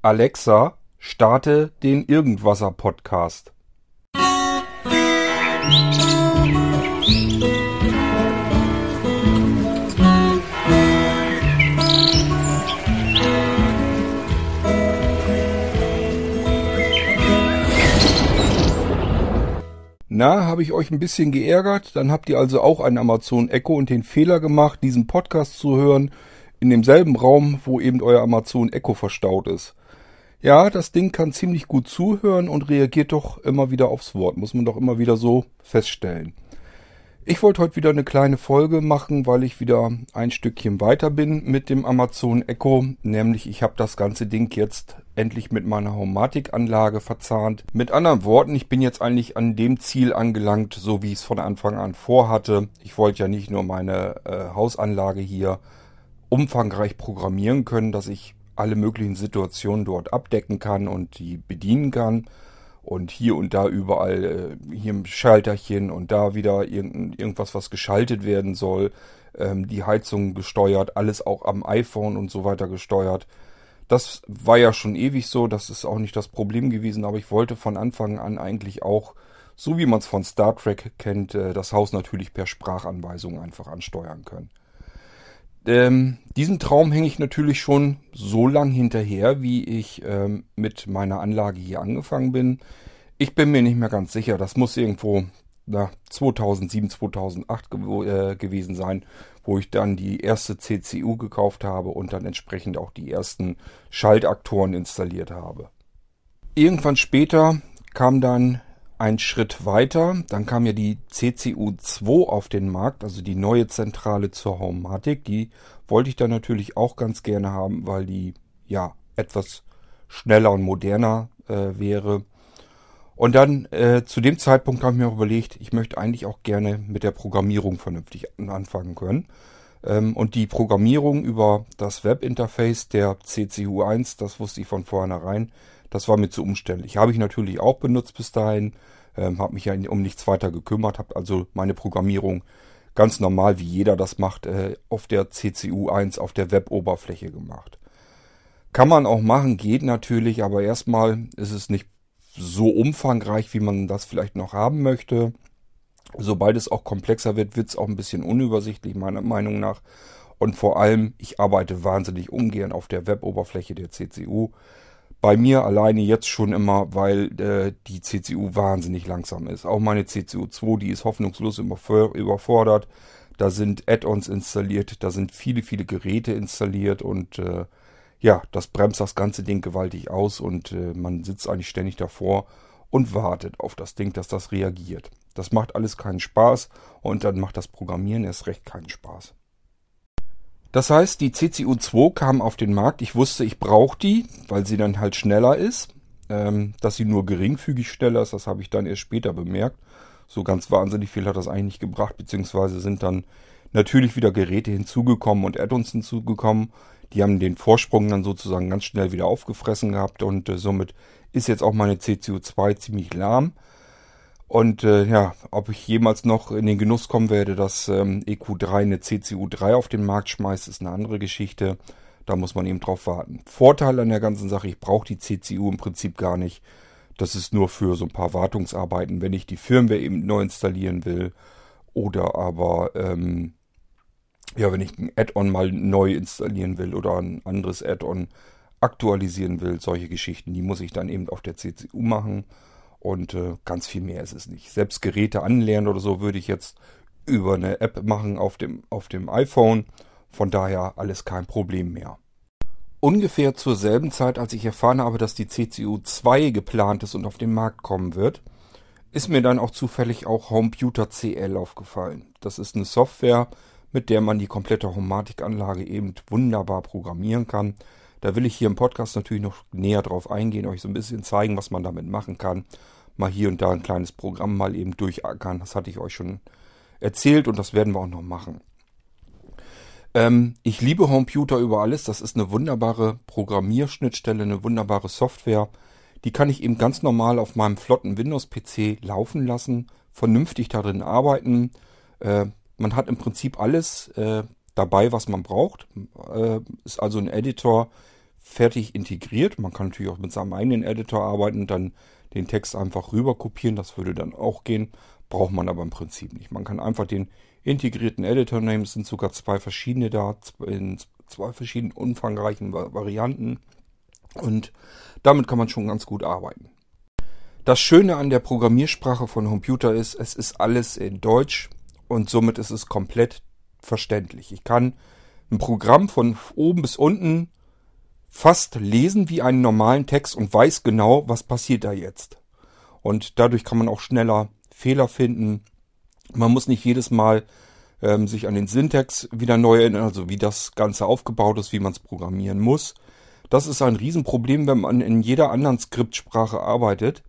Alexa, starte den Irgendwasser Podcast. Na, habe ich euch ein bisschen geärgert? Dann habt ihr also auch ein Amazon Echo und den Fehler gemacht, diesen Podcast zu hören in demselben Raum, wo eben euer Amazon Echo verstaut ist. Ja, das Ding kann ziemlich gut zuhören und reagiert doch immer wieder aufs Wort, muss man doch immer wieder so feststellen. Ich wollte heute wieder eine kleine Folge machen, weil ich wieder ein Stückchen weiter bin mit dem Amazon Echo. Nämlich ich habe das ganze Ding jetzt endlich mit meiner Homatic-Anlage verzahnt. Mit anderen Worten, ich bin jetzt eigentlich an dem Ziel angelangt, so wie ich es von Anfang an vorhatte. Ich wollte ja nicht nur meine äh, Hausanlage hier umfangreich programmieren können, dass ich alle möglichen Situationen dort abdecken kann und die bedienen kann und hier und da überall äh, hier ein Schalterchen und da wieder irgend, irgendwas, was geschaltet werden soll, ähm, die Heizung gesteuert, alles auch am iPhone und so weiter gesteuert. Das war ja schon ewig so, das ist auch nicht das Problem gewesen, aber ich wollte von Anfang an eigentlich auch, so wie man es von Star Trek kennt, äh, das Haus natürlich per Sprachanweisung einfach ansteuern können. Ähm, diesem Traum hänge ich natürlich schon so lang hinterher, wie ich ähm, mit meiner Anlage hier angefangen bin. Ich bin mir nicht mehr ganz sicher. Das muss irgendwo na, 2007, 2008 ge äh, gewesen sein, wo ich dann die erste CCU gekauft habe und dann entsprechend auch die ersten Schaltaktoren installiert habe. Irgendwann später kam dann ein Schritt weiter, dann kam ja die CCU2 auf den Markt, also die neue Zentrale zur Homematic. Die wollte ich dann natürlich auch ganz gerne haben, weil die ja etwas schneller und moderner äh, wäre. Und dann äh, zu dem Zeitpunkt habe ich mir auch überlegt, ich möchte eigentlich auch gerne mit der Programmierung vernünftig anfangen können. Ähm, und die Programmierung über das Webinterface der CCU1, das wusste ich von vornherein, das war mir zu umständlich. Habe ich natürlich auch benutzt bis dahin, ähm, habe mich ja um nichts weiter gekümmert, habe also meine Programmierung ganz normal, wie jeder das macht, äh, auf der CCU1, auf der Web-Oberfläche gemacht. Kann man auch machen, geht natürlich, aber erstmal ist es nicht so umfangreich, wie man das vielleicht noch haben möchte. Sobald es auch komplexer wird, wird es auch ein bisschen unübersichtlich, meiner Meinung nach. Und vor allem, ich arbeite wahnsinnig ungern auf der Web-Oberfläche der CCU bei mir alleine jetzt schon immer, weil äh, die CCU wahnsinnig langsam ist. Auch meine CCU 2, die ist hoffnungslos überfordert. Da sind Add-ons installiert, da sind viele, viele Geräte installiert und äh, ja, das bremst das ganze Ding gewaltig aus und äh, man sitzt eigentlich ständig davor und wartet auf das Ding, dass das reagiert. Das macht alles keinen Spaß und dann macht das Programmieren erst recht keinen Spaß. Das heißt, die CCU2 kam auf den Markt. Ich wusste, ich brauche die, weil sie dann halt schneller ist. Ähm, dass sie nur geringfügig schneller ist, das habe ich dann erst später bemerkt. So ganz wahnsinnig viel hat das eigentlich nicht gebracht, beziehungsweise sind dann natürlich wieder Geräte hinzugekommen und Add-ons hinzugekommen. Die haben den Vorsprung dann sozusagen ganz schnell wieder aufgefressen gehabt und äh, somit ist jetzt auch meine CCU2 ziemlich lahm. Und äh, ja, ob ich jemals noch in den Genuss kommen werde, dass ähm, EQ3 eine CCU3 auf den Markt schmeißt, ist eine andere Geschichte. Da muss man eben drauf warten. Vorteil an der ganzen Sache, ich brauche die CCU im Prinzip gar nicht. Das ist nur für so ein paar Wartungsarbeiten, wenn ich die Firmware eben neu installieren will. Oder aber, ähm, ja, wenn ich ein Add-on mal neu installieren will oder ein anderes Add-on aktualisieren will, solche Geschichten, die muss ich dann eben auf der CCU machen. Und äh, ganz viel mehr ist es nicht. Selbst Geräte anlernen oder so würde ich jetzt über eine App machen auf dem, auf dem iPhone. Von daher alles kein Problem mehr. Ungefähr zur selben Zeit, als ich erfahren habe, dass die CCU 2 geplant ist und auf den Markt kommen wird, ist mir dann auch zufällig auch Homeputer CL aufgefallen. Das ist eine Software, mit der man die komplette Homatic-Anlage eben wunderbar programmieren kann. Da will ich hier im Podcast natürlich noch näher drauf eingehen, euch so ein bisschen zeigen, was man damit machen kann. Mal hier und da ein kleines Programm mal eben durchackern. Das hatte ich euch schon erzählt und das werden wir auch noch machen. Ähm, ich liebe Homeputer über alles. Das ist eine wunderbare Programmierschnittstelle, eine wunderbare Software. Die kann ich eben ganz normal auf meinem flotten Windows-PC laufen lassen, vernünftig darin arbeiten. Äh, man hat im Prinzip alles äh, dabei, was man braucht. Äh, ist also ein Editor fertig integriert. Man kann natürlich auch mit seinem eigenen Editor arbeiten und dann den Text einfach rüber kopieren. Das würde dann auch gehen. Braucht man aber im Prinzip nicht. Man kann einfach den integrierten Editor nehmen. Es sind sogar zwei verschiedene da, in zwei verschiedenen umfangreichen Varianten. Und damit kann man schon ganz gut arbeiten. Das Schöne an der Programmiersprache von Computer ist, es ist alles in Deutsch und somit ist es komplett verständlich. Ich kann ein Programm von oben bis unten fast lesen wie einen normalen Text und weiß genau, was passiert da jetzt. Und dadurch kann man auch schneller Fehler finden. Man muss nicht jedes Mal ähm, sich an den Syntax wieder neu erinnern, also wie das Ganze aufgebaut ist, wie man es programmieren muss. Das ist ein Riesenproblem, wenn man in jeder anderen Skriptsprache arbeitet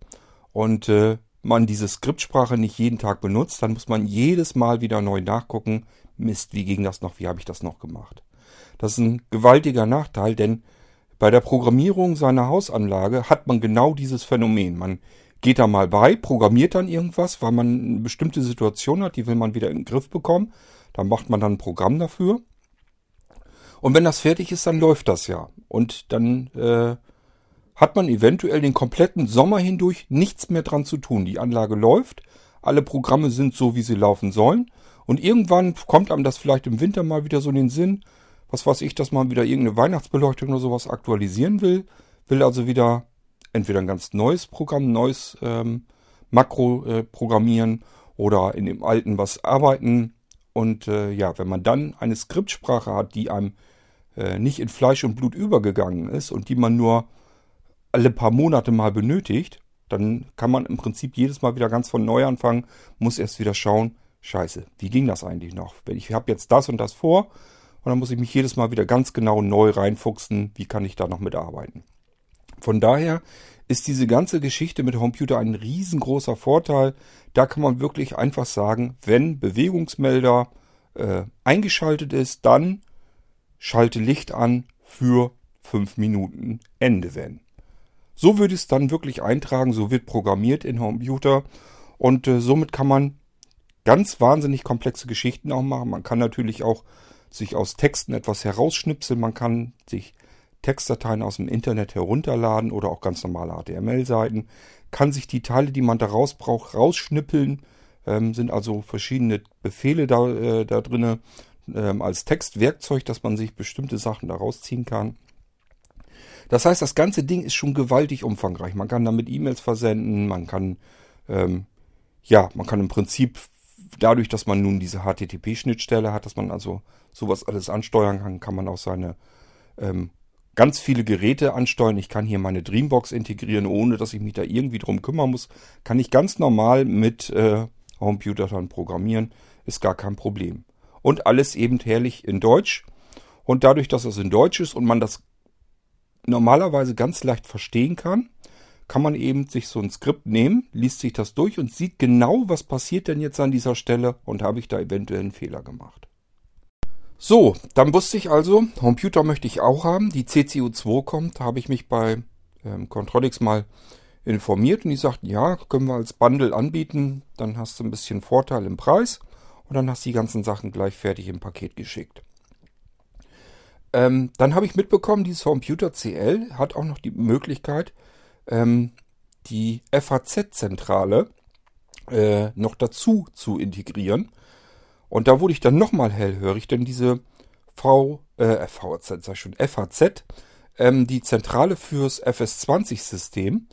und äh, man diese Skriptsprache nicht jeden Tag benutzt, dann muss man jedes Mal wieder neu nachgucken, Mist, wie ging das noch, wie habe ich das noch gemacht. Das ist ein gewaltiger Nachteil, denn bei der Programmierung seiner Hausanlage hat man genau dieses Phänomen. Man geht da mal bei, programmiert dann irgendwas, weil man eine bestimmte Situation hat, die will man wieder in den Griff bekommen. Dann macht man dann ein Programm dafür. Und wenn das fertig ist, dann läuft das ja. Und dann äh, hat man eventuell den kompletten Sommer hindurch nichts mehr dran zu tun. Die Anlage läuft, alle Programme sind so, wie sie laufen sollen. Und irgendwann kommt einem das vielleicht im Winter mal wieder so in den Sinn, was weiß ich, dass man wieder irgendeine Weihnachtsbeleuchtung oder sowas aktualisieren will. Will also wieder entweder ein ganz neues Programm, neues ähm, Makro äh, programmieren oder in dem alten was arbeiten. Und äh, ja, wenn man dann eine Skriptsprache hat, die einem äh, nicht in Fleisch und Blut übergegangen ist und die man nur alle paar Monate mal benötigt, dann kann man im Prinzip jedes Mal wieder ganz von neu anfangen, muss erst wieder schauen, scheiße, wie ging das eigentlich noch? Ich habe jetzt das und das vor und dann muss ich mich jedes Mal wieder ganz genau neu reinfuchsen, wie kann ich da noch mitarbeiten. Von daher ist diese ganze Geschichte mit Computer ein riesengroßer Vorteil. Da kann man wirklich einfach sagen, wenn Bewegungsmelder äh, eingeschaltet ist, dann schalte Licht an für fünf Minuten Ende wenn. So würde es dann wirklich eintragen, so wird programmiert in Computer und äh, somit kann man ganz wahnsinnig komplexe Geschichten auch machen. Man kann natürlich auch sich aus Texten etwas herausschnipseln, man kann sich Textdateien aus dem Internet herunterladen oder auch ganz normale HTML-Seiten, kann sich die Teile, die man daraus braucht, rausschnippeln, ähm, sind also verschiedene Befehle da, äh, da drinne ähm, als Textwerkzeug, dass man sich bestimmte Sachen daraus ziehen kann. Das heißt, das ganze Ding ist schon gewaltig umfangreich. Man kann damit E-Mails versenden, man kann, ähm, ja, man kann im Prinzip dadurch, dass man nun diese HTTP-Schnittstelle hat, dass man also sowas alles ansteuern kann, kann man auch seine ähm, ganz viele Geräte ansteuern. Ich kann hier meine Dreambox integrieren, ohne dass ich mich da irgendwie drum kümmern muss. Kann ich ganz normal mit äh, dann programmieren, ist gar kein Problem. Und alles eben herrlich in Deutsch. Und dadurch, dass es in Deutsch ist und man das normalerweise ganz leicht verstehen kann, kann man eben sich so ein Skript nehmen, liest sich das durch und sieht genau, was passiert denn jetzt an dieser Stelle und habe ich da eventuell einen Fehler gemacht. So, dann wusste ich also, Computer möchte ich auch haben. Die CCU2 kommt, habe ich mich bei ähm, Controlix mal informiert und die sagten, ja, können wir als Bundle anbieten, dann hast du ein bisschen Vorteil im Preis und dann hast du die ganzen Sachen gleich fertig im Paket geschickt. Ähm, dann habe ich mitbekommen, dieses Computer CL hat auch noch die Möglichkeit, ähm, die FAZ-Zentrale äh, noch dazu zu integrieren. Und da wurde ich dann nochmal hellhörig, denn diese V, äh, VZ, sag ich schon, FAZ, ähm, die Zentrale fürs FS20-System,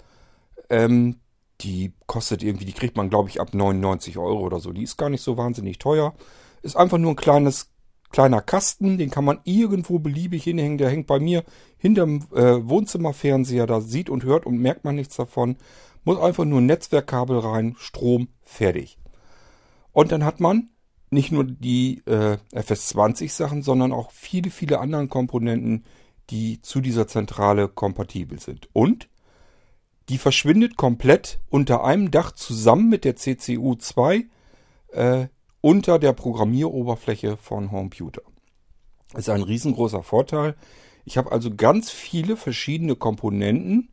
ähm, die kostet irgendwie, die kriegt man glaube ich ab 99 Euro oder so. Die ist gar nicht so wahnsinnig teuer. Ist einfach nur ein kleines kleiner Kasten, den kann man irgendwo beliebig hinhängen. Der hängt bei mir hinterm äh, Wohnzimmerfernseher, da sieht und hört und merkt man nichts davon. Muss einfach nur Netzwerkkabel rein, Strom, fertig. Und dann hat man nicht nur die äh, FS20 Sachen, sondern auch viele, viele andere Komponenten, die zu dieser Zentrale kompatibel sind. Und die verschwindet komplett unter einem Dach zusammen mit der CCU2 äh, unter der Programmieroberfläche von Computer. Das ist ein riesengroßer Vorteil. Ich habe also ganz viele verschiedene Komponenten.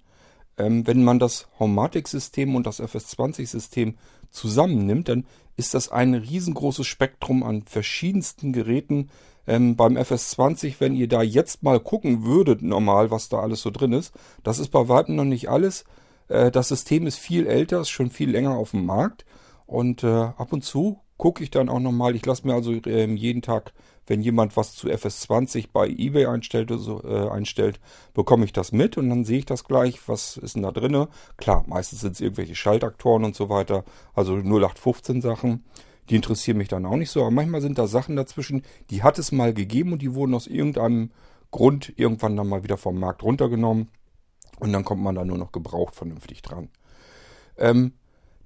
Ähm, wenn man das Homematic-System und das FS20-System zusammennimmt, dann ist das ein riesengroßes Spektrum an verschiedensten Geräten, Ähm, beim FS20, wenn ihr da jetzt mal gucken würdet, normal, was da alles so drin ist, das ist bei weitem noch nicht alles. Äh, das System ist viel älter, ist schon viel länger auf dem Markt. Und äh, ab und zu gucke ich dann auch nochmal. Ich lasse mir also äh, jeden Tag, wenn jemand was zu FS20 bei eBay einstellt, so, äh, einstellt, bekomme ich das mit und dann sehe ich das gleich, was ist denn da drinne. Klar, meistens sind es irgendwelche Schaltaktoren und so weiter, also 0815 Sachen. Die interessieren mich dann auch nicht so, aber manchmal sind da Sachen dazwischen, die hat es mal gegeben und die wurden aus irgendeinem Grund irgendwann dann mal wieder vom Markt runtergenommen und dann kommt man da nur noch gebraucht vernünftig dran. Ähm,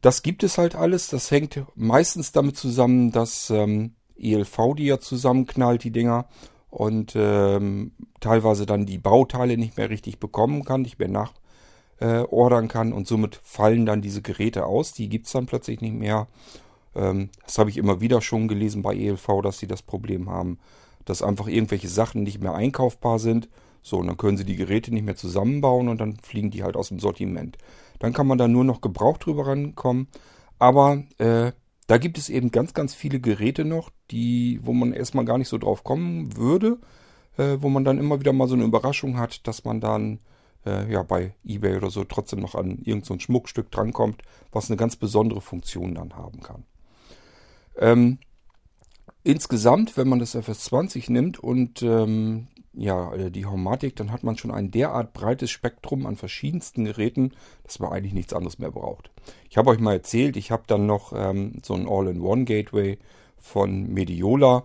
das gibt es halt alles. Das hängt meistens damit zusammen, dass ähm, ELV die ja zusammenknallt, die Dinger, und ähm, teilweise dann die Bauteile nicht mehr richtig bekommen kann, nicht mehr nachordern äh, kann und somit fallen dann diese Geräte aus. Die gibt's dann plötzlich nicht mehr. Ähm, das habe ich immer wieder schon gelesen bei ELV, dass sie das Problem haben, dass einfach irgendwelche Sachen nicht mehr einkaufbar sind. So, und dann können sie die Geräte nicht mehr zusammenbauen und dann fliegen die halt aus dem Sortiment. Dann kann man da nur noch Gebrauch drüber rankommen. Aber äh, da gibt es eben ganz, ganz viele Geräte noch, die, wo man erstmal gar nicht so drauf kommen würde, äh, wo man dann immer wieder mal so eine Überraschung hat, dass man dann äh, ja bei eBay oder so trotzdem noch an irgendein so Schmuckstück drankommt, was eine ganz besondere Funktion dann haben kann. Ähm, insgesamt, wenn man das FS20 nimmt und ähm, ja, äh, die Homematic, dann hat man schon ein derart breites Spektrum an verschiedensten Geräten, dass man eigentlich nichts anderes mehr braucht. Ich habe euch mal erzählt, ich habe dann noch ähm, so ein All-in-One-Gateway von Mediola.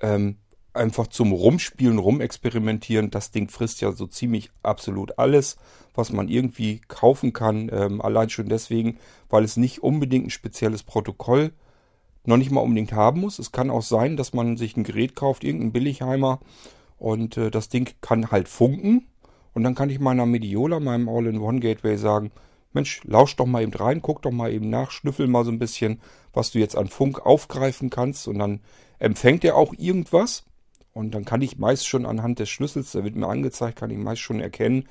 Ähm, einfach zum Rumspielen, Rumexperimentieren. Das Ding frisst ja so ziemlich absolut alles, was man irgendwie kaufen kann. Ähm, allein schon deswegen, weil es nicht unbedingt ein spezielles Protokoll noch nicht mal unbedingt haben muss. Es kann auch sein, dass man sich ein Gerät kauft, irgendein Billigheimer, und äh, das Ding kann halt funken. Und dann kann ich meiner Mediola, meinem All-in-One-Gateway sagen, Mensch, lausch doch mal eben rein, guck doch mal eben nach, schnüffel mal so ein bisschen, was du jetzt an Funk aufgreifen kannst. Und dann empfängt er auch irgendwas. Und dann kann ich meist schon anhand des Schlüssels, der wird mir angezeigt, kann ich meist schon erkennen,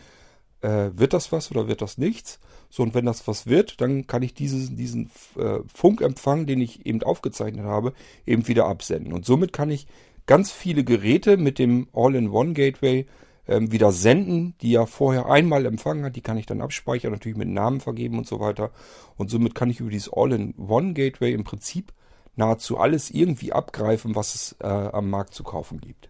äh, wird das was oder wird das nichts. So, und wenn das was wird, dann kann ich dieses, diesen äh, Funkempfang, den ich eben aufgezeichnet habe, eben wieder absenden. Und somit kann ich ganz viele Geräte mit dem All-in-One-Gateway ähm, wieder senden, die er vorher einmal empfangen hat. Die kann ich dann abspeichern, natürlich mit Namen vergeben und so weiter. Und somit kann ich über dieses All-in-One-Gateway im Prinzip nahezu alles irgendwie abgreifen, was es äh, am Markt zu kaufen gibt.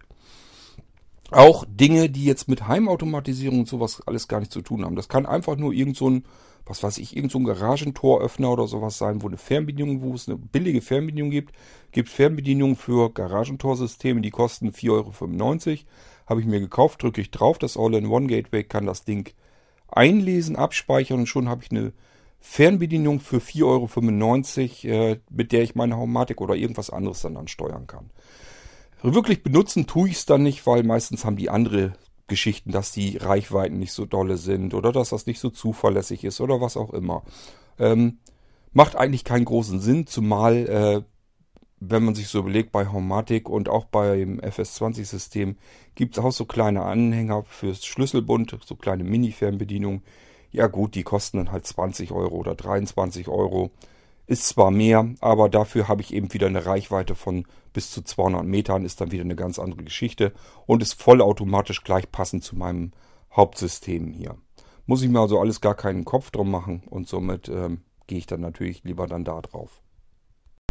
Auch Dinge, die jetzt mit Heimautomatisierung und sowas alles gar nicht zu tun haben. Das kann einfach nur irgend so ein was weiß ich, irgend so ein Garagentoröffner oder sowas sein, wo eine Fernbedienung, wo es eine billige Fernbedienung gibt. Gibt Fernbedienungen für Garagentorsysteme, die kosten 4,95 Euro. Habe ich mir gekauft, drücke ich drauf, das All-in-One-Gateway kann das Ding einlesen, abspeichern und schon habe ich eine Fernbedienung für 4,95 Euro, äh, mit der ich meine Haumatik oder irgendwas anderes dann ansteuern kann. Wirklich benutzen tue ich es dann nicht, weil meistens haben die andere Geschichten, dass die Reichweiten nicht so dolle sind oder dass das nicht so zuverlässig ist oder was auch immer. Ähm, macht eigentlich keinen großen Sinn, zumal äh, wenn man sich so überlegt, bei Homematic und auch beim FS20-System gibt es auch so kleine Anhänger fürs Schlüsselbund, so kleine Mini-Fernbedienungen. Ja gut, die kosten dann halt 20 Euro oder 23 Euro. Ist zwar mehr, aber dafür habe ich eben wieder eine Reichweite von bis zu 200 Metern, ist dann wieder eine ganz andere Geschichte und ist vollautomatisch gleich passend zu meinem Hauptsystem hier. Muss ich mir also alles gar keinen Kopf drum machen und somit ähm, gehe ich dann natürlich lieber dann da drauf.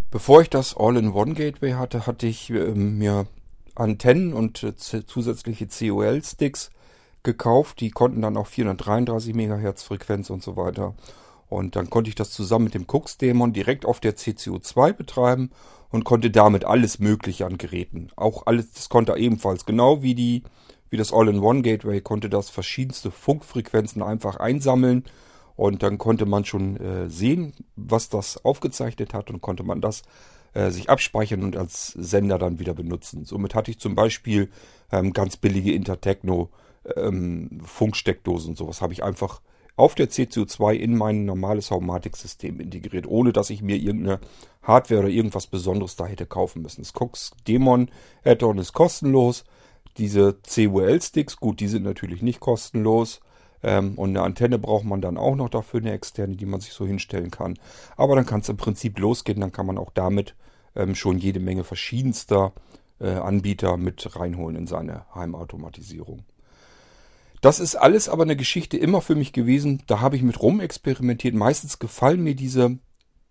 Bevor ich das All-in-One-Gateway hatte, hatte ich äh, mir Antennen und äh, zusätzliche COL-Sticks gekauft. Die konnten dann auch 433 MHz Frequenz und so weiter. Und dann konnte ich das zusammen mit dem Cooks-Dämon direkt auf der CCO2 betreiben und konnte damit alles Mögliche an Geräten. Auch alles, das konnte ebenfalls, genau wie die, wie das All-in-One-Gateway, konnte das verschiedenste Funkfrequenzen einfach einsammeln. Und dann konnte man schon äh, sehen, was das aufgezeichnet hat und konnte man das äh, sich abspeichern und als Sender dann wieder benutzen. Somit hatte ich zum Beispiel ähm, ganz billige Intertechno ähm, Funksteckdosen und sowas habe ich einfach auf der CCU2 in mein normales Haumatic-System integriert, ohne dass ich mir irgendeine Hardware oder irgendwas Besonderes da hätte kaufen müssen. Das Cox Demon Add-on ist kostenlos. Diese CUL-Sticks, gut, die sind natürlich nicht kostenlos. Ähm, und eine Antenne braucht man dann auch noch dafür, eine externe, die man sich so hinstellen kann. Aber dann kann es im Prinzip losgehen, dann kann man auch damit ähm, schon jede Menge verschiedenster äh, Anbieter mit reinholen in seine Heimautomatisierung. Das ist alles aber eine Geschichte immer für mich gewesen. Da habe ich mit rumexperimentiert. Meistens gefallen mir diese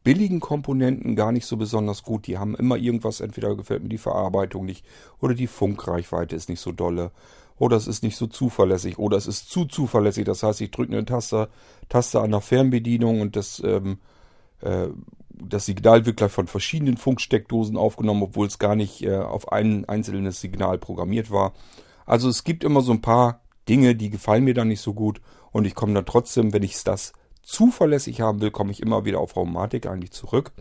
billigen Komponenten gar nicht so besonders gut. Die haben immer irgendwas, entweder gefällt mir die Verarbeitung nicht oder die Funkreichweite ist nicht so dolle oder es ist nicht so zuverlässig oder es ist zu zuverlässig. Das heißt, ich drücke eine Taste, Taste an der Fernbedienung und das, ähm, äh, das Signal wird gleich von verschiedenen Funksteckdosen aufgenommen, obwohl es gar nicht äh, auf ein einzelnes Signal programmiert war. Also es gibt immer so ein paar Dinge, die gefallen mir dann nicht so gut und ich komme dann trotzdem, wenn ich das zuverlässig haben will, komme ich immer wieder auf Raumatik eigentlich zurück.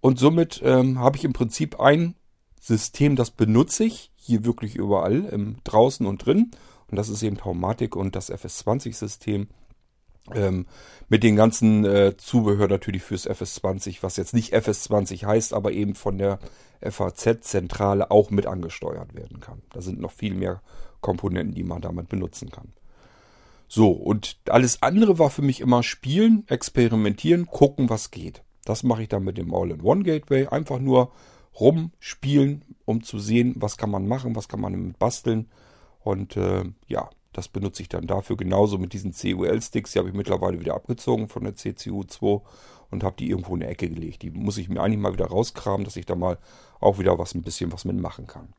Und somit ähm, habe ich im Prinzip ein System, das benutze ich hier wirklich überall, im, draußen und drin. Und das ist eben Taumatik und das FS20-System. Ähm, mit den ganzen äh, Zubehör natürlich fürs FS20, was jetzt nicht FS20 heißt, aber eben von der FAZ-Zentrale auch mit angesteuert werden kann. Da sind noch viel mehr Komponenten, die man damit benutzen kann. So, und alles andere war für mich immer spielen, experimentieren, gucken, was geht. Das mache ich dann mit dem All-in-One-Gateway. Einfach nur rumspielen, um zu sehen, was kann man machen, was kann man damit basteln. Und äh, ja, das benutze ich dann dafür. Genauso mit diesen CUL-Sticks. Die habe ich mittlerweile wieder abgezogen von der CCU2 und habe die irgendwo in der Ecke gelegt. Die muss ich mir eigentlich mal wieder rauskramen, dass ich da mal auch wieder was ein bisschen was mitmachen kann.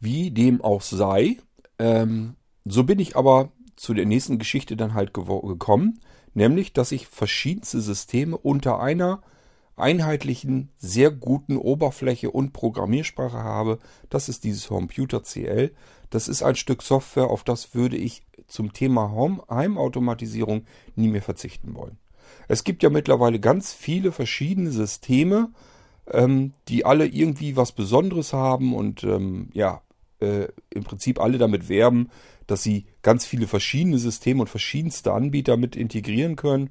Wie dem auch sei, ähm, so bin ich aber zu der nächsten Geschichte dann halt gekommen, nämlich, dass ich verschiedenste Systeme unter einer einheitlichen, sehr guten Oberfläche und Programmiersprache habe. Das ist dieses Computer CL. Das ist ein Stück Software, auf das würde ich zum Thema Heimautomatisierung nie mehr verzichten wollen. Es gibt ja mittlerweile ganz viele verschiedene Systeme, ähm, die alle irgendwie was Besonderes haben und ähm, ja, äh, im Prinzip alle damit werben, dass sie ganz viele verschiedene Systeme und verschiedenste Anbieter mit integrieren können.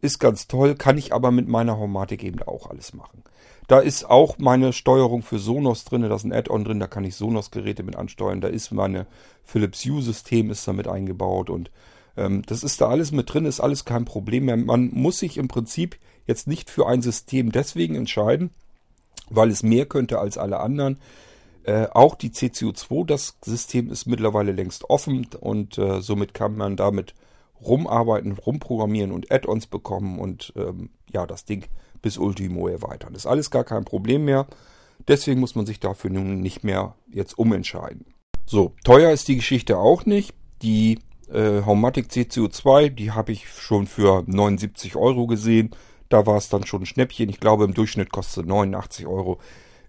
Ist ganz toll, kann ich aber mit meiner Homatic eben auch alles machen. Da ist auch meine Steuerung für Sonos drin, da ist ein Add-on drin, da kann ich Sonos-Geräte mit ansteuern. Da ist meine Philips Hue-System ist damit eingebaut und ähm, das ist da alles mit drin, ist alles kein Problem mehr. Man muss sich im Prinzip jetzt nicht für ein System deswegen entscheiden, weil es mehr könnte als alle anderen. Äh, auch die CCU2, das System ist mittlerweile längst offen und äh, somit kann man damit rumarbeiten, rumprogrammieren und Add-ons bekommen und ähm, ja, das Ding bis Ultimo erweitern. Das ist alles gar kein Problem mehr. Deswegen muss man sich dafür nun nicht mehr jetzt umentscheiden. So, teuer ist die Geschichte auch nicht. Die äh, Haumatic CCU2, die habe ich schon für 79 Euro gesehen. Da war es dann schon ein Schnäppchen. Ich glaube, im Durchschnitt kostet 89 Euro.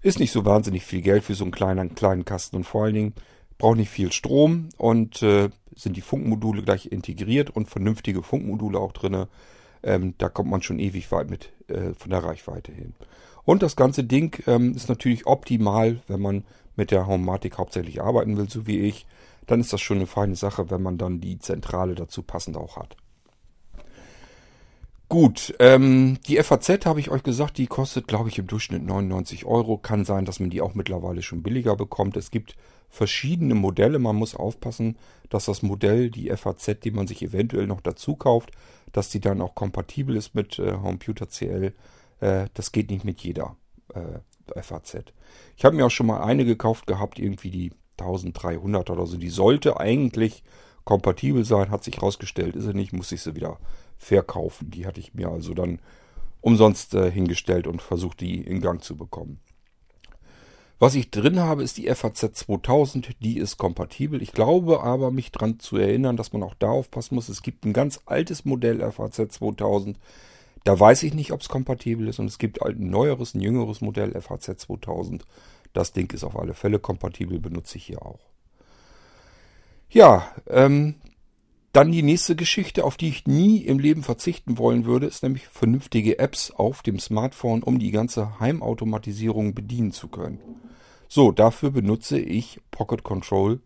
Ist nicht so wahnsinnig viel Geld für so einen kleinen, kleinen Kasten und vor allen Dingen braucht nicht viel Strom und äh, sind die Funkmodule gleich integriert und vernünftige Funkmodule auch drinne. Ähm, da kommt man schon ewig weit mit äh, von der Reichweite hin. Und das ganze Ding ähm, ist natürlich optimal, wenn man mit der Homematic hauptsächlich arbeiten will, so wie ich. Dann ist das schon eine feine Sache, wenn man dann die Zentrale dazu passend auch hat. Gut, ähm, die FAZ habe ich euch gesagt, die kostet, glaube ich, im Durchschnitt 99 Euro. Kann sein, dass man die auch mittlerweile schon billiger bekommt. Es gibt verschiedene Modelle. Man muss aufpassen, dass das Modell, die FAZ, die man sich eventuell noch dazu kauft, dass die dann auch kompatibel ist mit äh, Computer CL. Äh, das geht nicht mit jeder äh, FAZ. Ich habe mir auch schon mal eine gekauft gehabt, irgendwie die 1300 oder so. Die sollte eigentlich kompatibel sein, hat sich herausgestellt, ist sie nicht, muss ich sie wieder verkaufen. Die hatte ich mir also dann umsonst äh, hingestellt und versucht, die in Gang zu bekommen. Was ich drin habe, ist die FAZ 2000. Die ist kompatibel. Ich glaube aber, mich daran zu erinnern, dass man auch da aufpassen muss. Es gibt ein ganz altes Modell FAZ 2000. Da weiß ich nicht, ob es kompatibel ist. Und es gibt ein neueres, ein jüngeres Modell FAZ 2000. Das Ding ist auf alle Fälle kompatibel, benutze ich hier auch. Ja, ähm, dann die nächste Geschichte, auf die ich nie im Leben verzichten wollen würde, ist nämlich vernünftige Apps auf dem Smartphone, um die ganze Heimautomatisierung bedienen zu können. So, dafür benutze ich Pocket Control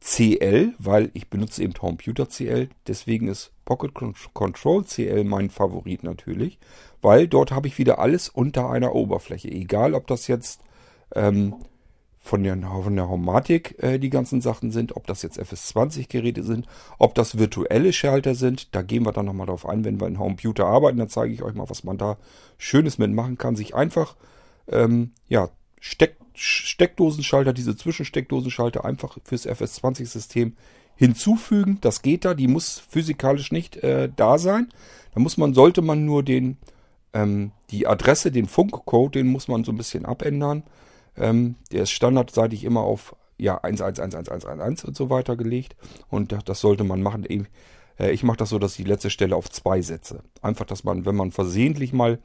CL, weil ich benutze eben Computer CL. Deswegen ist Pocket Control CL mein Favorit natürlich, weil dort habe ich wieder alles unter einer Oberfläche. Egal, ob das jetzt ähm, von der, von der Homatic äh, die ganzen Sachen sind, ob das jetzt FS20-Geräte sind, ob das virtuelle Schalter sind. Da gehen wir dann nochmal drauf ein, wenn wir in Computer arbeiten. Dann zeige ich euch mal, was man da Schönes mitmachen kann. Sich einfach ähm, ja, Steck, Steckdosenschalter, diese Zwischensteckdosenschalter einfach fürs FS20-System hinzufügen. Das geht da, die muss physikalisch nicht äh, da sein. Da muss man, sollte man nur den, ähm, die Adresse, den Funkcode, den muss man so ein bisschen abändern. Ähm, der ist standardseitig immer auf ja, 11111111 und so weiter gelegt. Und das sollte man machen. Äh, ich mache das so, dass ich die letzte Stelle auf 2 setze. Einfach, dass man, wenn man versehentlich mal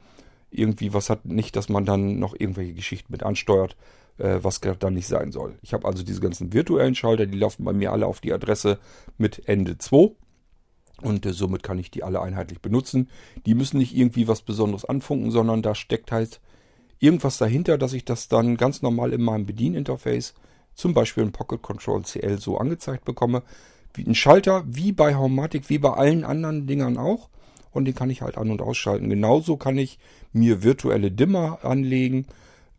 irgendwie was hat, nicht, dass man dann noch irgendwelche Geschichten mit ansteuert, äh, was dann nicht sein soll. Ich habe also diese ganzen virtuellen Schalter, die laufen bei mir alle auf die Adresse mit Ende 2. Und äh, somit kann ich die alle einheitlich benutzen. Die müssen nicht irgendwie was Besonderes anfunken, sondern da steckt halt irgendwas dahinter, dass ich das dann ganz normal in meinem Bedieninterface, zum Beispiel in Pocket Control CL, so angezeigt bekomme. Wie ein Schalter, wie bei Haumatic, wie bei allen anderen Dingern auch. Und den kann ich halt an- und ausschalten. Genauso kann ich mir virtuelle Dimmer anlegen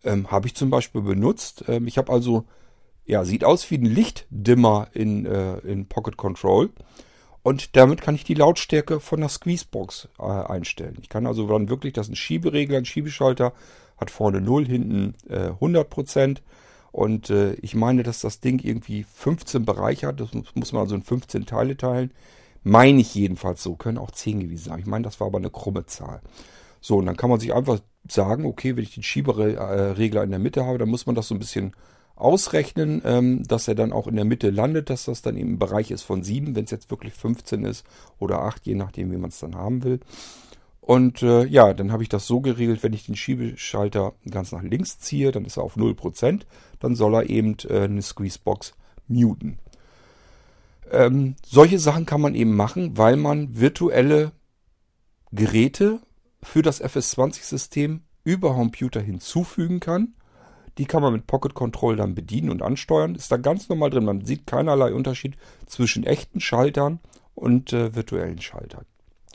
ähm, habe ich zum Beispiel benutzt. Ähm, ich habe also, ja, sieht aus wie ein Lichtdimmer in, äh, in Pocket Control. Und damit kann ich die Lautstärke von der Squeezebox äh, einstellen. Ich kann also dann wirklich, das ist ein Schieberegler, ein Schiebeschalter, hat vorne 0, hinten äh, 100%. Und äh, ich meine, dass das Ding irgendwie 15 Bereiche hat. Das muss man also in 15 Teile teilen. Meine ich jedenfalls so. Können auch 10 gewesen sein. Ich meine, das war aber eine krumme Zahl. So, und dann kann man sich einfach sagen, okay, wenn ich den Schieberegler in der Mitte habe, dann muss man das so ein bisschen ausrechnen, ähm, dass er dann auch in der Mitte landet, dass das dann im Bereich ist von 7, wenn es jetzt wirklich 15 ist oder 8, je nachdem, wie man es dann haben will. Und äh, ja, dann habe ich das so geregelt, wenn ich den Schiebeschalter ganz nach links ziehe, dann ist er auf 0%, dann soll er eben äh, eine Squeezebox muten. Ähm, solche Sachen kann man eben machen, weil man virtuelle Geräte für das FS20-System über Computer hinzufügen kann. Die kann man mit Pocket Control dann bedienen und ansteuern. Ist da ganz normal drin. Man sieht keinerlei Unterschied zwischen echten Schaltern und äh, virtuellen Schaltern.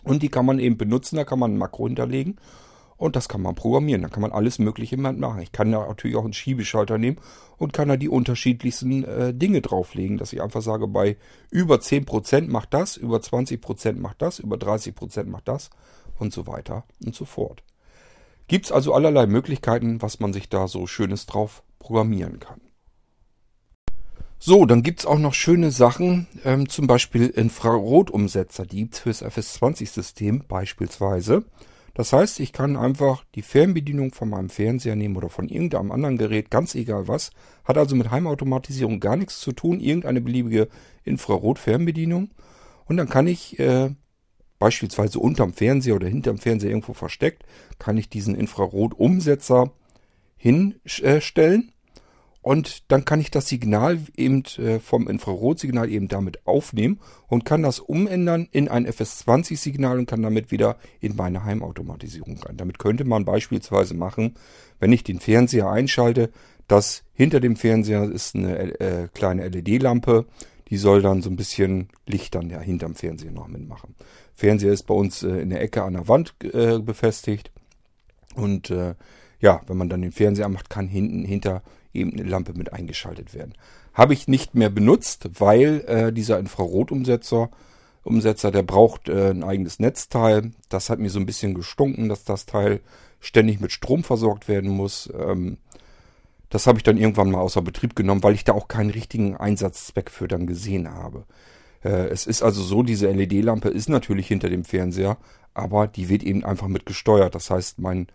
Und die kann man eben benutzen. Da kann man ein Makro hinterlegen und das kann man programmieren. Da kann man alles Mögliche machen. Ich kann da natürlich auch einen Schiebeschalter nehmen und kann da die unterschiedlichsten äh, Dinge drauflegen, dass ich einfach sage, bei über 10% macht das, über 20% macht das, über 30% macht das und so weiter und so fort. Gibt es also allerlei Möglichkeiten, was man sich da so Schönes drauf programmieren kann. So, dann gibt es auch noch schöne Sachen, ähm, zum Beispiel Infrarotumsetzer, die gibt es fürs FS20-System beispielsweise. Das heißt, ich kann einfach die Fernbedienung von meinem Fernseher nehmen oder von irgendeinem anderen Gerät, ganz egal was. Hat also mit Heimautomatisierung gar nichts zu tun, irgendeine beliebige Infrarot-Fernbedienung. Und dann kann ich äh, beispielsweise unterm Fernseher oder hinterm Fernseher irgendwo versteckt, kann ich diesen Infrarotumsetzer hinstellen und dann kann ich das Signal eben äh, vom Infrarotsignal eben damit aufnehmen und kann das umändern in ein FS20-Signal und kann damit wieder in meine Heimautomatisierung rein. Damit könnte man beispielsweise machen, wenn ich den Fernseher einschalte, dass hinter dem Fernseher ist eine äh, kleine LED-Lampe, die soll dann so ein bisschen Licht dann ja hinterm Fernseher noch mitmachen. Fernseher ist bei uns äh, in der Ecke an der Wand äh, befestigt. Und äh, ja, wenn man dann den Fernseher macht, kann hinten hinter eben eine Lampe mit eingeschaltet werden. Habe ich nicht mehr benutzt, weil äh, dieser Infrarotumsetzer, Umsetzer, der braucht äh, ein eigenes Netzteil. Das hat mir so ein bisschen gestunken, dass das Teil ständig mit Strom versorgt werden muss. Ähm, das habe ich dann irgendwann mal außer Betrieb genommen, weil ich da auch keinen richtigen Einsatzzweck für dann gesehen habe. Äh, es ist also so, diese LED-Lampe ist natürlich hinter dem Fernseher, aber die wird eben einfach mit gesteuert. Das heißt, mein,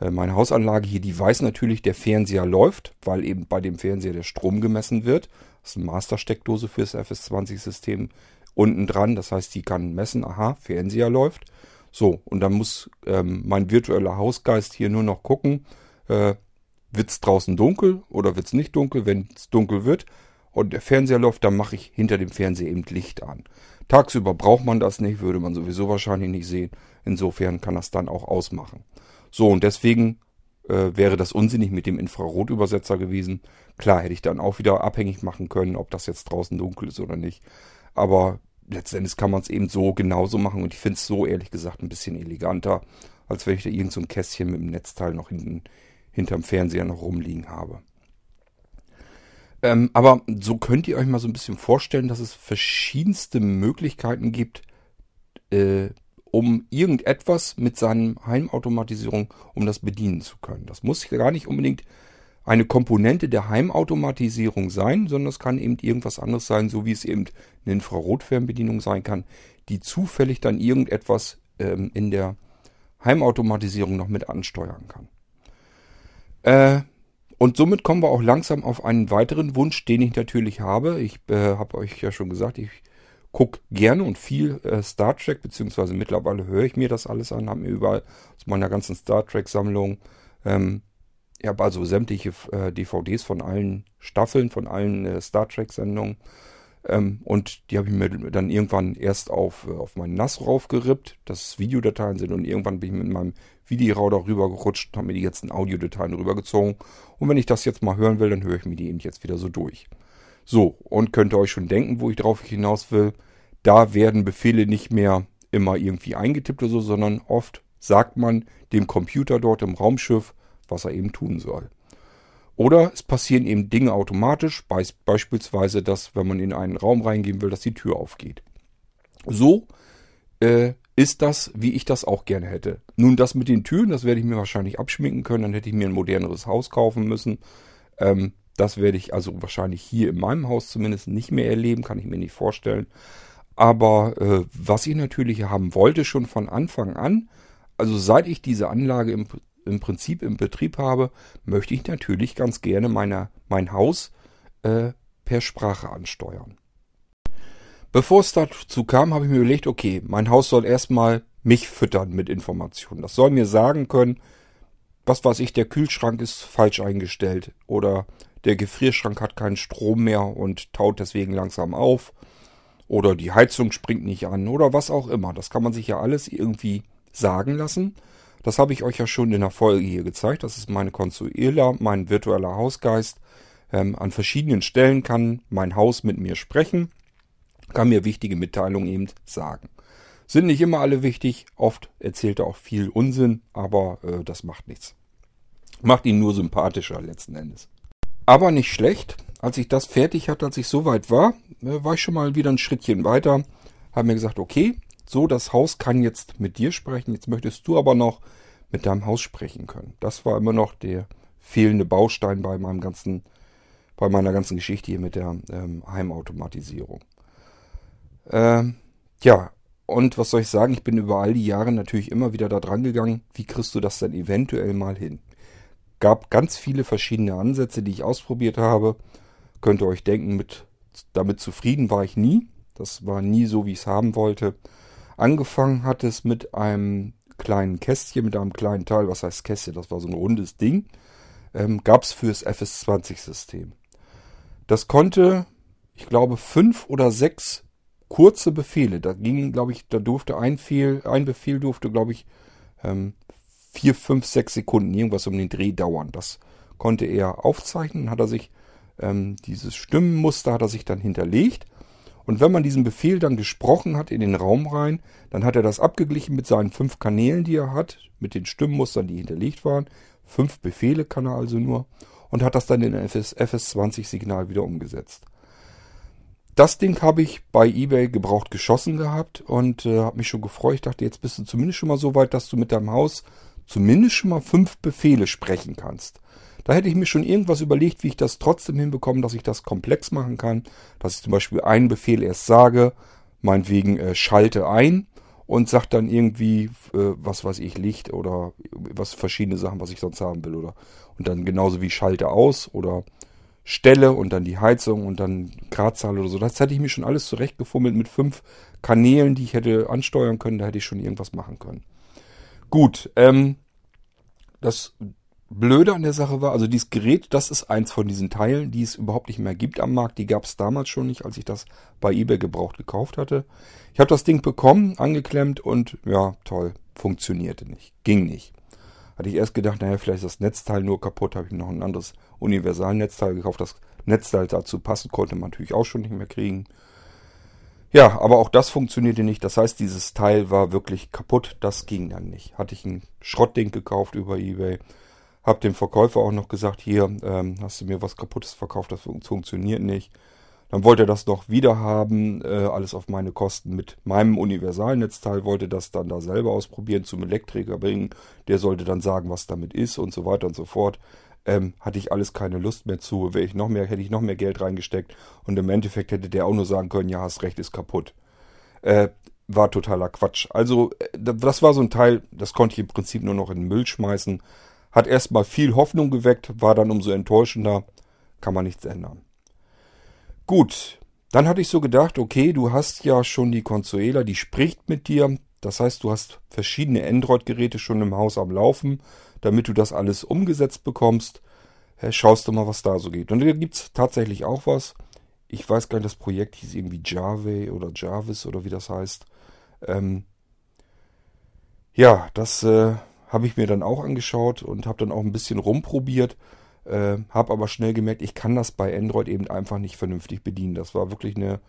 meine Hausanlage hier, die weiß natürlich, der Fernseher läuft, weil eben bei dem Fernseher der Strom gemessen wird. Das ist eine Mastersteckdose fürs FS20-System unten dran. Das heißt, die kann messen, aha, Fernseher läuft. So, und dann muss ähm, mein virtueller Hausgeist hier nur noch gucken, äh, wird es draußen dunkel oder wird es nicht dunkel? Wenn es dunkel wird und der Fernseher läuft, dann mache ich hinter dem Fernseher eben Licht an. Tagsüber braucht man das nicht, würde man sowieso wahrscheinlich nicht sehen. Insofern kann das dann auch ausmachen. So, und deswegen äh, wäre das unsinnig mit dem Infrarotübersetzer gewesen. Klar, hätte ich dann auch wieder abhängig machen können, ob das jetzt draußen dunkel ist oder nicht. Aber letztendlich kann man es eben so genauso machen und ich finde es so ehrlich gesagt ein bisschen eleganter, als wenn ich da irgend so ein Kästchen mit dem Netzteil noch hinten hinterm Fernseher noch rumliegen habe. Ähm, aber so könnt ihr euch mal so ein bisschen vorstellen, dass es verschiedenste Möglichkeiten gibt, äh, um irgendetwas mit seinem Heimautomatisierung, um das bedienen zu können. Das muss gar nicht unbedingt eine Komponente der Heimautomatisierung sein, sondern es kann eben irgendwas anderes sein, so wie es eben eine Infrarotfernbedienung sein kann, die zufällig dann irgendetwas ähm, in der Heimautomatisierung noch mit ansteuern kann. Äh, und somit kommen wir auch langsam auf einen weiteren Wunsch, den ich natürlich habe. Ich äh, habe euch ja schon gesagt, ich gucke gerne und viel äh, Star Trek, beziehungsweise mittlerweile höre ich mir das alles an, habe mir überall aus meiner ganzen Star Trek-Sammlung ähm, ich habe also sämtliche äh, DVDs von allen Staffeln, von allen äh, Star Trek-Sendungen. Ähm, und die habe ich mir dann irgendwann erst auf, äh, auf meinen NAS raufgerippt, dass Videodateien sind. Und irgendwann bin ich mit meinem Videorauder rübergerutscht und habe mir die ganzen Audiodateien rübergezogen. Und wenn ich das jetzt mal hören will, dann höre ich mir die eben jetzt wieder so durch. So, und könnt ihr euch schon denken, wo ich drauf hinaus will. Da werden Befehle nicht mehr immer irgendwie eingetippt oder so, sondern oft sagt man dem Computer dort im Raumschiff, was er eben tun soll. Oder es passieren eben Dinge automatisch, beispielsweise, dass wenn man in einen Raum reingehen will, dass die Tür aufgeht. So äh, ist das, wie ich das auch gerne hätte. Nun, das mit den Türen, das werde ich mir wahrscheinlich abschminken können, dann hätte ich mir ein moderneres Haus kaufen müssen. Ähm, das werde ich also wahrscheinlich hier in meinem Haus zumindest nicht mehr erleben, kann ich mir nicht vorstellen. Aber äh, was ich natürlich haben wollte, schon von Anfang an, also seit ich diese Anlage im im Prinzip im Betrieb habe, möchte ich natürlich ganz gerne meine, mein Haus äh, per Sprache ansteuern. Bevor es dazu kam, habe ich mir überlegt, okay, mein Haus soll erstmal mich füttern mit Informationen. Das soll mir sagen können, was weiß ich, der Kühlschrank ist falsch eingestellt oder der Gefrierschrank hat keinen Strom mehr und taut deswegen langsam auf oder die Heizung springt nicht an oder was auch immer. Das kann man sich ja alles irgendwie sagen lassen. Das habe ich euch ja schon in der Folge hier gezeigt. Das ist meine Consuela, mein virtueller Hausgeist. Ähm, an verschiedenen Stellen kann mein Haus mit mir sprechen, kann mir wichtige Mitteilungen eben sagen. Sind nicht immer alle wichtig, oft erzählt er auch viel Unsinn, aber äh, das macht nichts. Macht ihn nur sympathischer letzten Endes. Aber nicht schlecht. Als ich das fertig hatte, als ich soweit war, äh, war ich schon mal wieder ein Schrittchen weiter. Habe mir gesagt, okay, so, das Haus kann jetzt mit dir sprechen, jetzt möchtest du aber noch mit deinem Haus sprechen können. Das war immer noch der fehlende Baustein bei meinem ganzen, bei meiner ganzen Geschichte hier mit der ähm, Heimautomatisierung. Ähm, ja, und was soll ich sagen? Ich bin über all die Jahre natürlich immer wieder da dran gegangen, wie kriegst du das denn eventuell mal hin? Gab ganz viele verschiedene Ansätze, die ich ausprobiert habe. Könnt ihr euch denken, mit, damit zufrieden war ich nie. Das war nie so, wie ich es haben wollte. Angefangen hat es mit einem kleinen Kästchen, mit einem kleinen Teil, was heißt Kästchen, das war so ein rundes Ding, ähm, gab es fürs FS20-System. Das konnte, ich glaube, fünf oder sechs kurze Befehle. Da ging, glaube ich, da durfte ein, Fehl, ein Befehl durfte, glaube ich, ähm, vier, fünf, sechs Sekunden irgendwas um den Dreh dauern. Das konnte er aufzeichnen, hat er sich ähm, dieses Stimmenmuster hat er sich dann hinterlegt und wenn man diesen Befehl dann gesprochen hat in den Raum rein, dann hat er das abgeglichen mit seinen fünf Kanälen, die er hat, mit den Stimmmustern, die hinterlegt waren. Fünf Befehle kann er also nur und hat das dann in FS, FS20-Signal wieder umgesetzt. Das Ding habe ich bei eBay gebraucht geschossen gehabt und äh, habe mich schon gefreut. Ich dachte, jetzt bist du zumindest schon mal so weit, dass du mit deinem Haus zumindest schon mal fünf Befehle sprechen kannst. Da hätte ich mir schon irgendwas überlegt, wie ich das trotzdem hinbekomme, dass ich das komplex machen kann. Dass ich zum Beispiel einen Befehl erst sage, meinetwegen äh, schalte ein und sagt dann irgendwie, äh, was weiß ich, Licht oder was verschiedene Sachen, was ich sonst haben will. oder Und dann genauso wie schalte aus oder Stelle und dann die Heizung und dann Gradzahl oder so. Das hätte ich mir schon alles zurechtgefummelt mit fünf Kanälen, die ich hätte ansteuern können. Da hätte ich schon irgendwas machen können. Gut, ähm, das Blöde an der Sache war, also dieses Gerät, das ist eins von diesen Teilen, die es überhaupt nicht mehr gibt am Markt. Die gab es damals schon nicht, als ich das bei eBay gebraucht gekauft hatte. Ich habe das Ding bekommen, angeklemmt und ja, toll, funktionierte nicht, ging nicht. Hatte ich erst gedacht, naja, vielleicht ist das Netzteil nur kaputt, habe ich noch ein anderes Universalnetzteil gekauft. Das Netzteil dazu passen konnte man natürlich auch schon nicht mehr kriegen. Ja, aber auch das funktionierte nicht. Das heißt, dieses Teil war wirklich kaputt. Das ging dann nicht. Hatte ich ein Schrottding gekauft über eBay hab dem Verkäufer auch noch gesagt, hier, ähm, hast du mir was kaputtes verkauft, das funktioniert nicht. Dann wollte er das noch wieder haben, äh, alles auf meine Kosten mit meinem Universalnetzteil, wollte das dann da selber ausprobieren, zum Elektriker bringen. Der sollte dann sagen, was damit ist und so weiter und so fort. Ähm, hatte ich alles keine Lust mehr zu. Wäre ich noch mehr, hätte ich noch mehr Geld reingesteckt und im Endeffekt hätte der auch nur sagen können, ja, hast recht, ist kaputt. Äh, war totaler Quatsch. Also, äh, das war so ein Teil, das konnte ich im Prinzip nur noch in den Müll schmeißen. Hat erstmal viel Hoffnung geweckt, war dann umso enttäuschender. Kann man nichts ändern. Gut, dann hatte ich so gedacht, okay, du hast ja schon die Consuela, die spricht mit dir. Das heißt, du hast verschiedene Android-Geräte schon im Haus am Laufen damit du das alles umgesetzt bekommst, schaust du mal, was da so geht. Und da gibt es tatsächlich auch was. Ich weiß gar nicht, das Projekt hieß irgendwie Java oder Jarvis oder wie das heißt. Ähm, ja, das äh, habe ich mir dann auch angeschaut und habe dann auch ein bisschen rumprobiert. Äh, habe aber schnell gemerkt, ich kann das bei Android eben einfach nicht vernünftig bedienen. Das war wirklich eine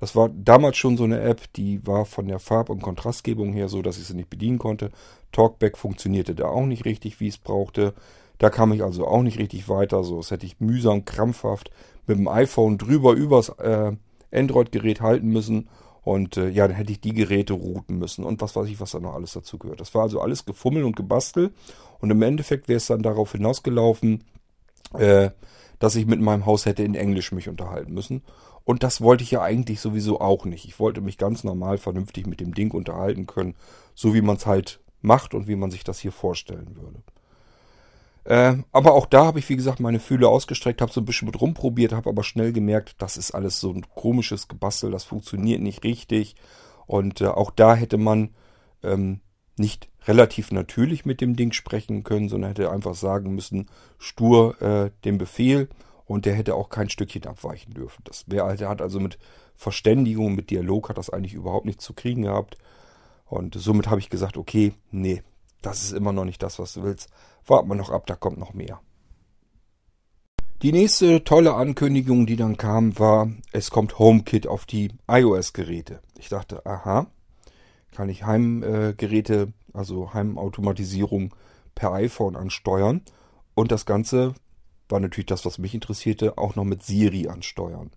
das war damals schon so eine App, die war von der Farb- und Kontrastgebung her so, dass ich sie nicht bedienen konnte. Talkback funktionierte da auch nicht richtig, wie es brauchte. Da kam ich also auch nicht richtig weiter. So, das hätte ich mühsam, krampfhaft mit dem iPhone drüber übers äh, Android-Gerät halten müssen. Und äh, ja, dann hätte ich die Geräte routen müssen und was weiß ich, was da noch alles dazu gehört. Das war also alles gefummel und gebastelt. Und im Endeffekt wäre es dann darauf hinausgelaufen, äh, dass ich mit meinem Haus hätte in Englisch mich unterhalten müssen. Und das wollte ich ja eigentlich sowieso auch nicht. Ich wollte mich ganz normal vernünftig mit dem Ding unterhalten können, so wie man es halt macht und wie man sich das hier vorstellen würde. Äh, aber auch da habe ich, wie gesagt, meine Fühle ausgestreckt, habe so ein bisschen mit rumprobiert, habe aber schnell gemerkt, das ist alles so ein komisches Gebastel, das funktioniert nicht richtig. Und äh, auch da hätte man ähm, nicht relativ natürlich mit dem Ding sprechen können, sondern hätte einfach sagen müssen, stur äh, den Befehl und der hätte auch kein Stückchen abweichen dürfen. Das wäre, der hat also mit Verständigung, mit Dialog hat das eigentlich überhaupt nichts zu kriegen gehabt. Und somit habe ich gesagt, okay, nee, das ist immer noch nicht das, was du willst. Warten wir noch ab, da kommt noch mehr. Die nächste tolle Ankündigung, die dann kam, war, es kommt HomeKit auf die iOS-Geräte. Ich dachte, aha, kann ich Heimgeräte, also Heimautomatisierung per iPhone ansteuern. Und das Ganze war natürlich das, was mich interessierte, auch noch mit Siri ansteuern.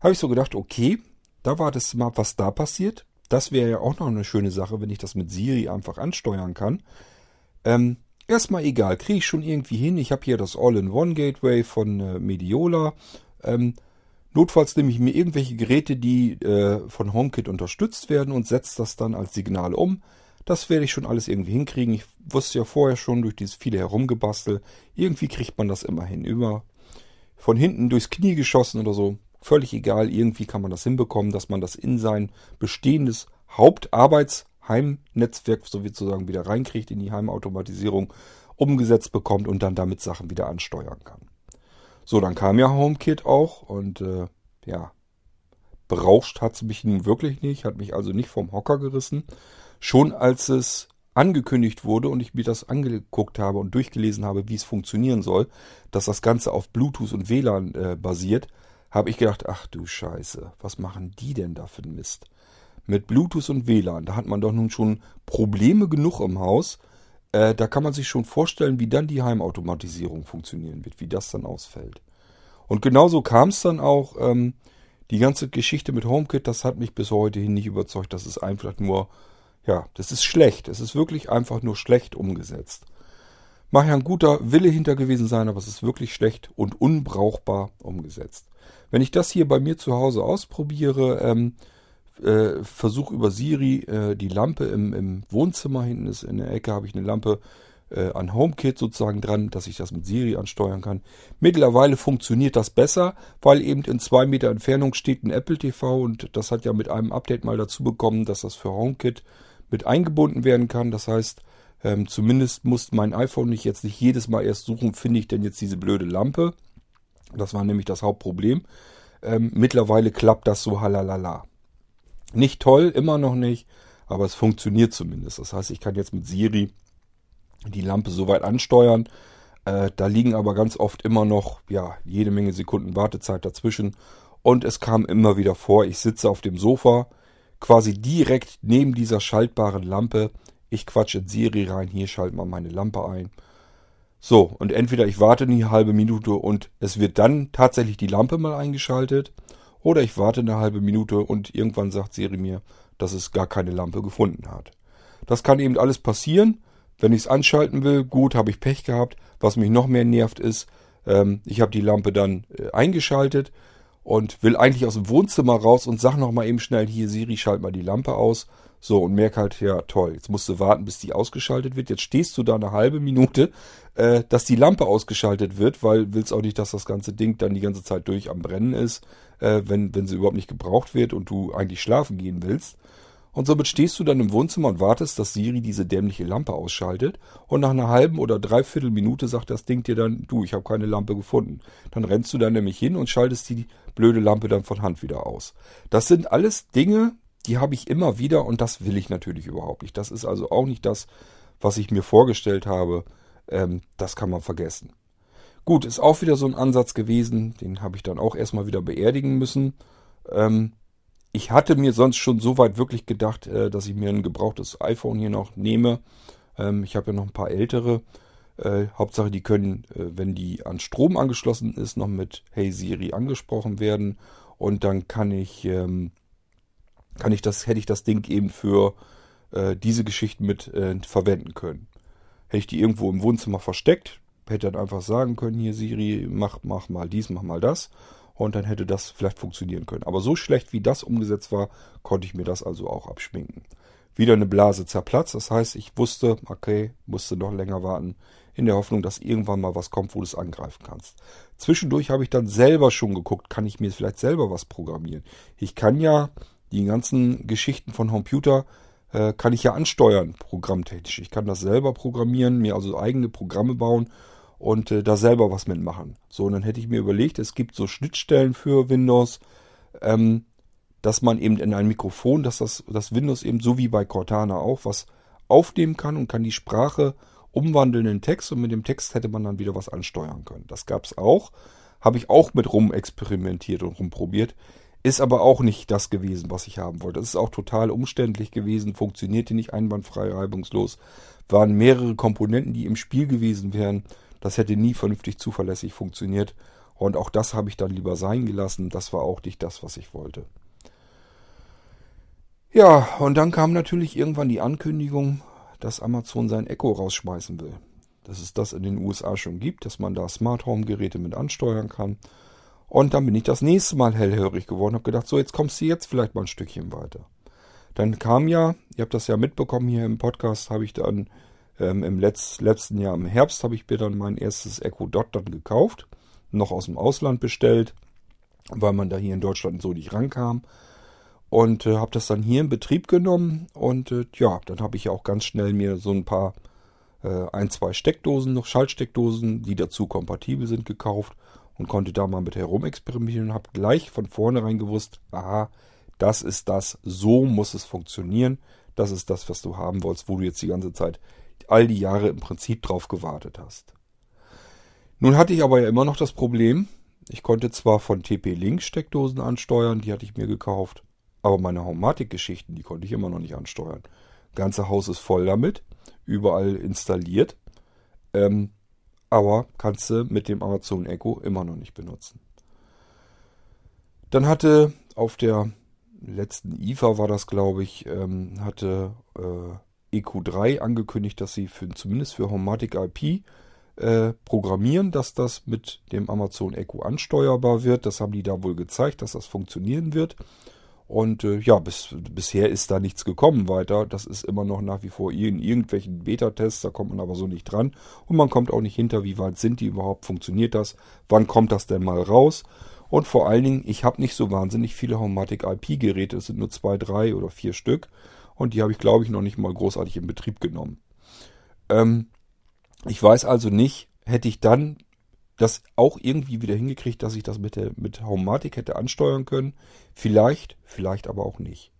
Habe ich so gedacht, okay, da war das mal, was da passiert. Das wäre ja auch noch eine schöne Sache, wenn ich das mit Siri einfach ansteuern kann. Ähm, erstmal egal, kriege ich schon irgendwie hin. Ich habe hier das All-in-One-Gateway von äh, Mediola. Ähm, notfalls nehme ich mir irgendwelche Geräte, die äh, von HomeKit unterstützt werden und setze das dann als Signal um. Das werde ich schon alles irgendwie hinkriegen. Ich wusste ja vorher schon durch dieses viele Herumgebastel. Irgendwie kriegt man das immer hin. Über von hinten durchs Knie geschossen oder so. Völlig egal. Irgendwie kann man das hinbekommen, dass man das in sein bestehendes Hauptarbeitsheimnetzwerk sozusagen wieder reinkriegt in die Heimautomatisierung, umgesetzt bekommt und dann damit Sachen wieder ansteuern kann. So, dann kam ja HomeKit auch und äh, ja, berauscht hat es mich nun wirklich nicht, hat mich also nicht vom Hocker gerissen. Schon als es angekündigt wurde und ich mir das angeguckt habe und durchgelesen habe, wie es funktionieren soll, dass das Ganze auf Bluetooth und WLAN äh, basiert, habe ich gedacht, ach du Scheiße, was machen die denn da für einen Mist? Mit Bluetooth und WLAN, da hat man doch nun schon Probleme genug im Haus. Äh, da kann man sich schon vorstellen, wie dann die Heimautomatisierung funktionieren wird, wie das dann ausfällt. Und genauso kam es dann auch. Ähm, die ganze Geschichte mit HomeKit, das hat mich bis heute hin nicht überzeugt. Das ist einfach nur ja, das ist schlecht. Es ist wirklich einfach nur schlecht umgesetzt. Mag ja ein guter Wille hinter gewesen sein, aber es ist wirklich schlecht und unbrauchbar umgesetzt. Wenn ich das hier bei mir zu Hause ausprobiere, ähm, äh, versuche über Siri äh, die Lampe im, im, Wohnzimmer hinten ist in der Ecke habe ich eine Lampe äh, an HomeKit sozusagen dran, dass ich das mit Siri ansteuern kann. Mittlerweile funktioniert das besser, weil eben in zwei Meter Entfernung steht ein Apple TV und das hat ja mit einem Update mal dazu bekommen, dass das für HomeKit mit eingebunden werden kann. Das heißt, ähm, zumindest muss mein iPhone nicht jetzt nicht jedes Mal erst suchen, finde ich denn jetzt diese blöde Lampe. Das war nämlich das Hauptproblem. Ähm, mittlerweile klappt das so halalala. Nicht toll, immer noch nicht, aber es funktioniert zumindest. Das heißt, ich kann jetzt mit Siri die Lampe soweit ansteuern. Äh, da liegen aber ganz oft immer noch ja jede Menge Sekunden Wartezeit dazwischen. Und es kam immer wieder vor, ich sitze auf dem Sofa, quasi direkt neben dieser schaltbaren Lampe. Ich quatsche in Siri rein, hier schalt mal meine Lampe ein. So, und entweder ich warte eine halbe Minute und es wird dann tatsächlich die Lampe mal eingeschaltet, oder ich warte eine halbe Minute und irgendwann sagt Siri mir, dass es gar keine Lampe gefunden hat. Das kann eben alles passieren. Wenn ich es anschalten will, gut, habe ich Pech gehabt. Was mich noch mehr nervt ist, ähm, ich habe die Lampe dann äh, eingeschaltet und will eigentlich aus dem Wohnzimmer raus und sag noch mal eben schnell hier Siri, schalt mal die Lampe aus. So, und merk halt, ja toll, jetzt musst du warten, bis die ausgeschaltet wird. Jetzt stehst du da eine halbe Minute, äh, dass die Lampe ausgeschaltet wird, weil willst auch nicht, dass das ganze Ding dann die ganze Zeit durch am Brennen ist, äh, wenn, wenn sie überhaupt nicht gebraucht wird und du eigentlich schlafen gehen willst. Und somit stehst du dann im Wohnzimmer und wartest, dass Siri diese dämliche Lampe ausschaltet. Und nach einer halben oder dreiviertel Minute sagt das Ding dir dann, du, ich habe keine Lampe gefunden. Dann rennst du dann nämlich hin und schaltest die blöde Lampe dann von Hand wieder aus. Das sind alles Dinge, die habe ich immer wieder und das will ich natürlich überhaupt nicht. Das ist also auch nicht das, was ich mir vorgestellt habe. Ähm, das kann man vergessen. Gut, ist auch wieder so ein Ansatz gewesen. Den habe ich dann auch erstmal wieder beerdigen müssen. Ähm, ich hatte mir sonst schon so weit wirklich gedacht, äh, dass ich mir ein gebrauchtes iPhone hier noch nehme. Ähm, ich habe ja noch ein paar ältere. Äh, Hauptsache, die können, äh, wenn die an Strom angeschlossen ist, noch mit Hey Siri angesprochen werden. Und dann kann ich, ähm, kann ich das, hätte ich das Ding eben für äh, diese Geschichten mit äh, verwenden können. Hätte ich die irgendwo im Wohnzimmer versteckt, hätte dann einfach sagen können, hier Siri, mach, mach mal dies, mach mal das und dann hätte das vielleicht funktionieren können. Aber so schlecht wie das umgesetzt war, konnte ich mir das also auch abschminken. Wieder eine Blase zerplatzt, das heißt, ich wusste, okay, musste noch länger warten, in der Hoffnung, dass irgendwann mal was kommt, wo du es angreifen kannst. Zwischendurch habe ich dann selber schon geguckt, kann ich mir vielleicht selber was programmieren. Ich kann ja die ganzen Geschichten von Computer äh, kann ich ja ansteuern, programmtechnisch. Ich kann das selber programmieren, mir also eigene Programme bauen und äh, da selber was mitmachen. So, und dann hätte ich mir überlegt, es gibt so Schnittstellen für Windows, ähm, dass man eben in ein Mikrofon, dass das, das Windows eben so wie bei Cortana auch was aufnehmen kann und kann die Sprache umwandeln in Text und mit dem Text hätte man dann wieder was ansteuern können. Das gab es auch, habe ich auch mit rum experimentiert und rumprobiert. Ist aber auch nicht das gewesen, was ich haben wollte. Es ist auch total umständlich gewesen, funktionierte nicht einwandfrei, reibungslos. Waren mehrere Komponenten, die im Spiel gewesen wären. Das hätte nie vernünftig zuverlässig funktioniert. Und auch das habe ich dann lieber sein gelassen. Das war auch nicht das, was ich wollte. Ja, und dann kam natürlich irgendwann die Ankündigung, dass Amazon sein Echo rausschmeißen will. Dass es das in den USA schon gibt, dass man da Smart Home Geräte mit ansteuern kann. Und dann bin ich das nächste Mal hellhörig geworden, habe gedacht, so jetzt kommst du jetzt vielleicht mal ein Stückchen weiter. Dann kam ja, ihr habt das ja mitbekommen hier im Podcast, habe ich dann ähm, Im Letz-, letzten Jahr im Herbst habe ich mir dann mein erstes Echo Dot dann gekauft. Noch aus dem Ausland bestellt, weil man da hier in Deutschland so nicht rankam. Und äh, habe das dann hier in Betrieb genommen. Und äh, ja, dann habe ich auch ganz schnell mir so ein paar, äh, ein, zwei Steckdosen, noch Schaltsteckdosen, die dazu kompatibel sind, gekauft. Und konnte da mal mit herumexperimentieren und habe gleich von vornherein gewusst, aha, das ist das, so muss es funktionieren. Das ist das, was du haben wolltest, wo du jetzt die ganze Zeit all die Jahre im Prinzip drauf gewartet hast. Nun hatte ich aber ja immer noch das Problem, ich konnte zwar von TP-Link Steckdosen ansteuern, die hatte ich mir gekauft, aber meine Haumatic-Geschichten, die konnte ich immer noch nicht ansteuern. Ganze Haus ist voll damit, überall installiert, ähm, aber kannst du mit dem Amazon Echo immer noch nicht benutzen. Dann hatte auf der letzten IFA war das, glaube ich, ähm, hatte äh, EQ3 angekündigt, dass sie für, zumindest für Homatic IP äh, programmieren, dass das mit dem Amazon Echo ansteuerbar wird. Das haben die da wohl gezeigt, dass das funktionieren wird. Und äh, ja, bis, bisher ist da nichts gekommen weiter. Das ist immer noch nach wie vor in irgendwelchen Beta-Tests, da kommt man aber so nicht dran. Und man kommt auch nicht hinter, wie weit sind die überhaupt, funktioniert das, wann kommt das denn mal raus. Und vor allen Dingen, ich habe nicht so wahnsinnig viele Homatic IP-Geräte, es sind nur zwei, drei oder vier Stück und die habe ich, glaube ich, noch nicht mal großartig in Betrieb genommen. Ähm, ich weiß also nicht, hätte ich dann das auch irgendwie wieder hingekriegt, dass ich das mit, der, mit Haumatik hätte ansteuern können. Vielleicht, vielleicht aber auch nicht.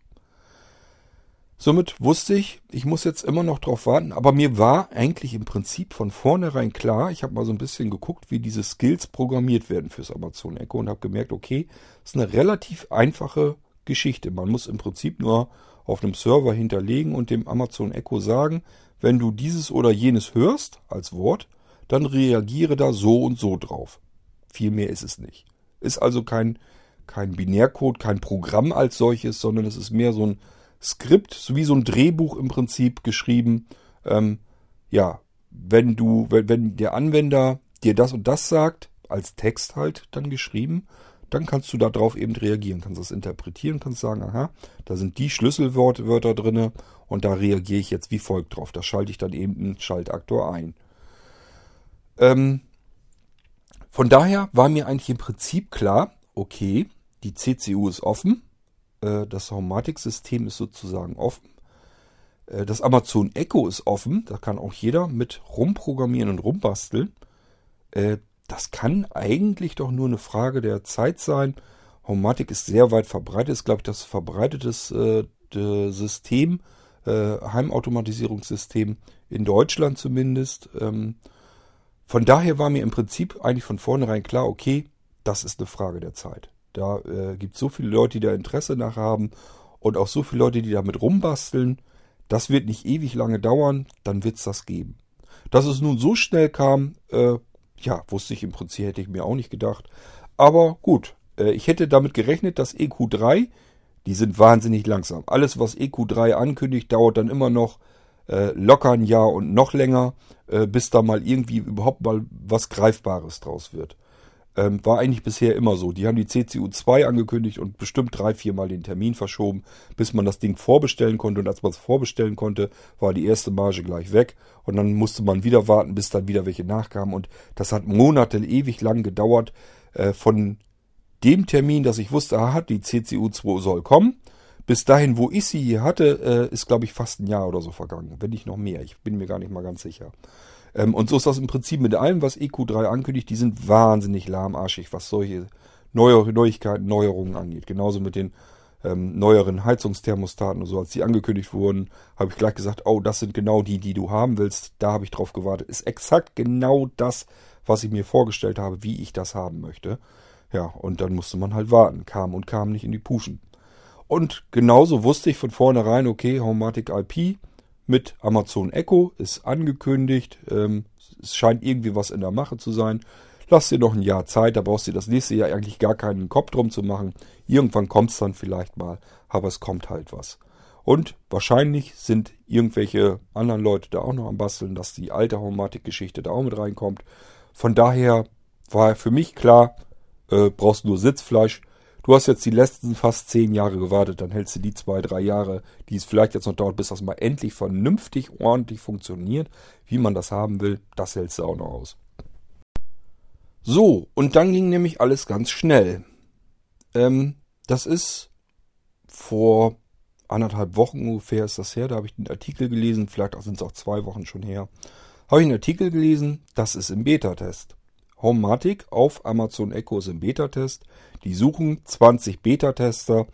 Somit wusste ich, ich muss jetzt immer noch drauf warten, aber mir war eigentlich im Prinzip von vornherein klar, ich habe mal so ein bisschen geguckt, wie diese Skills programmiert werden fürs Amazon Echo und habe gemerkt, okay, ist eine relativ einfache Geschichte. Man muss im Prinzip nur auf einem Server hinterlegen und dem Amazon Echo sagen, wenn du dieses oder jenes hörst als Wort, dann reagiere da so und so drauf. Viel mehr ist es nicht. Ist also kein, kein Binärcode, kein Programm als solches, sondern es ist mehr so ein Skript, so wie so ein Drehbuch im Prinzip geschrieben. Ähm, ja, wenn du, wenn, wenn der Anwender dir das und das sagt, als Text halt dann geschrieben, dann kannst du darauf eben reagieren, kannst das interpretieren, kannst sagen, aha, da sind die Schlüsselwörter drinne und da reagiere ich jetzt wie folgt drauf. Da schalte ich dann eben einen Schaltaktor ein. Ähm, von daher war mir eigentlich im Prinzip klar, okay, die CCU ist offen, äh, das Homematic-System ist sozusagen offen, äh, das Amazon Echo ist offen, da kann auch jeder mit rumprogrammieren und rumbasteln. Äh, das kann eigentlich doch nur eine Frage der Zeit sein. Homematic ist sehr weit verbreitet, ist glaube ich das verbreitetes äh, System, äh, Heimautomatisierungssystem in Deutschland zumindest. Ähm, von daher war mir im Prinzip eigentlich von vornherein klar, okay, das ist eine Frage der Zeit. Da äh, gibt es so viele Leute, die da Interesse nach haben und auch so viele Leute, die damit rumbasteln. Das wird nicht ewig lange dauern, dann wird es das geben. Dass es nun so schnell kam, äh, ja, wusste ich im Prinzip, hätte ich mir auch nicht gedacht. Aber gut, äh, ich hätte damit gerechnet, dass EQ3, die sind wahnsinnig langsam. Alles, was EQ3 ankündigt, dauert dann immer noch äh, locker ein Jahr und noch länger, äh, bis da mal irgendwie überhaupt mal was Greifbares draus wird. Ähm, war eigentlich bisher immer so. Die haben die CCU 2 angekündigt und bestimmt drei, vier Mal den Termin verschoben, bis man das Ding vorbestellen konnte. Und als man es vorbestellen konnte, war die erste Marge gleich weg. Und dann musste man wieder warten, bis dann wieder welche nachkamen. Und das hat Monate ewig lang gedauert. Äh, von dem Termin, dass ich wusste, aha, die CCU 2 soll kommen, bis dahin, wo ich sie hier hatte, äh, ist, glaube ich, fast ein Jahr oder so vergangen. Wenn nicht noch mehr. Ich bin mir gar nicht mal ganz sicher. Ähm, und so ist das im Prinzip mit allem, was EQ3 ankündigt. Die sind wahnsinnig lahmarschig, was solche Neu Neuigkeiten, Neuerungen angeht. Genauso mit den ähm, neueren Heizungsthermostaten und so. Als die angekündigt wurden, habe ich gleich gesagt, oh, das sind genau die, die du haben willst. Da habe ich drauf gewartet. Ist exakt genau das, was ich mir vorgestellt habe, wie ich das haben möchte. Ja, und dann musste man halt warten. Kam und kam nicht in die Puschen. Und genauso wusste ich von vornherein, okay, Homematic IP mit Amazon Echo ist angekündigt. Ähm, es scheint irgendwie was in der Mache zu sein. Lass dir noch ein Jahr Zeit, da brauchst du das nächste Jahr eigentlich gar keinen Kopf drum zu machen. Irgendwann kommt es dann vielleicht mal, aber es kommt halt was. Und wahrscheinlich sind irgendwelche anderen Leute da auch noch am Basteln, dass die alte Homematic-Geschichte da auch mit reinkommt. Von daher war für mich klar, äh, brauchst nur Sitzfleisch, Du hast jetzt die letzten fast zehn Jahre gewartet, dann hältst du die zwei, drei Jahre, die es vielleicht jetzt noch dauert, bis das mal endlich vernünftig, ordentlich funktioniert, wie man das haben will, das hältst du auch noch aus. So, und dann ging nämlich alles ganz schnell. Ähm, das ist vor anderthalb Wochen ungefähr ist das her, da habe ich den Artikel gelesen, vielleicht sind es auch zwei Wochen schon her. Habe ich einen Artikel gelesen, das ist im Beta-Test. Homematic auf Amazon Echo ist im Beta-Test. Die suchen 20 Beta-Tester,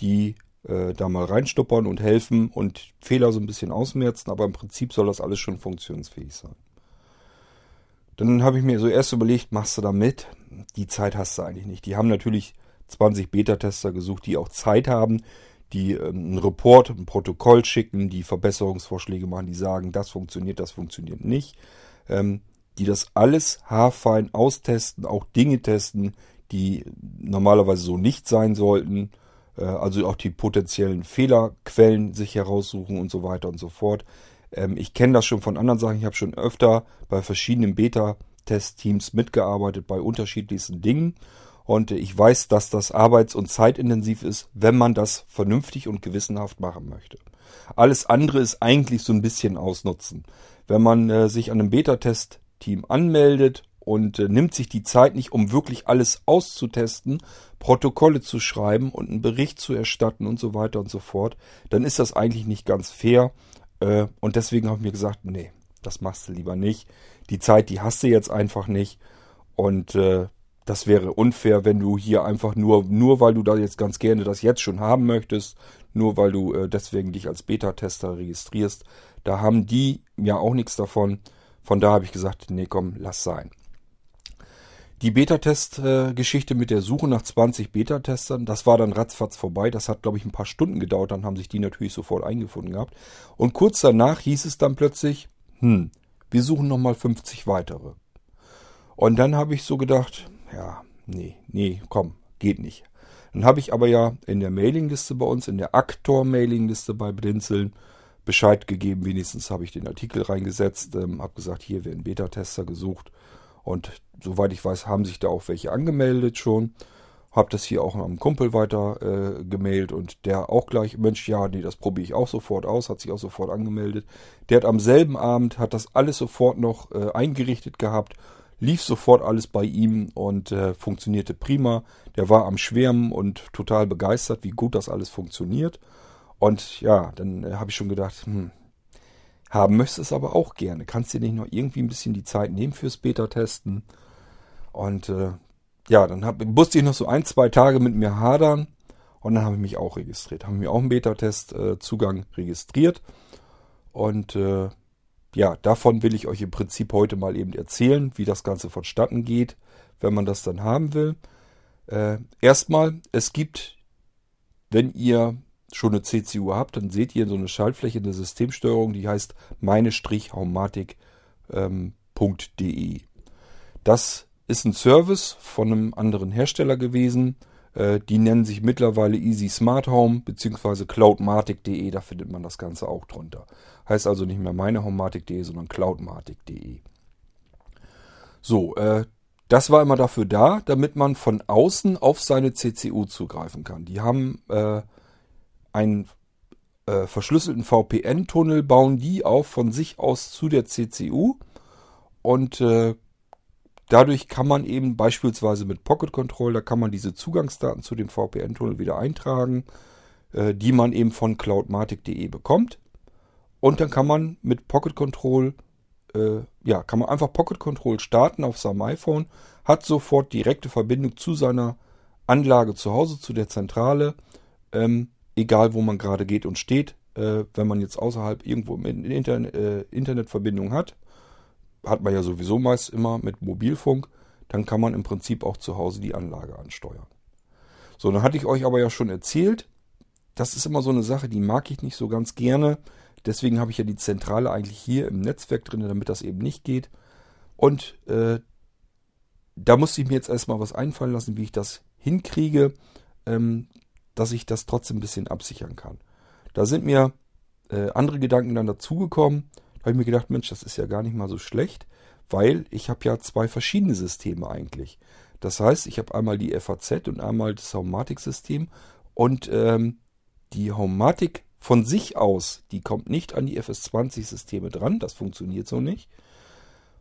die äh, da mal reinstuppern und helfen und Fehler so ein bisschen ausmerzen, aber im Prinzip soll das alles schon funktionsfähig sein. Dann habe ich mir so erst überlegt, machst du da mit? Die Zeit hast du eigentlich nicht. Die haben natürlich 20 Beta-Tester gesucht, die auch Zeit haben, die ähm, einen Report, ein Protokoll schicken, die Verbesserungsvorschläge machen, die sagen, das funktioniert, das funktioniert nicht. Ähm, die das alles haarfein austesten, auch Dinge testen, die normalerweise so nicht sein sollten. Äh, also auch die potenziellen Fehlerquellen sich heraussuchen und so weiter und so fort. Ähm, ich kenne das schon von anderen Sachen. Ich habe schon öfter bei verschiedenen Beta-Test-Teams mitgearbeitet bei unterschiedlichsten Dingen. Und ich weiß, dass das arbeits- und zeitintensiv ist, wenn man das vernünftig und gewissenhaft machen möchte. Alles andere ist eigentlich so ein bisschen ausnutzen. Wenn man äh, sich an einem Beta-Test-Team anmeldet und äh, nimmt sich die Zeit nicht, um wirklich alles auszutesten, Protokolle zu schreiben und einen Bericht zu erstatten und so weiter und so fort, dann ist das eigentlich nicht ganz fair. Äh, und deswegen habe ich mir gesagt, nee, das machst du lieber nicht. Die Zeit, die hast du jetzt einfach nicht. Und äh, das wäre unfair, wenn du hier einfach nur, nur weil du da jetzt ganz gerne das jetzt schon haben möchtest, nur weil du äh, deswegen dich als Beta-Tester registrierst, da haben die ja auch nichts davon. Von da habe ich gesagt, nee, komm, lass sein. Die Beta-Test-Geschichte mit der Suche nach 20 Beta-Testern, das war dann ratzfatz vorbei. Das hat, glaube ich, ein paar Stunden gedauert. Dann haben sich die natürlich sofort eingefunden gehabt. Und kurz danach hieß es dann plötzlich, hm, wir suchen nochmal 50 weitere. Und dann habe ich so gedacht, ja, nee, nee, komm, geht nicht. Dann habe ich aber ja in der Mailingliste bei uns, in der Aktor-Mailingliste bei Blinzeln, Bescheid gegeben, wenigstens habe ich den Artikel reingesetzt, ähm, habe gesagt, hier werden Beta-Tester gesucht und soweit ich weiß, haben sich da auch welche angemeldet schon. Habe das hier auch einem Kumpel weiter äh, gemailt und der auch gleich, Mensch, ja, nee, das probiere ich auch sofort aus, hat sich auch sofort angemeldet. Der hat am selben Abend, hat das alles sofort noch äh, eingerichtet gehabt, lief sofort alles bei ihm und äh, funktionierte prima. Der war am Schwärmen und total begeistert, wie gut das alles funktioniert. Und ja, dann äh, habe ich schon gedacht, hm, haben möchtest es aber auch gerne. Kannst dir nicht noch irgendwie ein bisschen die Zeit nehmen fürs Beta-Testen? Und äh, ja, dann hab, musste ich noch so ein, zwei Tage mit mir hadern. Und dann habe ich mich auch registriert. Haben mir auch einen Beta-Test-Zugang äh, registriert. Und äh, ja, davon will ich euch im Prinzip heute mal eben erzählen, wie das Ganze vonstatten geht, wenn man das dann haben will. Äh, erstmal, es gibt, wenn ihr schon eine CCU habt, dann seht ihr so eine Schaltfläche in der Systemsteuerung, die heißt meine-haumatik.de. Ähm, das ist ein Service von einem anderen Hersteller gewesen. Äh, die nennen sich mittlerweile Easy Smart Home bzw. cloudmatic.de. Da findet man das Ganze auch drunter. Heißt also nicht mehr meine Homematic.de, sondern cloudmatic.de. So, äh, das war immer dafür da, damit man von außen auf seine CCU zugreifen kann. Die haben äh, einen äh, verschlüsselten VPN-Tunnel, bauen die auf von sich aus zu der CCU und äh, dadurch kann man eben beispielsweise mit Pocket Control, da kann man diese Zugangsdaten zu dem VPN-Tunnel wieder eintragen, äh, die man eben von cloudmatic.de bekommt. Und dann kann man mit Pocket Control, äh, ja, kann man einfach Pocket Control starten auf seinem iPhone, hat sofort direkte Verbindung zu seiner Anlage zu Hause, zu der Zentrale. Ähm, egal wo man gerade geht und steht. Äh, wenn man jetzt außerhalb irgendwo eine Internet, äh, Internetverbindung hat, hat man ja sowieso meist immer mit Mobilfunk, dann kann man im Prinzip auch zu Hause die Anlage ansteuern. So, dann hatte ich euch aber ja schon erzählt, das ist immer so eine Sache, die mag ich nicht so ganz gerne. Deswegen habe ich ja die Zentrale eigentlich hier im Netzwerk drin, damit das eben nicht geht. Und äh, da musste ich mir jetzt erstmal was einfallen lassen, wie ich das hinkriege. Ähm, dass ich das trotzdem ein bisschen absichern kann. Da sind mir äh, andere Gedanken dann dazugekommen. Da habe ich mir gedacht, Mensch, das ist ja gar nicht mal so schlecht, weil ich habe ja zwei verschiedene Systeme eigentlich. Das heißt, ich habe einmal die FAZ und einmal das Haumatic-System und ähm, die Haumatic von sich aus, die kommt nicht an die FS20-Systeme dran, das funktioniert so nicht.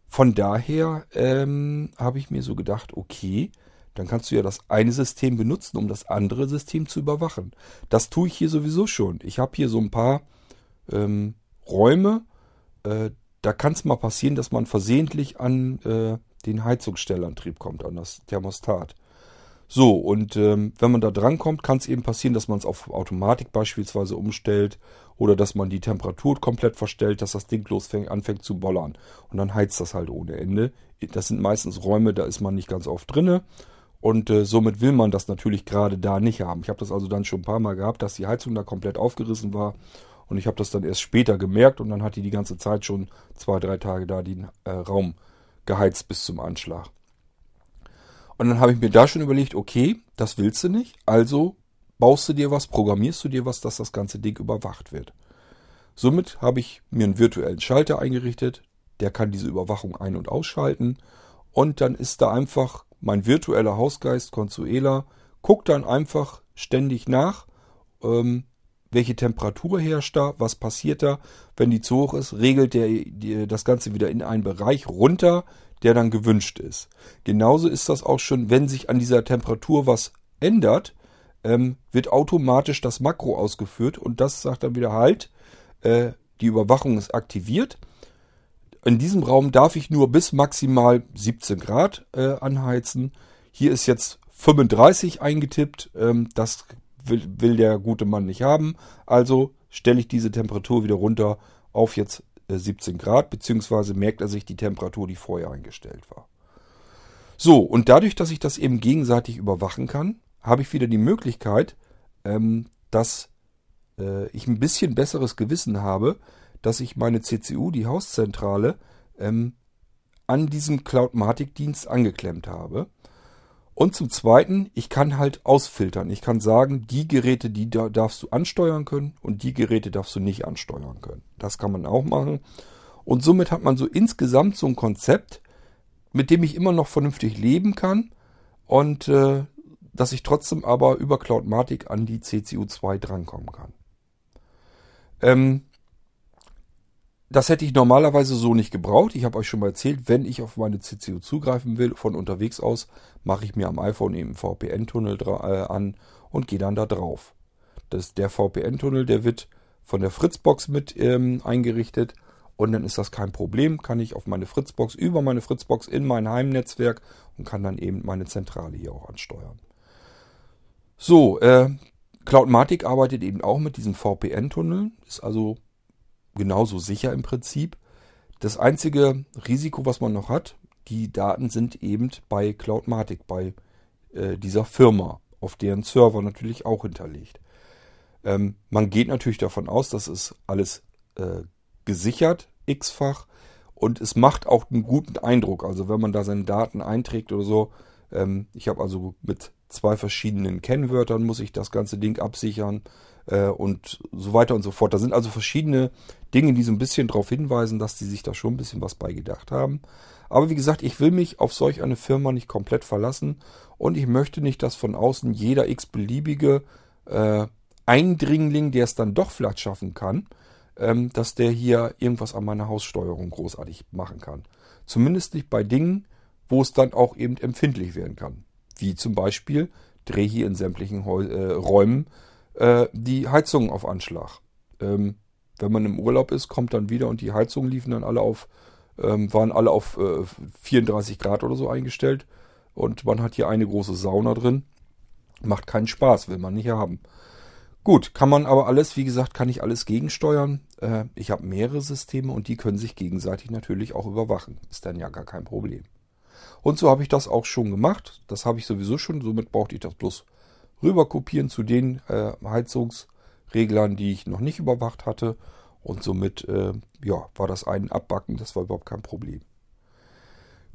Von daher ähm, habe ich mir so gedacht, okay, dann kannst du ja das eine System benutzen, um das andere System zu überwachen. Das tue ich hier sowieso schon. Ich habe hier so ein paar ähm, Räume. Äh, da kann es mal passieren, dass man versehentlich an äh, den Heizungsstellantrieb kommt, an das Thermostat. So, und ähm, wenn man da dran kommt, kann es eben passieren, dass man es auf Automatik beispielsweise umstellt oder dass man die Temperatur komplett verstellt, dass das Ding bloß anfängt zu bollern. Und dann heizt das halt ohne Ende. Das sind meistens Räume, da ist man nicht ganz oft drinne. Und äh, somit will man das natürlich gerade da nicht haben. Ich habe das also dann schon ein paar Mal gehabt, dass die Heizung da komplett aufgerissen war. Und ich habe das dann erst später gemerkt und dann hat die die ganze Zeit schon zwei, drei Tage da den äh, Raum geheizt bis zum Anschlag. Und dann habe ich mir da schon überlegt, okay, das willst du nicht. Also baust du dir was, programmierst du dir was, dass das ganze Ding überwacht wird. Somit habe ich mir einen virtuellen Schalter eingerichtet. Der kann diese Überwachung ein- und ausschalten. Und dann ist da einfach mein virtueller Hausgeist Consuela guckt dann einfach ständig nach, ähm, welche Temperatur herrscht da, was passiert da. Wenn die zu hoch ist, regelt der die, das Ganze wieder in einen Bereich runter, der dann gewünscht ist. Genauso ist das auch schon, wenn sich an dieser Temperatur was ändert, ähm, wird automatisch das Makro ausgeführt und das sagt dann wieder halt, äh, die Überwachung ist aktiviert in diesem Raum darf ich nur bis maximal 17 Grad äh, anheizen. Hier ist jetzt 35 eingetippt. Ähm, das will, will, der gute Mann nicht haben. Also stelle ich diese Temperatur wieder runter auf jetzt äh, 17 Grad, beziehungsweise merkt er sich die Temperatur, die vorher eingestellt war. So, und dadurch, dass ich das eben gegenseitig überwachen kann, habe ich wieder die Möglichkeit, ähm, dass äh, ich ein bisschen besseres Gewissen habe, dass ich meine CCU, die Hauszentrale, ähm, an diesem Cloudmatic-Dienst angeklemmt habe. Und zum Zweiten, ich kann halt ausfiltern. Ich kann sagen, die Geräte, die da darfst du ansteuern können und die Geräte darfst du nicht ansteuern können. Das kann man auch machen. Und somit hat man so insgesamt so ein Konzept, mit dem ich immer noch vernünftig leben kann und äh, dass ich trotzdem aber über Cloudmatic an die CCU2 drankommen kann. Ähm, das hätte ich normalerweise so nicht gebraucht. Ich habe euch schon mal erzählt, wenn ich auf meine CCU zugreifen will, von unterwegs aus, mache ich mir am iPhone eben VPN-Tunnel äh, an und gehe dann da drauf. Das, der VPN-Tunnel, der wird von der Fritzbox mit ähm, eingerichtet und dann ist das kein Problem. Kann ich auf meine Fritzbox, über meine Fritzbox in mein Heimnetzwerk und kann dann eben meine Zentrale hier auch ansteuern. So, äh, Cloudmatic arbeitet eben auch mit diesem VPN-Tunnel, ist also genauso sicher im Prinzip. Das einzige Risiko, was man noch hat, die Daten sind eben bei Cloudmatic, bei äh, dieser Firma, auf deren Server natürlich auch hinterlegt. Ähm, man geht natürlich davon aus, dass es alles äh, gesichert, x-fach, und es macht auch einen guten Eindruck. Also wenn man da seine Daten einträgt oder so, ähm, ich habe also mit zwei verschiedenen Kennwörtern muss ich das ganze Ding absichern äh, und so weiter und so fort. Da sind also verschiedene Dinge, die so ein bisschen darauf hinweisen, dass die sich da schon ein bisschen was beigedacht haben. Aber wie gesagt, ich will mich auf solch eine Firma nicht komplett verlassen und ich möchte nicht, dass von außen jeder x-beliebige äh, Eindringling, der es dann doch vielleicht schaffen kann, ähm, dass der hier irgendwas an meiner Haussteuerung großartig machen kann. Zumindest nicht bei Dingen, wo es dann auch eben empfindlich werden kann. Wie zum Beispiel, drehe hier in sämtlichen Heu äh, Räumen äh, die Heizung auf Anschlag. Ähm, wenn man im Urlaub ist, kommt dann wieder und die Heizungen liefen dann alle auf, ähm, waren alle auf äh, 34 Grad oder so eingestellt. Und man hat hier eine große Sauna drin. Macht keinen Spaß, will man nicht haben. Gut, kann man aber alles, wie gesagt, kann ich alles gegensteuern. Äh, ich habe mehrere Systeme und die können sich gegenseitig natürlich auch überwachen. Ist dann ja gar kein Problem. Und so habe ich das auch schon gemacht. Das habe ich sowieso schon. Somit brauchte ich das bloß rüber kopieren zu den äh, Heizungsreglern, die ich noch nicht überwacht hatte. Und somit äh, ja, war das ein Abbacken. Das war überhaupt kein Problem.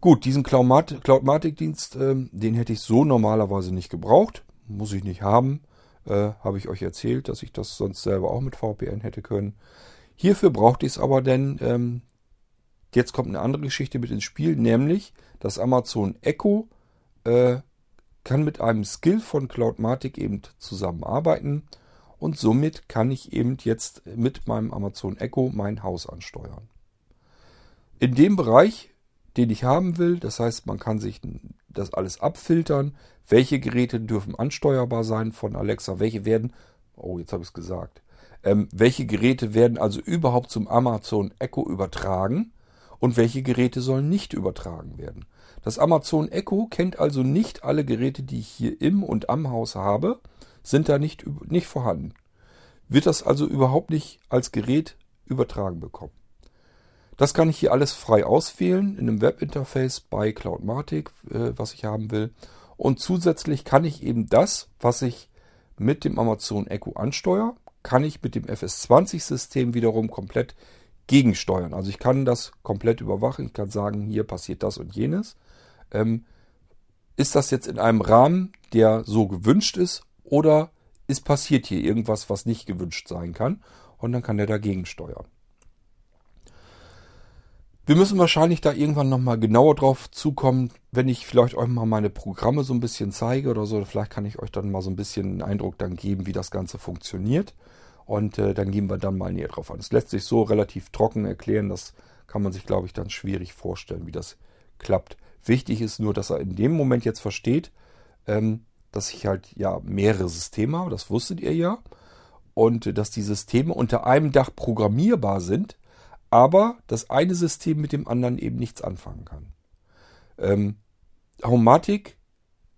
Gut, diesen Cloudmatic-Dienst, äh, den hätte ich so normalerweise nicht gebraucht. Muss ich nicht haben. Äh, habe ich euch erzählt, dass ich das sonst selber auch mit VPN hätte können. Hierfür brauchte ich es aber denn, ähm, jetzt kommt eine andere Geschichte mit ins Spiel, nämlich das Amazon Echo äh, kann mit einem Skill von Cloudmatic eben zusammenarbeiten und somit kann ich eben jetzt mit meinem Amazon Echo mein Haus ansteuern. In dem Bereich, den ich haben will, das heißt, man kann sich das alles abfiltern, welche Geräte dürfen ansteuerbar sein von Alexa, welche werden, oh, jetzt habe ich es gesagt, ähm, welche Geräte werden also überhaupt zum Amazon Echo übertragen und welche Geräte sollen nicht übertragen werden. Das Amazon Echo kennt also nicht alle Geräte, die ich hier im und am Haus habe, sind da nicht, nicht vorhanden. Wird das also überhaupt nicht als Gerät übertragen bekommen. Das kann ich hier alles frei auswählen in einem Webinterface bei Cloudmatic, äh, was ich haben will. Und zusätzlich kann ich eben das, was ich mit dem Amazon Echo ansteuere, kann ich mit dem FS20-System wiederum komplett gegensteuern. Also ich kann das komplett überwachen. Ich kann sagen, hier passiert das und jenes. Ähm, ist das jetzt in einem Rahmen, der so gewünscht ist, oder ist passiert hier irgendwas, was nicht gewünscht sein kann? Und dann kann er dagegen steuern. Wir müssen wahrscheinlich da irgendwann nochmal genauer drauf zukommen, wenn ich vielleicht euch mal meine Programme so ein bisschen zeige oder so. Vielleicht kann ich euch dann mal so ein bisschen einen Eindruck dann geben, wie das Ganze funktioniert. Und äh, dann gehen wir dann mal näher drauf an. Es lässt sich so relativ trocken erklären, das kann man sich, glaube ich, dann schwierig vorstellen, wie das klappt. Wichtig ist nur, dass er in dem Moment jetzt versteht, ähm, dass ich halt ja mehrere Systeme habe, das wusstet ihr ja. Und äh, dass die Systeme unter einem Dach programmierbar sind aber das eine System mit dem anderen eben nichts anfangen kann. Ähm, Homematic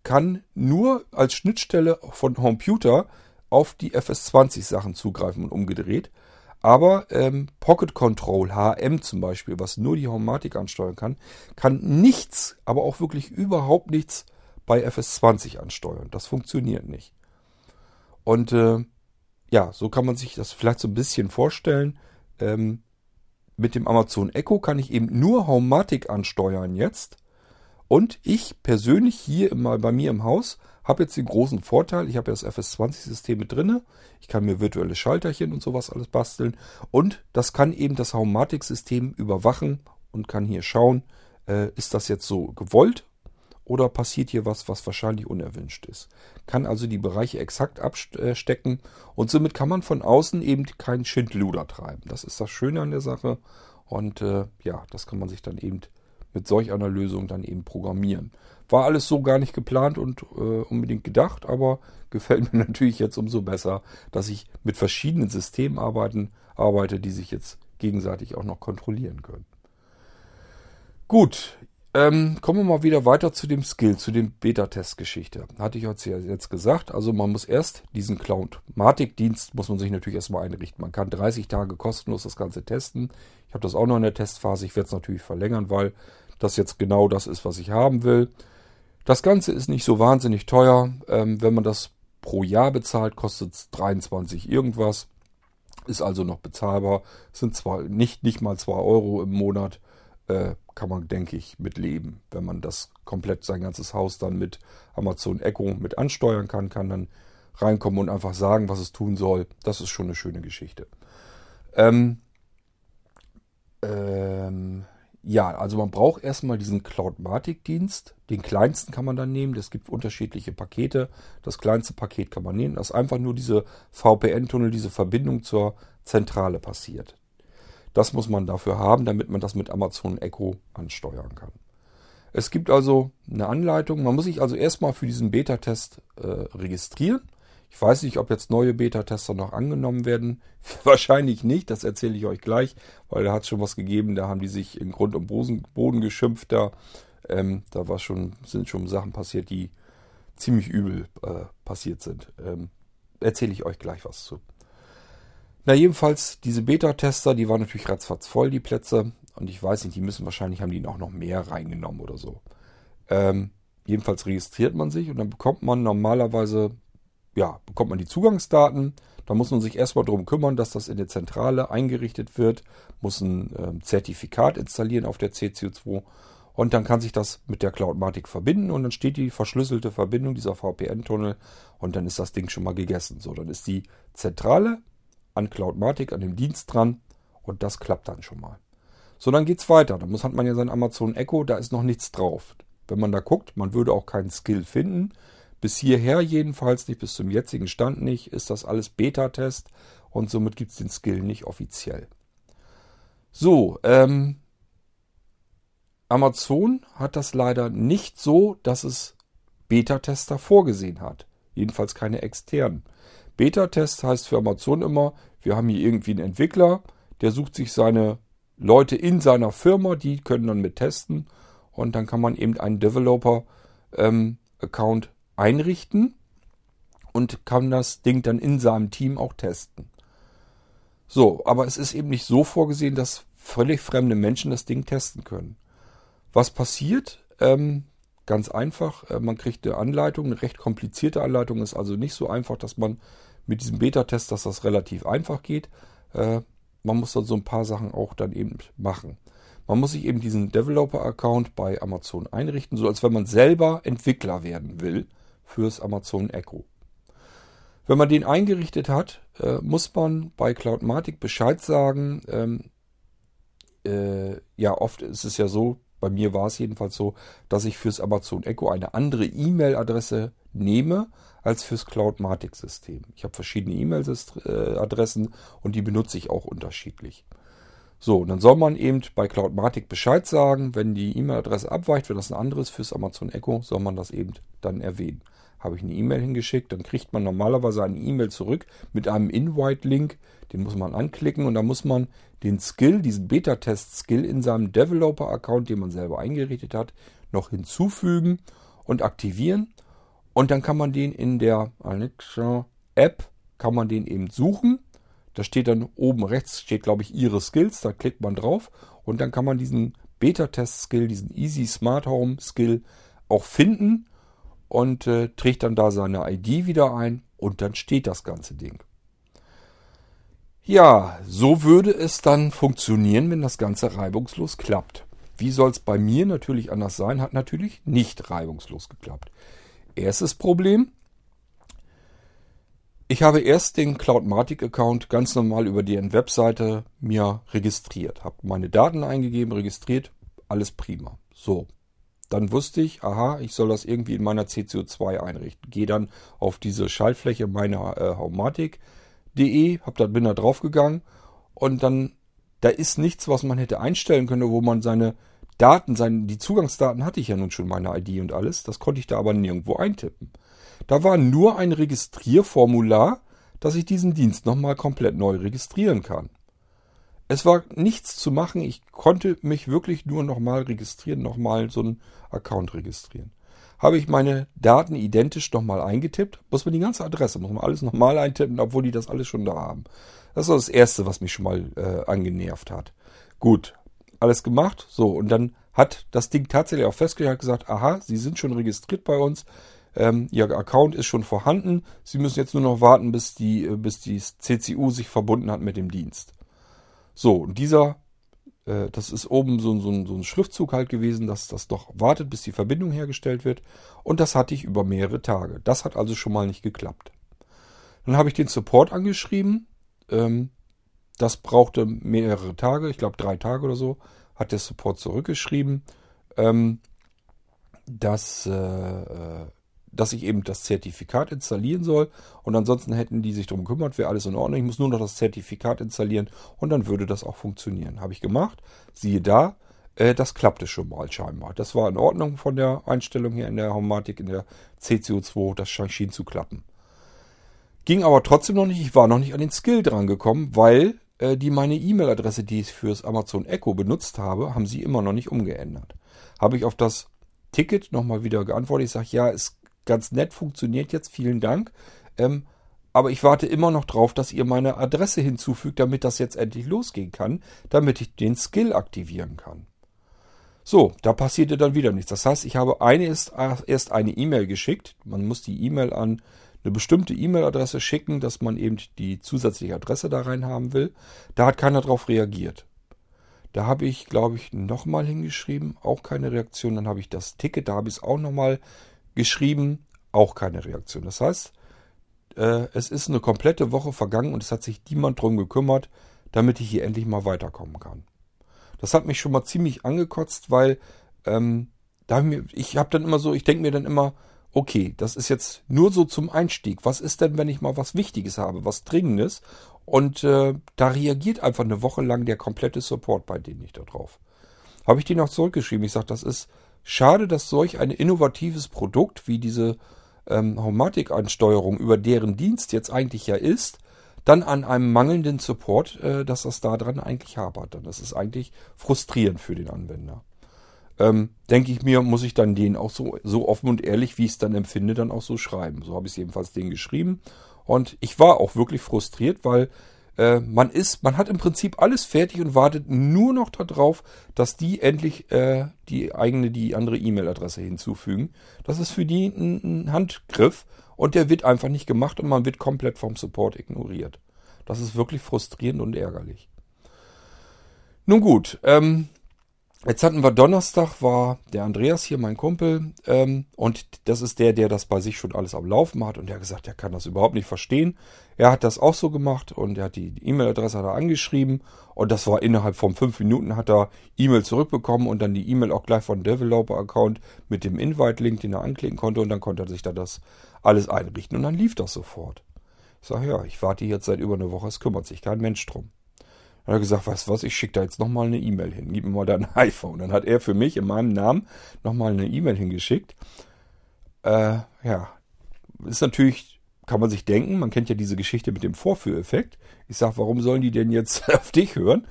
kann nur als Schnittstelle von Computer auf die FS20 Sachen zugreifen und umgedreht. Aber ähm, Pocket Control HM zum Beispiel, was nur die Homematic ansteuern kann, kann nichts, aber auch wirklich überhaupt nichts bei FS20 ansteuern. Das funktioniert nicht. Und äh, ja, so kann man sich das vielleicht so ein bisschen vorstellen. Ähm, mit dem Amazon Echo kann ich eben nur Homematic ansteuern jetzt. Und ich persönlich hier mal bei mir im Haus habe jetzt den großen Vorteil, ich habe ja das FS20-System mit drinne. Ich kann mir virtuelle Schalterchen und sowas alles basteln. Und das kann eben das Haumatic-System überwachen und kann hier schauen, äh, ist das jetzt so gewollt oder passiert hier was, was wahrscheinlich unerwünscht ist. Kann also die Bereiche exakt abstecken und somit kann man von außen eben keinen Schindluder treiben. Das ist das Schöne an der Sache und äh, ja, das kann man sich dann eben mit solch einer Lösung dann eben programmieren. War alles so gar nicht geplant und äh, unbedingt gedacht, aber gefällt mir natürlich jetzt umso besser, dass ich mit verschiedenen Systemen arbeiten, arbeite, die sich jetzt gegenseitig auch noch kontrollieren können. Gut, ähm, kommen wir mal wieder weiter zu dem Skill, zu dem Beta-Test-Geschichte. Hatte ich euch jetzt gesagt. Also man muss erst diesen Cloud-Matic-Dienst muss man sich natürlich erstmal einrichten. Man kann 30 Tage kostenlos das Ganze testen. Ich habe das auch noch in der Testphase. Ich werde es natürlich verlängern, weil das jetzt genau das ist, was ich haben will. Das Ganze ist nicht so wahnsinnig teuer. Ähm, wenn man das pro Jahr bezahlt, kostet es 23 irgendwas. Ist also noch bezahlbar. Sind zwar nicht, nicht mal 2 Euro im Monat äh, kann man, denke ich, mit leben. Wenn man das komplett sein ganzes Haus dann mit Amazon Echo mit ansteuern kann, kann dann reinkommen und einfach sagen, was es tun soll. Das ist schon eine schöne Geschichte. Ähm, ähm, ja, also man braucht erstmal diesen Cloudmatic-Dienst. Den kleinsten kann man dann nehmen. Es gibt unterschiedliche Pakete. Das kleinste Paket kann man nehmen. Das ist einfach nur diese VPN-Tunnel, diese Verbindung zur Zentrale passiert. Das muss man dafür haben, damit man das mit Amazon Echo ansteuern kann. Es gibt also eine Anleitung. Man muss sich also erstmal für diesen Beta-Test äh, registrieren. Ich weiß nicht, ob jetzt neue Beta-Tester noch angenommen werden. Wahrscheinlich nicht, das erzähle ich euch gleich, weil da hat es schon was gegeben. Da haben die sich in Grund und Boden geschimpft. Da, ähm, da war schon, sind schon Sachen passiert, die ziemlich übel äh, passiert sind. Ähm, erzähle ich euch gleich was zu. Na, jedenfalls, diese Beta-Tester, die waren natürlich ratzfatz voll, die Plätze. Und ich weiß nicht, die müssen wahrscheinlich, haben die auch noch mehr reingenommen oder so. Ähm, jedenfalls registriert man sich und dann bekommt man normalerweise, ja, bekommt man die Zugangsdaten. Da muss man sich erstmal darum kümmern, dass das in der Zentrale eingerichtet wird, muss ein ähm, Zertifikat installieren auf der CCO2 und dann kann sich das mit der Cloudmatic verbinden und dann steht die verschlüsselte Verbindung dieser VPN-Tunnel und dann ist das Ding schon mal gegessen. So, dann ist die Zentrale an Cloudmatic, an dem Dienst dran und das klappt dann schon mal. So, dann geht's weiter. Da muss, hat man ja sein Amazon Echo, da ist noch nichts drauf. Wenn man da guckt, man würde auch keinen Skill finden. Bis hierher jedenfalls nicht, bis zum jetzigen Stand nicht, ist das alles Beta-Test und somit gibt es den Skill nicht offiziell. So, ähm, Amazon hat das leider nicht so, dass es Beta-Tester vorgesehen hat. Jedenfalls keine externen. Beta-Test heißt für Amazon immer, wir haben hier irgendwie einen Entwickler, der sucht sich seine Leute in seiner Firma, die können dann mit testen und dann kann man eben einen Developer-Account ähm, einrichten und kann das Ding dann in seinem Team auch testen. So, aber es ist eben nicht so vorgesehen, dass völlig fremde Menschen das Ding testen können. Was passiert? Ähm, Ganz einfach, äh, man kriegt eine Anleitung, eine recht komplizierte Anleitung, ist also nicht so einfach, dass man mit diesem Beta-Test, dass das relativ einfach geht. Äh, man muss dann so ein paar Sachen auch dann eben machen. Man muss sich eben diesen Developer-Account bei Amazon einrichten, so als wenn man selber Entwickler werden will fürs Amazon Echo. Wenn man den eingerichtet hat, äh, muss man bei Cloudmatic Bescheid sagen. Ähm, äh, ja, oft ist es ja so, bei mir war es jedenfalls so, dass ich fürs Amazon Echo eine andere E-Mail-Adresse nehme als fürs Cloudmatic-System. Ich habe verschiedene E-Mail-Adressen und die benutze ich auch unterschiedlich. So, und dann soll man eben bei Cloudmatic Bescheid sagen, wenn die E-Mail-Adresse abweicht, wenn das ein anderes fürs Amazon Echo, soll man das eben dann erwähnen. Habe ich eine E-Mail hingeschickt, dann kriegt man normalerweise eine E-Mail zurück mit einem Invite-Link, den muss man anklicken und dann muss man den Skill, diesen Beta-Test-Skill in seinem Developer-Account, den man selber eingerichtet hat, noch hinzufügen und aktivieren. Und dann kann man den in der Alexa-App, kann man den eben suchen. Da steht dann oben rechts, steht glaube ich Ihre Skills, da klickt man drauf und dann kann man diesen Beta-Test-Skill, diesen Easy Smart Home Skill auch finden und äh, trägt dann da seine ID wieder ein und dann steht das ganze Ding. Ja, so würde es dann funktionieren, wenn das Ganze reibungslos klappt. Wie soll es bei mir natürlich anders sein? Hat natürlich nicht reibungslos geklappt. Erstes Problem. Ich habe erst den Cloudmatic-Account ganz normal über die Webseite mir registriert. Habe meine Daten eingegeben, registriert, alles prima. So, dann wusste ich, aha, ich soll das irgendwie in meiner CCO2 einrichten. Gehe dann auf diese Schaltfläche meiner äh, Haumatik.de, hab da, bin da draufgegangen und dann, da ist nichts, was man hätte einstellen können, wo man seine Daten, seine, die Zugangsdaten hatte ich ja nun schon, meine ID und alles, das konnte ich da aber nirgendwo eintippen. Da war nur ein Registrierformular, dass ich diesen Dienst nochmal komplett neu registrieren kann. Es war nichts zu machen. Ich konnte mich wirklich nur nochmal registrieren, nochmal so einen Account registrieren. Habe ich meine Daten identisch nochmal eingetippt, muss man die ganze Adresse, muss man alles nochmal eintippen, obwohl die das alles schon da haben. Das war das Erste, was mich schon mal äh, angenervt hat. Gut, alles gemacht. So, und dann hat das Ding tatsächlich auch festgestellt, gesagt, aha, Sie sind schon registriert bei uns. Ähm, Ihr Account ist schon vorhanden. Sie müssen jetzt nur noch warten, bis die, äh, bis die CCU sich verbunden hat mit dem Dienst. So, und dieser, äh, das ist oben so, so, so ein Schriftzug halt gewesen, dass das doch wartet, bis die Verbindung hergestellt wird. Und das hatte ich über mehrere Tage. Das hat also schon mal nicht geklappt. Dann habe ich den Support angeschrieben. Ähm, das brauchte mehrere Tage, ich glaube drei Tage oder so, hat der Support zurückgeschrieben, ähm, dass, äh, äh dass ich eben das Zertifikat installieren soll. Und ansonsten hätten die sich darum gekümmert, wäre alles in Ordnung. Ich muss nur noch das Zertifikat installieren und dann würde das auch funktionieren. Habe ich gemacht. Siehe da, äh, das klappte schon mal scheinbar. Das war in Ordnung von der Einstellung hier in der Homatik, in der CCO2. Das schien zu klappen. Ging aber trotzdem noch nicht. Ich war noch nicht an den Skill dran gekommen, weil äh, die meine E-Mail-Adresse, die ich fürs Amazon Echo benutzt habe, haben sie immer noch nicht umgeändert. Habe ich auf das Ticket nochmal wieder geantwortet. Ich sage, ja, es ganz nett, funktioniert jetzt, vielen Dank. Ähm, aber ich warte immer noch drauf, dass ihr meine Adresse hinzufügt, damit das jetzt endlich losgehen kann, damit ich den Skill aktivieren kann. So, da passierte dann wieder nichts. Das heißt, ich habe eine ist, erst eine E-Mail geschickt. Man muss die E-Mail an eine bestimmte E-Mail-Adresse schicken, dass man eben die zusätzliche Adresse da rein haben will. Da hat keiner drauf reagiert. Da habe ich, glaube ich, nochmal hingeschrieben, auch keine Reaktion. Dann habe ich das Ticket, da habe ich es auch nochmal geschrieben, auch keine Reaktion. Das heißt, äh, es ist eine komplette Woche vergangen und es hat sich niemand drum gekümmert, damit ich hier endlich mal weiterkommen kann. Das hat mich schon mal ziemlich angekotzt, weil ähm, da ich habe dann immer so, ich denke mir dann immer, okay, das ist jetzt nur so zum Einstieg. Was ist denn, wenn ich mal was Wichtiges habe, was Dringendes? Und äh, da reagiert einfach eine Woche lang der komplette Support bei denen nicht darauf. Habe ich die noch zurückgeschrieben. Ich sage, das ist Schade, dass solch ein innovatives Produkt wie diese ähm, Haumatic-Ansteuerung über deren Dienst jetzt eigentlich ja ist, dann an einem mangelnden Support, äh, dass das da dran eigentlich hapert. Dann das ist eigentlich frustrierend für den Anwender. Ähm, denke ich mir, muss ich dann den auch so, so offen und ehrlich, wie ich es dann empfinde, dann auch so schreiben. So habe ich es jedenfalls denen geschrieben. Und ich war auch wirklich frustriert, weil äh, man ist, man hat im Prinzip alles fertig und wartet nur noch darauf, dass die endlich äh, die eigene, die andere E-Mail-Adresse hinzufügen. Das ist für die ein, ein Handgriff und der wird einfach nicht gemacht und man wird komplett vom Support ignoriert. Das ist wirklich frustrierend und ärgerlich. Nun gut, ähm, Jetzt hatten wir Donnerstag, war der Andreas hier, mein Kumpel, ähm, und das ist der, der das bei sich schon alles am Laufen hat und der hat gesagt, er kann das überhaupt nicht verstehen. Er hat das auch so gemacht und er hat die E-Mail-Adresse angeschrieben und das war innerhalb von fünf Minuten hat er E-Mail zurückbekommen und dann die E-Mail auch gleich von Developer-Account mit dem Invite-Link, den er anklicken konnte und dann konnte er sich da das alles einrichten und dann lief das sofort. Ich sage, ja, ich warte jetzt seit über einer Woche, es kümmert sich kein Mensch drum. Dann hat er gesagt, weißt du was, ich schicke da jetzt nochmal eine E-Mail hin. Gib mir mal dein iPhone. Dann hat er für mich in meinem Namen nochmal eine E-Mail hingeschickt. Äh, ja, ist natürlich, kann man sich denken, man kennt ja diese Geschichte mit dem Vorführeffekt. Ich sage, warum sollen die denn jetzt auf dich hören?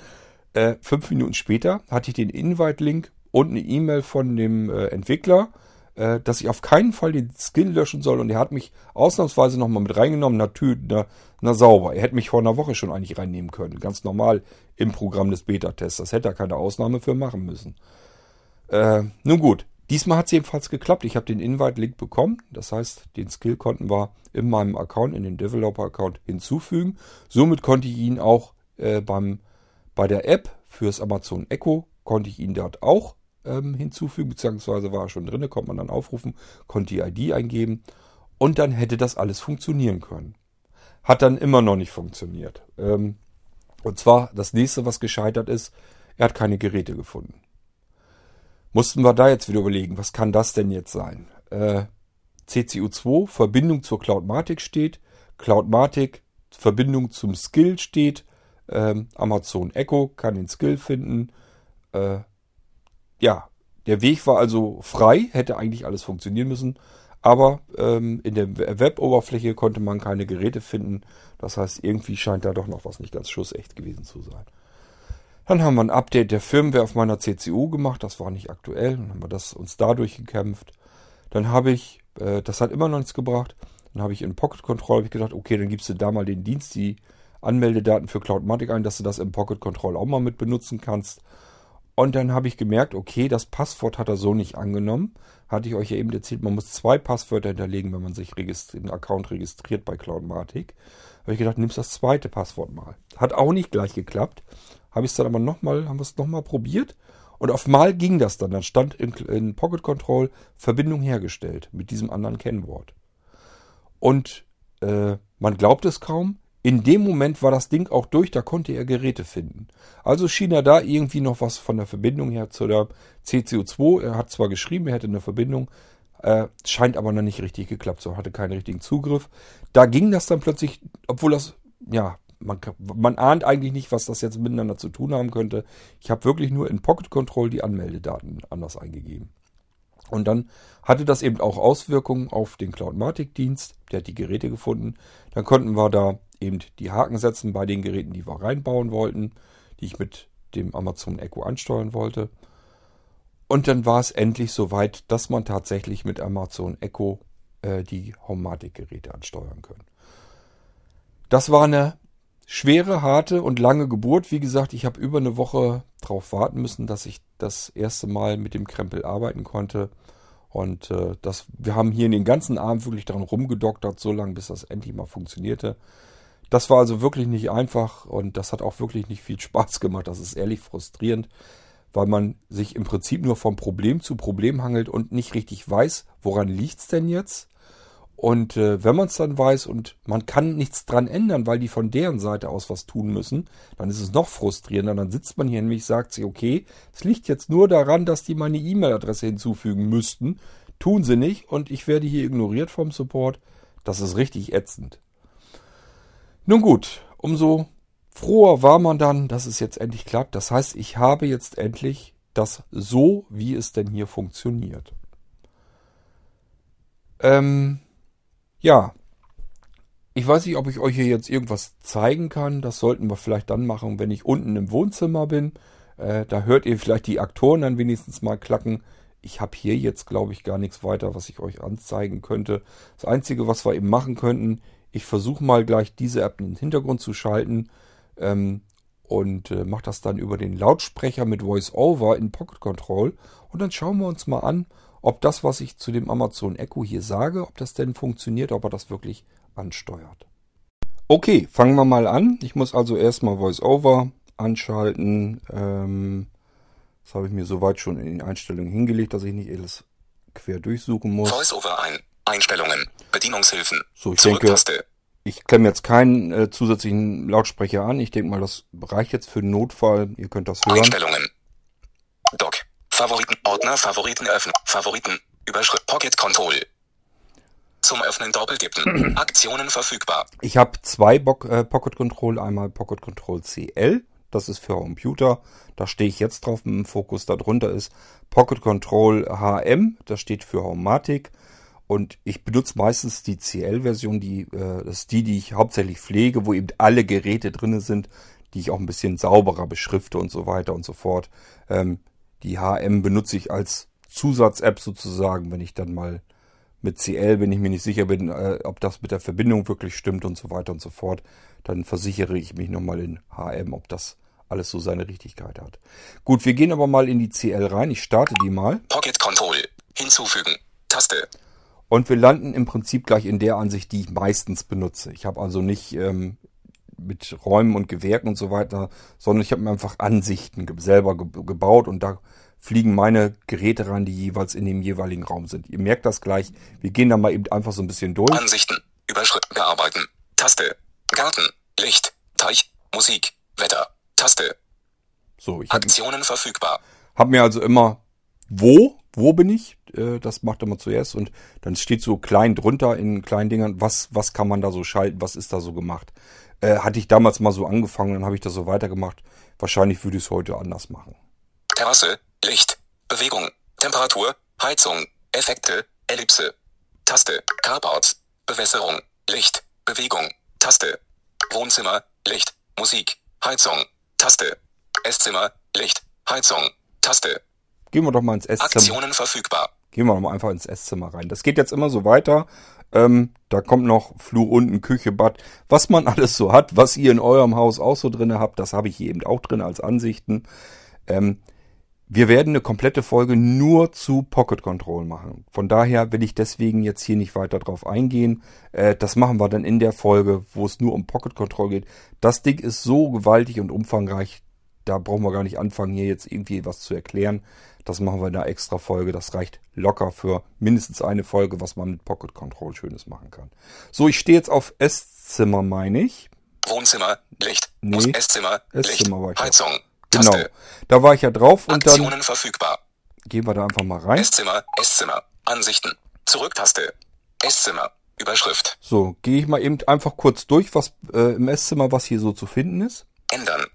Äh, fünf Minuten später hatte ich den Invite-Link und eine E-Mail von dem äh, Entwickler äh, dass ich auf keinen Fall den Skill löschen soll. Und er hat mich ausnahmsweise nochmal mit reingenommen. Natürlich, na, na sauber. Er hätte mich vor einer Woche schon eigentlich reinnehmen können. Ganz normal im Programm des Beta-Tests. Das hätte er keine Ausnahme für machen müssen. Äh, nun gut. Diesmal hat es jedenfalls geklappt. Ich habe den Invite-Link bekommen. Das heißt, den Skill konnten wir in meinem Account, in den Developer-Account hinzufügen. Somit konnte ich ihn auch äh, beim, bei der App fürs Amazon Echo konnte ich ihn dort auch ähm, hinzufügen, beziehungsweise war er schon drin, konnte man dann aufrufen, konnte die ID eingeben und dann hätte das alles funktionieren können. Hat dann immer noch nicht funktioniert. Ähm, und zwar das nächste, was gescheitert ist, er hat keine Geräte gefunden. Mussten wir da jetzt wieder überlegen, was kann das denn jetzt sein? Äh, CCU2 Verbindung zur Cloudmatic steht, Cloudmatic Verbindung zum Skill steht, ähm, Amazon Echo kann den Skill finden. Äh, ja, der Weg war also frei, hätte eigentlich alles funktionieren müssen. Aber ähm, in der Web-Oberfläche konnte man keine Geräte finden. Das heißt, irgendwie scheint da doch noch was nicht ganz schussecht gewesen zu sein. Dann haben wir ein Update der Firmware auf meiner CCU gemacht. Das war nicht aktuell. Dann haben wir das uns dadurch gekämpft. Dann habe ich, äh, das hat immer noch nichts gebracht. Dann habe ich in Pocket Control ich gedacht, okay, dann gibst du da mal den Dienst, die Anmeldedaten für Cloudmatic ein, dass du das im Pocket Control auch mal mit benutzen kannst. Und dann habe ich gemerkt, okay, das Passwort hat er so nicht angenommen. Hatte ich euch ja eben erzählt, man muss zwei Passwörter hinterlegen, wenn man sich einen Account registriert bei Cloudmatic. Habe ich gedacht, nimmst das zweite Passwort mal. Hat auch nicht gleich geklappt. Habe ich es dann aber nochmal, haben wir es nochmal probiert. Und auf mal ging das dann. Dann stand in, in Pocket Control Verbindung hergestellt mit diesem anderen Kennwort. Und äh, man glaubt es kaum, in dem Moment war das Ding auch durch, da konnte er Geräte finden. Also schien er da irgendwie noch was von der Verbindung her zu der CCO2. Er hat zwar geschrieben, er hätte eine Verbindung, äh, scheint aber noch nicht richtig geklappt, so hatte keinen richtigen Zugriff. Da ging das dann plötzlich, obwohl das, ja, man, man ahnt eigentlich nicht, was das jetzt miteinander zu tun haben könnte. Ich habe wirklich nur in Pocket Control die Anmeldedaten anders eingegeben. Und dann hatte das eben auch Auswirkungen auf den Cloudmatic-Dienst. Der hat die Geräte gefunden. Dann konnten wir da eben die Haken setzen bei den Geräten, die wir reinbauen wollten, die ich mit dem Amazon Echo ansteuern wollte. Und dann war es endlich soweit, dass man tatsächlich mit Amazon Echo äh, die Homematic-Geräte ansteuern kann. Das war eine schwere, harte und lange Geburt. Wie gesagt, ich habe über eine Woche darauf warten müssen, dass ich das erste Mal mit dem Krempel arbeiten konnte. Und äh, das, wir haben hier den ganzen Abend wirklich daran rumgedoktert, so lange, bis das endlich mal funktionierte. Das war also wirklich nicht einfach und das hat auch wirklich nicht viel Spaß gemacht. Das ist ehrlich frustrierend, weil man sich im Prinzip nur von Problem zu Problem hangelt und nicht richtig weiß, woran liegt's denn jetzt? Und äh, wenn man es dann weiß und man kann nichts dran ändern, weil die von deren Seite aus was tun müssen, dann ist es noch frustrierender. Dann sitzt man hier nämlich, sagt sich, okay, es liegt jetzt nur daran, dass die meine E-Mail-Adresse hinzufügen müssten. Tun sie nicht und ich werde hier ignoriert vom Support. Das ist richtig ätzend. Nun gut, umso froher war man dann, dass es jetzt endlich klappt. Das heißt, ich habe jetzt endlich das so, wie es denn hier funktioniert. Ähm, ja, ich weiß nicht, ob ich euch hier jetzt irgendwas zeigen kann. Das sollten wir vielleicht dann machen, wenn ich unten im Wohnzimmer bin. Äh, da hört ihr vielleicht die Aktoren dann wenigstens mal klacken. Ich habe hier jetzt, glaube ich, gar nichts weiter, was ich euch anzeigen könnte. Das Einzige, was wir eben machen könnten, ich versuche mal gleich diese App in den Hintergrund zu schalten ähm, und äh, mache das dann über den Lautsprecher mit VoiceOver in Pocket Control. Und dann schauen wir uns mal an, ob das, was ich zu dem Amazon Echo hier sage, ob das denn funktioniert, ob er das wirklich ansteuert. Okay, fangen wir mal an. Ich muss also erstmal VoiceOver anschalten. Ähm, das habe ich mir soweit schon in den Einstellungen hingelegt, dass ich nicht alles quer durchsuchen muss. VoiceOver ein. Einstellungen. Bedienungshilfen. So, ich denke, ich klemme jetzt keinen äh, zusätzlichen Lautsprecher an. Ich denke mal, das reicht jetzt für den Notfall. Ihr könnt das hören. Einstellungen. Dock. Favoriten. Ordner. Favoriten öffnen. Favoriten. Überschrift. Pocket Control. Zum Öffnen doppeltippen. Aktionen verfügbar. Ich habe zwei Bo äh, Pocket Control. Einmal Pocket Control CL. Das ist für Computer. Da stehe ich jetzt drauf mit dem Fokus. Darunter ist Pocket Control HM. Das steht für Homematic. Und ich benutze meistens die CL-Version, die äh, das ist die, die ich hauptsächlich pflege, wo eben alle Geräte drinne sind, die ich auch ein bisschen sauberer beschrifte und so weiter und so fort. Ähm, die HM benutze ich als Zusatz-App sozusagen, wenn ich dann mal mit CL, wenn ich mir nicht sicher bin, äh, ob das mit der Verbindung wirklich stimmt und so weiter und so fort, dann versichere ich mich nochmal in HM, ob das alles so seine Richtigkeit hat. Gut, wir gehen aber mal in die CL rein. Ich starte die mal. Pocket Control. Hinzufügen. Taste. Und wir landen im Prinzip gleich in der Ansicht, die ich meistens benutze. Ich habe also nicht ähm, mit Räumen und Gewerken und so weiter, sondern ich habe mir einfach Ansichten selber ge gebaut und da fliegen meine Geräte rein, die jeweils in dem jeweiligen Raum sind. Ihr merkt das gleich. Wir gehen da mal eben einfach so ein bisschen durch. Ansichten. Überschritt. Bearbeiten. Taste. Garten. Licht. Teich. Musik. Wetter. Taste. So, ich Aktionen verfügbar. hab mir also immer wo, wo bin ich? Äh, das macht immer zuerst und dann steht so klein drunter in kleinen Dingern, was, was kann man da so schalten, was ist da so gemacht. Äh, hatte ich damals mal so angefangen, dann habe ich das so weitergemacht. Wahrscheinlich würde ich es heute anders machen. Terrasse. Licht. Bewegung. Temperatur. Heizung. Effekte. Ellipse. Taste. Carport. Bewässerung. Licht. Bewegung. Taste. Wohnzimmer. Licht. Musik. Heizung. Taste. Esszimmer. Licht. Heizung. Taste. Gehen wir doch mal ins Esszimmer. Aktionen verfügbar. Gehen wir mal einfach ins Esszimmer rein. Das geht jetzt immer so weiter. Ähm, da kommt noch Flur unten, Küche, Bad. Was man alles so hat, was ihr in eurem Haus auch so drinne habt, das habe ich hier eben auch drin als Ansichten. Ähm, wir werden eine komplette Folge nur zu Pocket Control machen. Von daher will ich deswegen jetzt hier nicht weiter drauf eingehen. Äh, das machen wir dann in der Folge, wo es nur um Pocket Control geht. Das Ding ist so gewaltig und umfangreich, da brauchen wir gar nicht anfangen, hier jetzt irgendwie was zu erklären. Das machen wir in einer extra Folge. Das reicht locker für mindestens eine Folge, was man mit Pocket Control Schönes machen kann. So, ich stehe jetzt auf Esszimmer, meine ich. Wohnzimmer. Licht. Nee. Esszimmer. Esszimmer war ich Licht. Heizung. Genau. Taste. Da war ich ja drauf und dann Aktionen verfügbar. gehen wir da einfach mal rein. Esszimmer. Esszimmer. Ansichten. Zurücktaste. Esszimmer. Überschrift. So, gehe ich mal eben einfach kurz durch, was äh, im Esszimmer, was hier so zu finden ist. Ändern.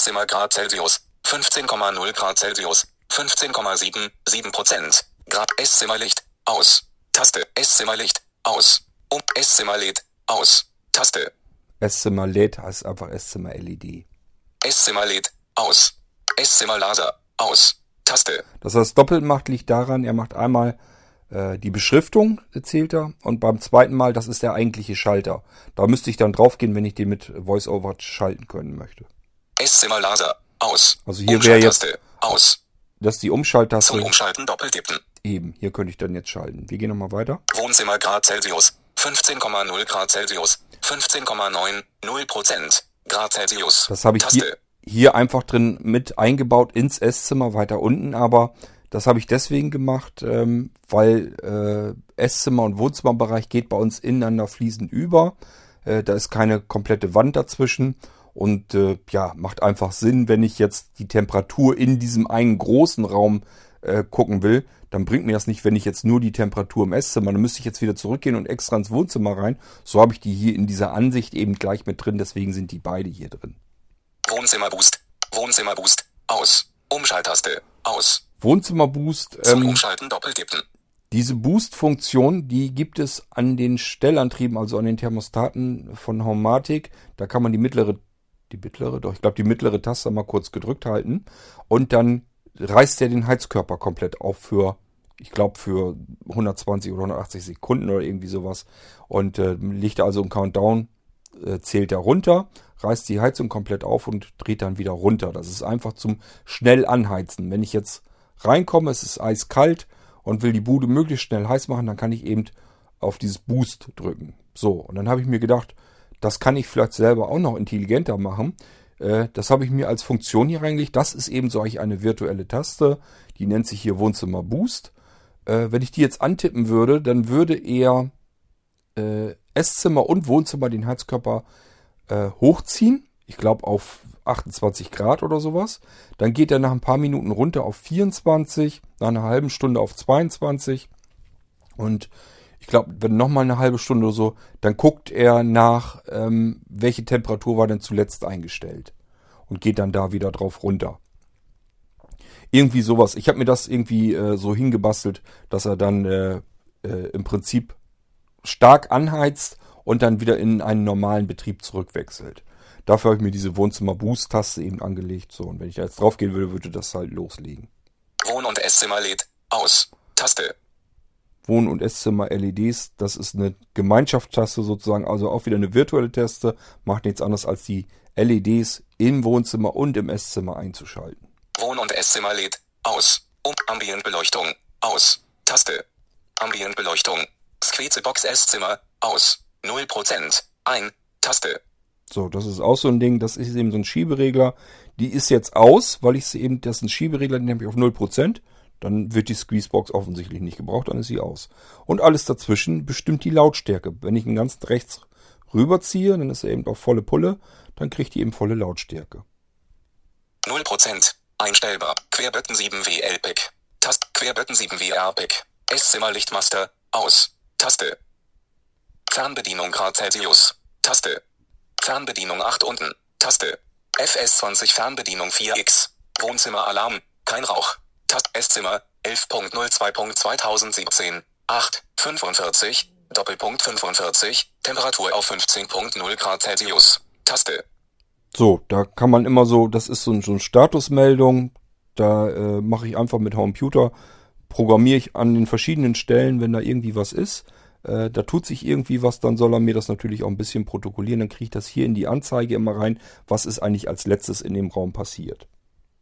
Esszimmer Grad Celsius. 15,0 Grad Celsius. 15,7, 7 Prozent. Grad Esszimmerlicht. Aus. Taste. Esszimmerlicht. Aus. Um. Esszimmer lädt. Aus. Taste. Esszimmer LED heißt einfach Esszimmer LED. Esszimmer lädt. Aus. Esszimmer Laser. Aus. Taste. Dass er das doppelt macht, liegt daran, er macht einmal äh, die Beschriftung, zählt er, und beim zweiten Mal, das ist der eigentliche Schalter. Da müsste ich dann draufgehen, wenn ich den mit VoiceOver schalten können möchte. Esszimmer Laser. Aus. Also hier wäre jetzt-. Aus. Das ist die Zum Umschalttaste. Umschalten doppeltippen. Eben, hier könnte ich dann jetzt schalten. Wir gehen nochmal weiter. Wohnzimmer Grad Celsius. 15,0 Grad Celsius. 15,9, 0 Prozent. Grad Celsius. Das habe ich hier, hier einfach drin mit eingebaut ins Esszimmer weiter unten, aber das habe ich deswegen gemacht, ähm, weil äh, Esszimmer und Wohnzimmerbereich geht bei uns ineinander fließend über. Äh, da ist keine komplette Wand dazwischen und äh, ja, macht einfach Sinn, wenn ich jetzt die Temperatur in diesem einen großen Raum äh, gucken will, dann bringt mir das nicht, wenn ich jetzt nur die Temperatur im Esszimmer, dann müsste ich jetzt wieder zurückgehen und extra ins Wohnzimmer rein. So habe ich die hier in dieser Ansicht eben gleich mit drin, deswegen sind die beide hier drin. Wohnzimmerboost. Wohnzimmerboost. Aus. Umschalttaste. Aus. Wohnzimmerboost, Zum ähm, Umschalten doppeltippen. diese Boost-Funktion, die gibt es an den Stellantrieben, also an den Thermostaten von Homematic. Da kann man die mittlere, die mittlere, doch, ich glaube die mittlere Taste mal kurz gedrückt halten und dann reißt er den Heizkörper komplett auf für, ich glaube für 120 oder 180 Sekunden oder irgendwie sowas und äh, liegt also im Countdown, äh, zählt er runter, reißt die Heizung komplett auf und dreht dann wieder runter. Das ist einfach zum schnell anheizen. Wenn ich jetzt reinkomme, es ist eiskalt und will die Bude möglichst schnell heiß machen, dann kann ich eben auf dieses Boost drücken. So, und dann habe ich mir gedacht, das kann ich vielleicht selber auch noch intelligenter machen. Äh, Das habe ich mir als Funktion hier reingelegt. Das ist eben solch eine virtuelle Taste. Die nennt sich hier Wohnzimmer Boost. Äh, Wenn ich die jetzt antippen würde, dann würde er äh, Esszimmer und Wohnzimmer den Heizkörper hochziehen. Ich glaube auf 28 Grad oder sowas. Dann geht er nach ein paar Minuten runter auf 24, nach einer halben Stunde auf 22. Und ich glaube, wenn nochmal eine halbe Stunde oder so, dann guckt er nach, ähm, welche Temperatur war denn zuletzt eingestellt. Und geht dann da wieder drauf runter. Irgendwie sowas. Ich habe mir das irgendwie äh, so hingebastelt, dass er dann äh, äh, im Prinzip stark anheizt und dann wieder in einen normalen Betrieb zurückwechselt. Dafür habe ich mir diese Wohnzimmer-Boost-Taste eben angelegt. So, und wenn ich da jetzt draufgehen würde, würde das halt loslegen. Wohn- und Esszimmer lädt. Aus. Taste. Wohn- und Esszimmer LEDs, das ist eine Gemeinschaftstaste sozusagen, also auch wieder eine virtuelle Taste, macht nichts anderes als die LEDs im Wohnzimmer und im Esszimmer einzuschalten. Wohn- und Esszimmer lädt. Aus. Um Ambientbeleuchtung. Aus. Taste. Ambientbeleuchtung. Squeezebox Esszimmer. Aus. 0%. Ein. Taste. So, das ist auch so ein Ding, das ist eben so ein Schieberegler. Die ist jetzt aus, weil ich sie eben, das ist ein Schieberegler, den habe ich auf 0%. Dann wird die Squeezebox offensichtlich nicht gebraucht, dann ist sie aus. Und alles dazwischen bestimmt die Lautstärke. Wenn ich ihn ganz rechts rüberziehe, dann ist er eben auf volle Pulle, dann kriegt die eben volle Lautstärke. 0%. Einstellbar. Querbutton 7 WL-Pick. Tast. Querbutton 7 WR-Pick. Esszimmer Lichtmaster. Aus. Taste. Fernbedienung Grad Celsius. Taste. Fernbedienung 8 unten. Taste. FS20 Fernbedienung 4X. Wohnzimmer Alarm. Kein Rauch. Tast Esszimmer 11.02.2017. 8. 45. Doppelpunkt 45. Temperatur auf 15.0 Grad Celsius. Taste. So, da kann man immer so, das ist so, so eine Statusmeldung. Da äh, mache ich einfach mit Computer, programmiere ich an den verschiedenen Stellen, wenn da irgendwie was ist. Äh, da tut sich irgendwie was, dann soll er mir das natürlich auch ein bisschen protokollieren. Dann kriege ich das hier in die Anzeige immer rein, was ist eigentlich als letztes in dem Raum passiert.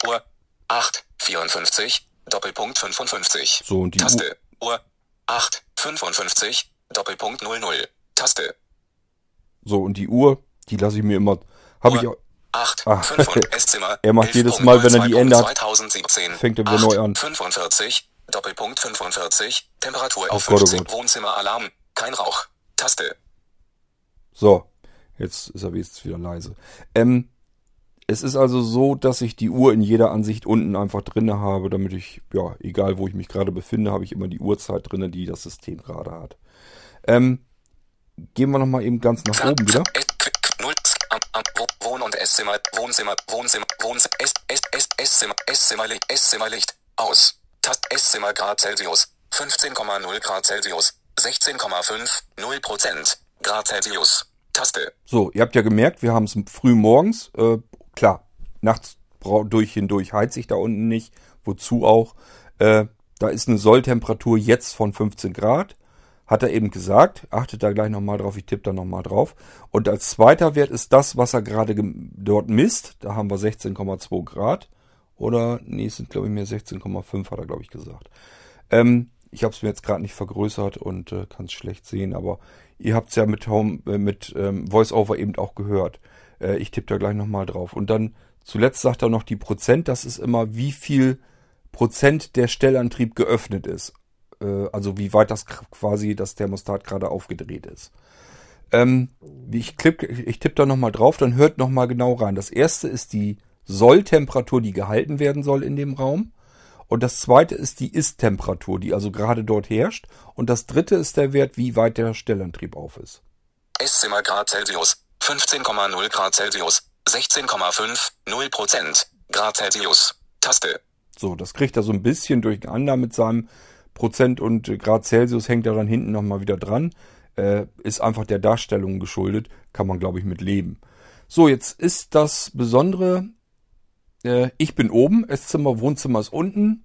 Uhr 8, 54, Doppelpunkt 55. So, und die Taste. Uhr 8, 55, Doppelpunkt 00. Taste. So, und die Uhr, die lasse ich mir immer, habe ich auch, 8, Ah, 5 und Esszimmer. er macht jedes Mal, wenn er die ändert, 2017. fängt er wieder neu an. 45, Doppelpunkt 45, Temperatur Oh auf Gott, oh 15, Gott. Wohnzimmer Alarm, kein Rauch. Taste. So, jetzt ist er jetzt wieder leise. Ähm, es ist also so, dass ich die Uhr in jeder Ansicht unten einfach drinne habe, damit ich, ja, egal wo ich mich gerade befinde, habe ich immer die Uhrzeit drinne, die das System gerade hat. Ähm, gehen wir nochmal eben ganz nach oben wieder. Wo- Wohn- und Esszimmer, Wohnzimmer, Wohnzimmer, Wohnzimmer, Ess, Ess, Ess, Esszimmer, Esszimmer, Licht, Esszimmer, Licht, aus. Esszimmer, Grad Celsius, 15,0 Grad Celsius, 16,5, 0 Prozent, Grad Celsius. Taste. So, ihr habt ja gemerkt, wir haben es früh morgens. Äh, klar, nachts durch hindurch heize ich da unten nicht. Wozu auch? Äh, da ist eine Solltemperatur jetzt von 15 Grad. Hat er eben gesagt. Achtet da gleich nochmal drauf. Ich tippe da nochmal drauf. Und als zweiter Wert ist das, was er gerade dort misst. Da haben wir 16,2 Grad. Oder, nee, es sind glaube ich mehr 16,5, hat er glaube ich gesagt. Ähm, ich habe es mir jetzt gerade nicht vergrößert und äh, kann es schlecht sehen, aber ihr habt es ja mit, Home, äh, mit ähm, VoiceOver eben auch gehört. Äh, ich tippe da gleich nochmal drauf. Und dann zuletzt sagt er noch die Prozent, das ist immer wie viel Prozent der Stellantrieb geöffnet ist. Äh, also wie weit das quasi das Thermostat gerade aufgedreht ist. Ähm, ich, klick, ich tippe da nochmal drauf, dann hört nochmal genau rein. Das erste ist die Solltemperatur, die gehalten werden soll in dem Raum. Und das zweite ist die Ist-Temperatur, die also gerade dort herrscht. Und das dritte ist der Wert, wie weit der Stellantrieb auf ist. Esszimmer Grad Celsius, 15,0 Grad Celsius, 16,5, 0 Prozent, Grad Celsius. Taste. So, das kriegt er so ein bisschen durcheinander mit seinem Prozent und Grad Celsius hängt er dann hinten nochmal wieder dran. Äh, ist einfach der Darstellung geschuldet. Kann man, glaube ich, mit leben. So, jetzt ist das Besondere, äh, ich bin oben, Esszimmer, Wohnzimmer ist unten.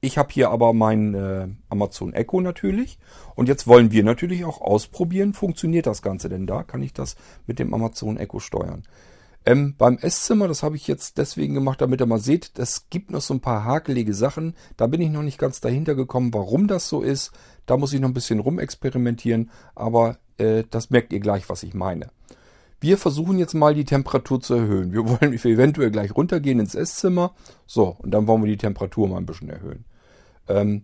Ich habe hier aber mein äh, Amazon Echo natürlich. Und jetzt wollen wir natürlich auch ausprobieren, funktioniert das Ganze denn da? Kann ich das mit dem Amazon Echo steuern? Ähm, beim Esszimmer, das habe ich jetzt deswegen gemacht, damit ihr mal seht, es gibt noch so ein paar hakelige Sachen. Da bin ich noch nicht ganz dahinter gekommen, warum das so ist. Da muss ich noch ein bisschen rumexperimentieren, aber äh, das merkt ihr gleich, was ich meine. Wir versuchen jetzt mal die Temperatur zu erhöhen. Wir wollen eventuell gleich runtergehen ins Esszimmer. So, und dann wollen wir die Temperatur mal ein bisschen erhöhen. Ähm,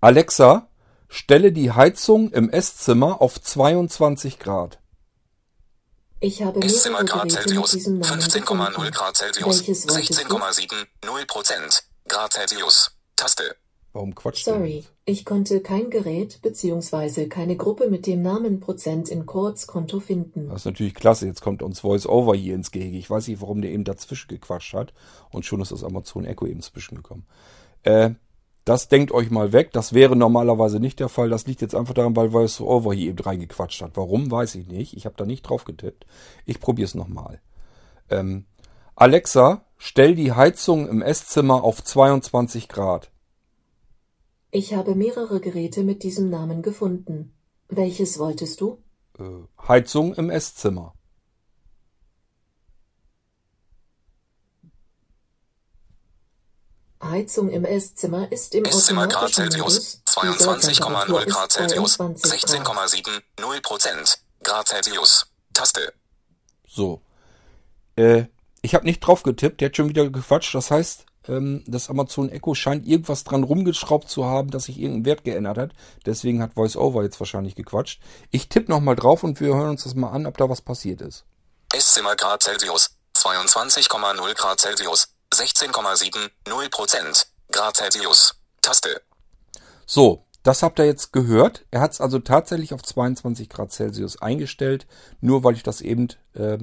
Alexa, stelle die Heizung im Esszimmer auf 22 Grad. Ich habe Esszimmer mehrere Grad Geräte mit Celsius, diesem Namen 15,0 gefunden. Grad Celsius, Welches wolltest du? 16,7, 0 Prozent, Grad Celsius. Taste. Warum quatscht Sorry? Ich konnte kein Gerät bzw. keine Gruppe mit dem Namen Prozent in Kurzkonto finden. Das ist natürlich klasse. Jetzt kommt uns VoiceOver hier ins Gehege. Ich weiß nicht, warum der eben dazwischen gequatscht hat. Und schon ist das Amazon Echo eben zwischengekommen. Äh, das denkt euch mal weg. Das wäre normalerweise nicht der Fall. Das liegt jetzt einfach daran, weil VoiceOver hier eben reingequatscht hat. Warum, weiß ich nicht. Ich habe da nicht drauf getippt. Ich probiere es nochmal. Ähm, Alexa, stell die Heizung im Esszimmer auf 22 Grad. Ich habe mehrere Geräte mit diesem Namen gefunden. Welches wolltest du? Äh, Heizung im Esszimmer. Heizung im Esszimmer ist im Esszimmer Grad automatischen Celsius, Modus. Die 22,0 Solltemperatur Grad Celsius, 22 Grad. 16,7, 0 Prozent, Grad Celsius. Taste. So. Äh, ich habe nicht drauf getippt, der hat schon wieder gequatscht. Das heißt, das Amazon Echo scheint irgendwas dran rumgeschraubt zu haben, dass sich irgendein Wert geändert hat. Deswegen hat VoiceOver jetzt wahrscheinlich gequatscht. Ich tippe nochmal drauf und wir hören uns das mal an, ob da was passiert ist. Esszimmer Grad Celsius, 22,0 Grad Celsius, 16,7, 0 Prozent, Grad Celsius, Taste. So, das habt ihr jetzt gehört. Er hat es also tatsächlich auf 22 Grad Celsius eingestellt, nur weil ich das eben äh,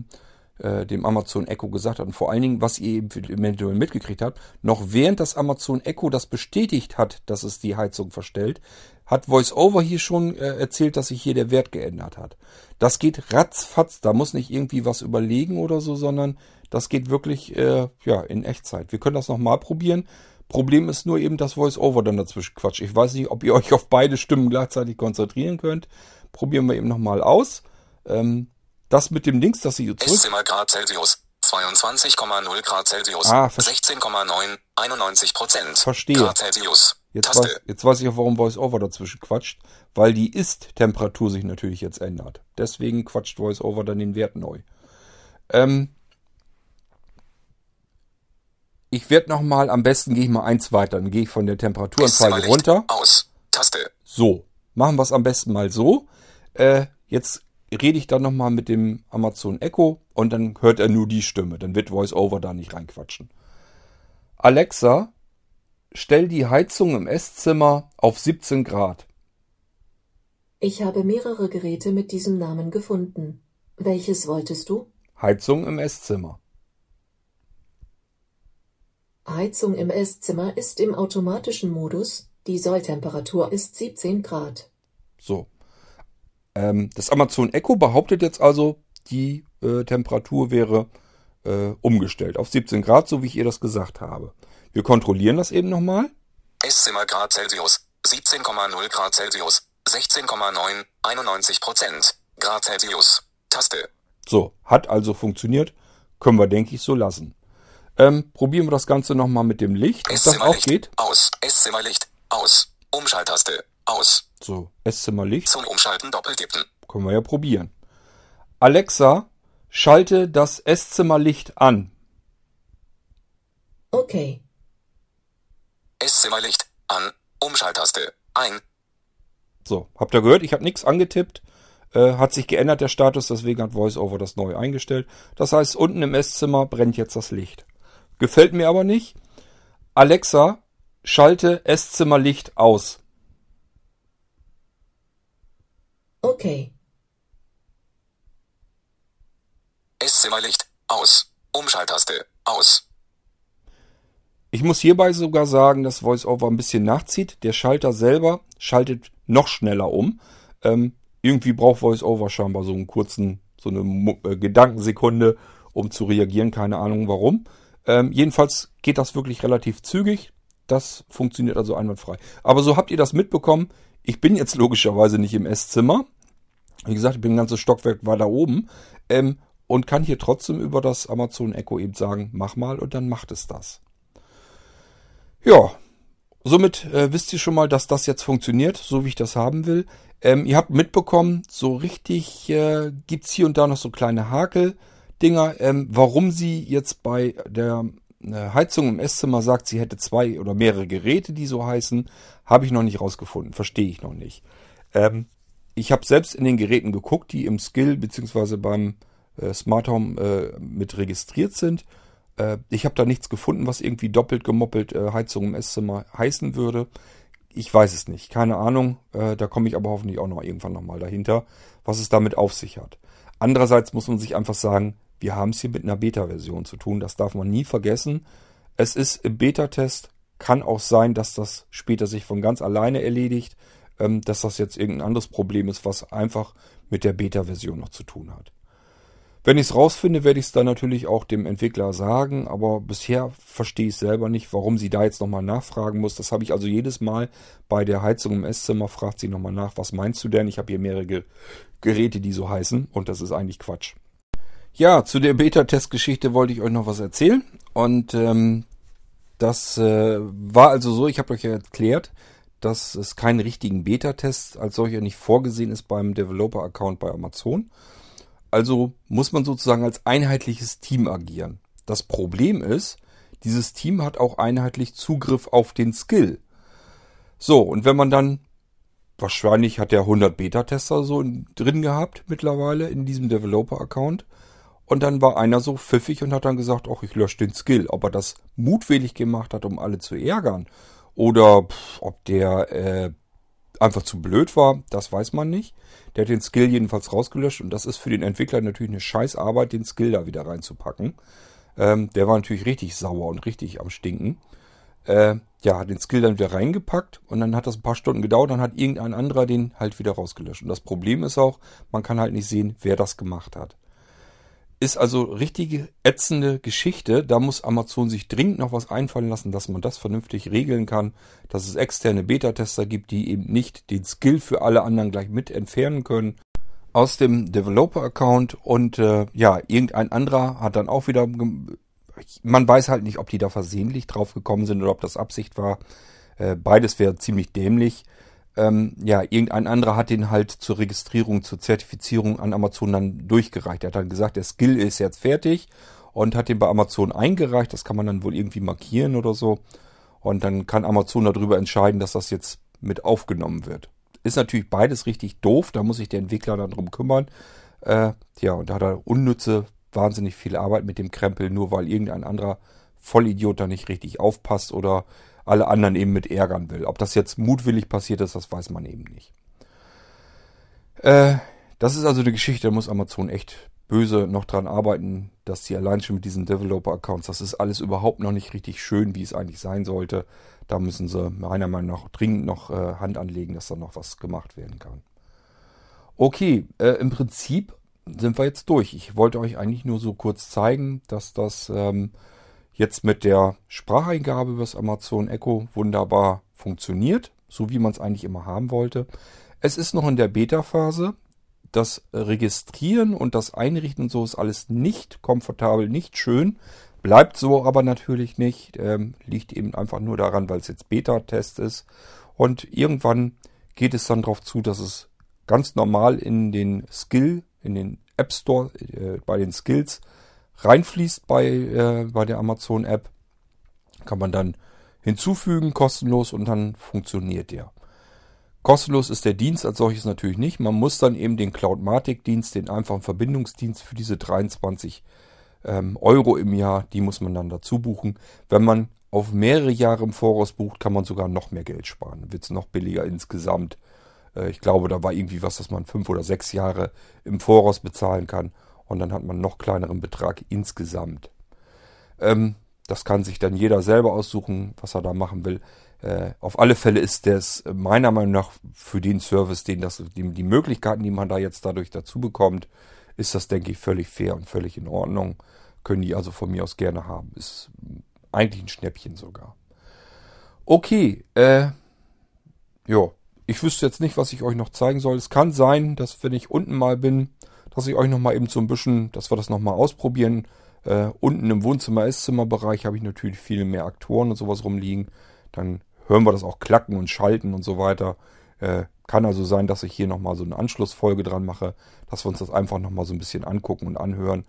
äh, dem Amazon Echo gesagt habe. Und vor allen Dingen, was ihr eben eventuell mitgekriegt habt, noch während das Amazon Echo das bestätigt hat, dass es die Heizung verstellt, hat VoiceOver hier schon äh, erzählt, dass sich hier der Wert geändert hat. Das geht ratzfatz, da muss nicht irgendwie was überlegen oder so, sondern das geht wirklich äh, ja in Echtzeit. Wir können das nochmal probieren. Problem ist nur eben, dass VoiceOver dann dazwischen quatscht. Ich weiß nicht, ob ihr euch auf beide Stimmen gleichzeitig konzentrieren könnt. Probieren wir eben nochmal aus. Ähm, das mit dem Dings, dass sie zurück... Esszimmer Grad Celsius, 22,0 Grad Celsius, Ah, ver- 16,9, 91 Prozent, Verstehe. Grad Celsius, Jetzt Taste. weiß, jetzt weiß ich auch, warum VoiceOver dazwischen quatscht, weil die Ist-Temperatur sich natürlich jetzt ändert. Deswegen quatscht VoiceOver dann den Wert neu. Ähm, ich werde nochmal, am besten gehe ich mal eins weiter, dann gehe ich von der Temperaturanzeige runter. Aus, Taste. So, machen wir es am besten mal so. Äh, jetzt rede ich dann nochmal mit dem Amazon Echo und dann hört er nur die Stimme. Dann wird VoiceOver da nicht reinquatschen. Alexa, stell die Heizung im Esszimmer auf 17 Grad. Ich habe mehrere Geräte mit diesem Namen gefunden. Welches wolltest du? Heizung im Esszimmer. Heizung im Esszimmer ist im automatischen Modus. Die Solltemperatur ist 17 Grad. So. Ähm, das Amazon Echo behauptet jetzt also, die äh, Temperatur wäre äh, umgestellt auf 17 Grad, so wie ich ihr das gesagt habe. Wir kontrollieren das eben nochmal. Esszimmer Grad Celsius, 17,0 Grad Celsius, 16,9, 91 Prozent, Grad Celsius, Taste. So, hat also funktioniert. Können wir, denke ich, so lassen. Ähm, probieren wir das Ganze nochmal mit dem Licht, ob das auch geht. aus, Esszimmerlicht, aus, Umschalttaste, aus, So, Esszimmerlicht zum Umschalten doppeltippen. können wir ja probieren. Alexa, schalte das Esszimmerlicht an. Okay. Esszimmerlicht, an, Umschalttaste, ein, So, habt ihr gehört? Ich habe nichts angetippt. Äh, hat sich geändert der Status, deswegen hat VoiceOver das neu eingestellt. Das heißt, unten im Esszimmer brennt jetzt das Licht. Gefällt mir aber nicht. Alexa, schalte Esszimmerlicht aus. Okay. Esszimmerlicht, aus, Umschalttaste, aus, Ich muss hierbei sogar sagen, dass VoiceOver ein bisschen nachzieht. Der Schalter selber schaltet noch schneller um. Ähm, irgendwie braucht VoiceOver scheinbar so einen kurzen, so eine äh, Gedankensekunde, um zu reagieren. Keine Ahnung warum. Ähm, jedenfalls geht das wirklich relativ zügig. Das funktioniert also einwandfrei. Aber so habt ihr das mitbekommen. Ich bin jetzt logischerweise nicht im Esszimmer. Wie gesagt, ich bin ein ganzes Stockwerk weiter oben. Ähm, und kann hier trotzdem über das Amazon Echo eben sagen, mach mal und dann macht es das. Ja, somit äh, wisst ihr schon mal, dass das jetzt funktioniert, so wie ich das haben will. Ähm, ihr habt mitbekommen, so richtig äh, gibt's hier und da noch so kleine Hakel-Dinger. Ähm, warum sie jetzt bei der Heizung im Esszimmer sagt, sie hätte zwei oder mehrere Geräte, die so heißen, habe ich noch nicht rausgefunden, verstehe ich noch nicht. Ähm, ich habe selbst in den Geräten geguckt, die im Skill beziehungsweise beim äh, Smart Home äh, mit registriert sind. Äh, ich habe da nichts gefunden, was irgendwie doppelt gemoppelt äh, Heizung im Esszimmer heißen würde. Ich weiß es nicht, keine Ahnung. Äh, da komme ich aber hoffentlich auch noch irgendwann nochmal dahinter, was es damit auf sich hat. Andererseits muss man sich einfach sagen, wir haben es hier mit einer Beta-Version zu tun. Das darf man nie vergessen. Es ist im Beta-Test. Kann auch sein, dass das später sich von ganz alleine erledigt, ähm, dass das jetzt irgendein anderes Problem ist, was einfach mit der Beta-Version noch zu tun hat. Wenn ich es rausfinde, werde ich es dann natürlich auch dem Entwickler sagen, aber bisher verstehe ich selber nicht, warum sie da jetzt nochmal nachfragen muss. Das habe ich also jedes Mal bei der Heizung im Esszimmer, fragt sie nochmal nach, was meinst du denn? Ich habe hier mehrere Ge Geräte, die so heißen und das ist eigentlich Quatsch. Ja, zu der Beta-Test-Geschichte wollte ich euch noch was erzählen und ähm, das äh, war also so, ich habe euch ja erklärt, dass es keinen richtigen Beta-Test als solcher nicht vorgesehen ist beim Developer-Account bei Amazon. Also muss man sozusagen als einheitliches Team agieren. Das Problem ist, dieses Team hat auch einheitlich Zugriff auf den Skill. So, und wenn man dann, wahrscheinlich hat der 100 Beta-Tester so drin gehabt mittlerweile in diesem Developer-Account. Und dann war einer so pfiffig und hat dann gesagt, ach, ich lösche den Skill. Ob er das mutwillig gemacht hat, um alle zu ärgern, oder pff, ob der äh, einfach zu blöd war, das weiß man nicht. Der hat den Skill jedenfalls rausgelöscht und das ist für den Entwickler natürlich eine Scheißarbeit, den Skill da wieder reinzupacken. Ähm, der war natürlich richtig sauer und richtig am Stinken. Äh, ja, hat den Skill dann wieder reingepackt und dann hat das ein paar Stunden gedauert, dann hat irgendein anderer den halt wieder rausgelöscht. Und das Problem ist auch, man kann halt nicht sehen, wer das gemacht hat. Ist also richtige ätzende Geschichte. Da muss Amazon sich dringend noch was einfallen lassen, dass man das vernünftig regeln kann, dass es externe Beta-Tester gibt, die eben nicht den Skill für alle anderen gleich mit entfernen können aus dem Developer-Account und äh, ja, irgendein anderer hat dann auch wieder, man weiß halt nicht, ob die da versehentlich drauf gekommen sind oder ob das Absicht war. Äh, beides wäre ziemlich dämlich ähm, ja, irgendein anderer hat den halt zur Registrierung, zur Zertifizierung an Amazon dann durchgereicht. Er hat dann gesagt, der Skill ist jetzt fertig und hat den bei Amazon eingereicht. Das kann man dann wohl irgendwie markieren oder so. Und dann kann Amazon darüber entscheiden, dass das jetzt mit aufgenommen wird. Ist natürlich beides richtig doof, da muss sich der Entwickler dann drum kümmern. Äh, ja, und da hat er unnütze, wahnsinnig viel Arbeit mit dem Krempel, nur weil irgendein anderer Vollidiot da nicht richtig aufpasst oder alle anderen eben mit ärgern will. Ob das jetzt mutwillig passiert ist, das weiß man eben nicht. Äh, das ist also die Geschichte, da muss Amazon echt böse noch dran arbeiten, dass sie allein schon mit diesen Developer-Accounts, das ist alles überhaupt noch nicht richtig schön, wie es eigentlich sein sollte. Da müssen sie meiner Meinung nach dringend noch äh, Hand anlegen, dass da noch was gemacht werden kann. Okay, äh, im Prinzip sind wir jetzt durch. Ich wollte euch eigentlich nur so kurz zeigen, dass das ähm, jetzt mit der Spracheingabe übers Amazon Echo wunderbar funktioniert, so wie man es eigentlich immer haben wollte. Es ist noch in der Beta-Phase. Das Registrieren und das Einrichten und so ist alles nicht komfortabel, nicht schön. Bleibt so aber natürlich nicht. Ähm, liegt eben einfach nur daran, weil es jetzt Beta-Test ist. Und irgendwann geht es dann darauf zu, dass es ganz normal in den Skill, in den App Store, äh, bei den Skills reinfließt bei, äh, bei der Amazon App. Kann man dann hinzufügen, kostenlos und dann funktioniert der. Kostenlos ist der Dienst als solches natürlich nicht. Man muss dann eben den Cloudmatic-Dienst, den einfachen Verbindungsdienst für diese 23 ähm, Euro im Jahr, die muss man dann dazu buchen. Wenn man auf mehrere Jahre im Voraus bucht, kann man sogar noch mehr Geld sparen. Wird es noch billiger insgesamt. Äh, ich glaube, da war irgendwie was, dass man fünf oder sechs Jahre im Voraus bezahlen kann und dann hat man noch kleineren Betrag insgesamt. Ähm, das kann sich dann jeder selber aussuchen, was er da machen will. Äh, auf alle Fälle ist das meiner Meinung nach für den Service, den das, die, die Möglichkeiten, die man da jetzt dadurch dazu bekommt, ist das, denke ich, völlig fair und völlig in Ordnung. Können die also von mir aus gerne haben. Ist eigentlich ein Schnäppchen sogar. Okay, äh, ja, ich wüsste jetzt nicht, was ich euch noch zeigen soll. Es kann sein, dass wenn ich unten mal bin, dass ich euch nochmal eben so ein bisschen, dass wir das nochmal ausprobieren. Äh, unten im Wohnzimmer, Esszimmerbereich habe ich natürlich viel mehr Aktoren und sowas rumliegen. Dann hören wir das auch klacken und schalten und so weiter. Äh, kann also sein, dass ich hier nochmal so eine Anschlussfolge dran mache, dass wir uns das einfach nochmal so ein bisschen angucken und anhören,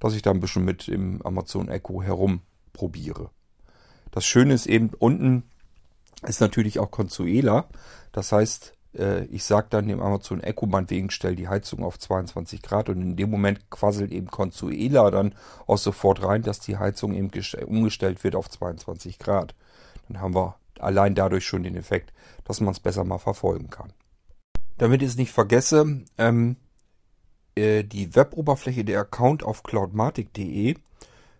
dass ich da ein bisschen mit im Amazon Echo herumprobiere. Das Schöne ist eben, unten ist natürlich auch Consuela. Das heißt, ich sage dann dem Amazon Echo meinetwegen, stell die Heizung auf 22 Grad und in dem Moment quasselt eben Consuela dann auch sofort rein, dass die Heizung eben umgestellt wird auf 22 Grad. Dann haben wir allein dadurch schon den Effekt, dass man es besser mal verfolgen kann. Damit ich es nicht vergesse, ähm, äh, die Weboberfläche der Account auf cloudmatic.de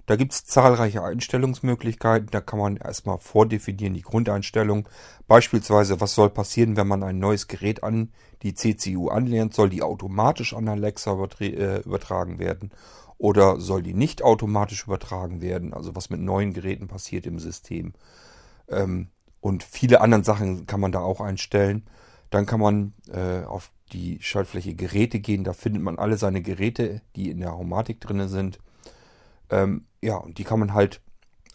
da gibt es zahlreiche Einstellungsmöglichkeiten. Da kann man erstmal vordefinieren die Grundeinstellung. Beispielsweise, was soll passieren, wenn man ein neues Gerät an die CCU anlernt? Soll die automatisch an Alexa äh, übertragen werden? Oder soll die nicht automatisch übertragen werden? Also was mit neuen Geräten passiert im System. Ähm, und viele andere Sachen kann man da auch einstellen. Dann kann man äh, auf die Schaltfläche Geräte gehen. Da findet man alle seine Geräte, die in der Homatik drin sind. Ähm, ja, und die kann man halt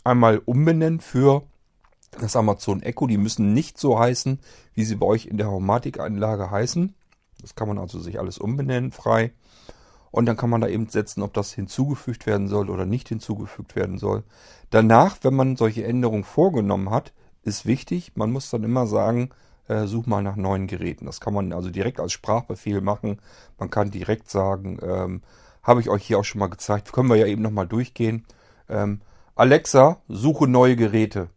einmal umbenennen für das Amazon Echo. Die müssen nicht so heißen, wie sie bei euch in der Homatikanlage heißen. Das kann man also sich alles umbenennen frei. Und dann kann man da eben setzen, ob das hinzugefügt werden soll oder nicht hinzugefügt werden soll. Danach, wenn man solche Änderungen vorgenommen hat, ist wichtig, man muss dann immer sagen, äh, such mal nach neuen Geräten. Das kann man also direkt als Sprachbefehl machen. Man kann direkt sagen, ähm, habe ich euch hier auch schon mal gezeigt, können wir ja eben nochmal durchgehen. Ähm, Alexa, suche neue Geräte.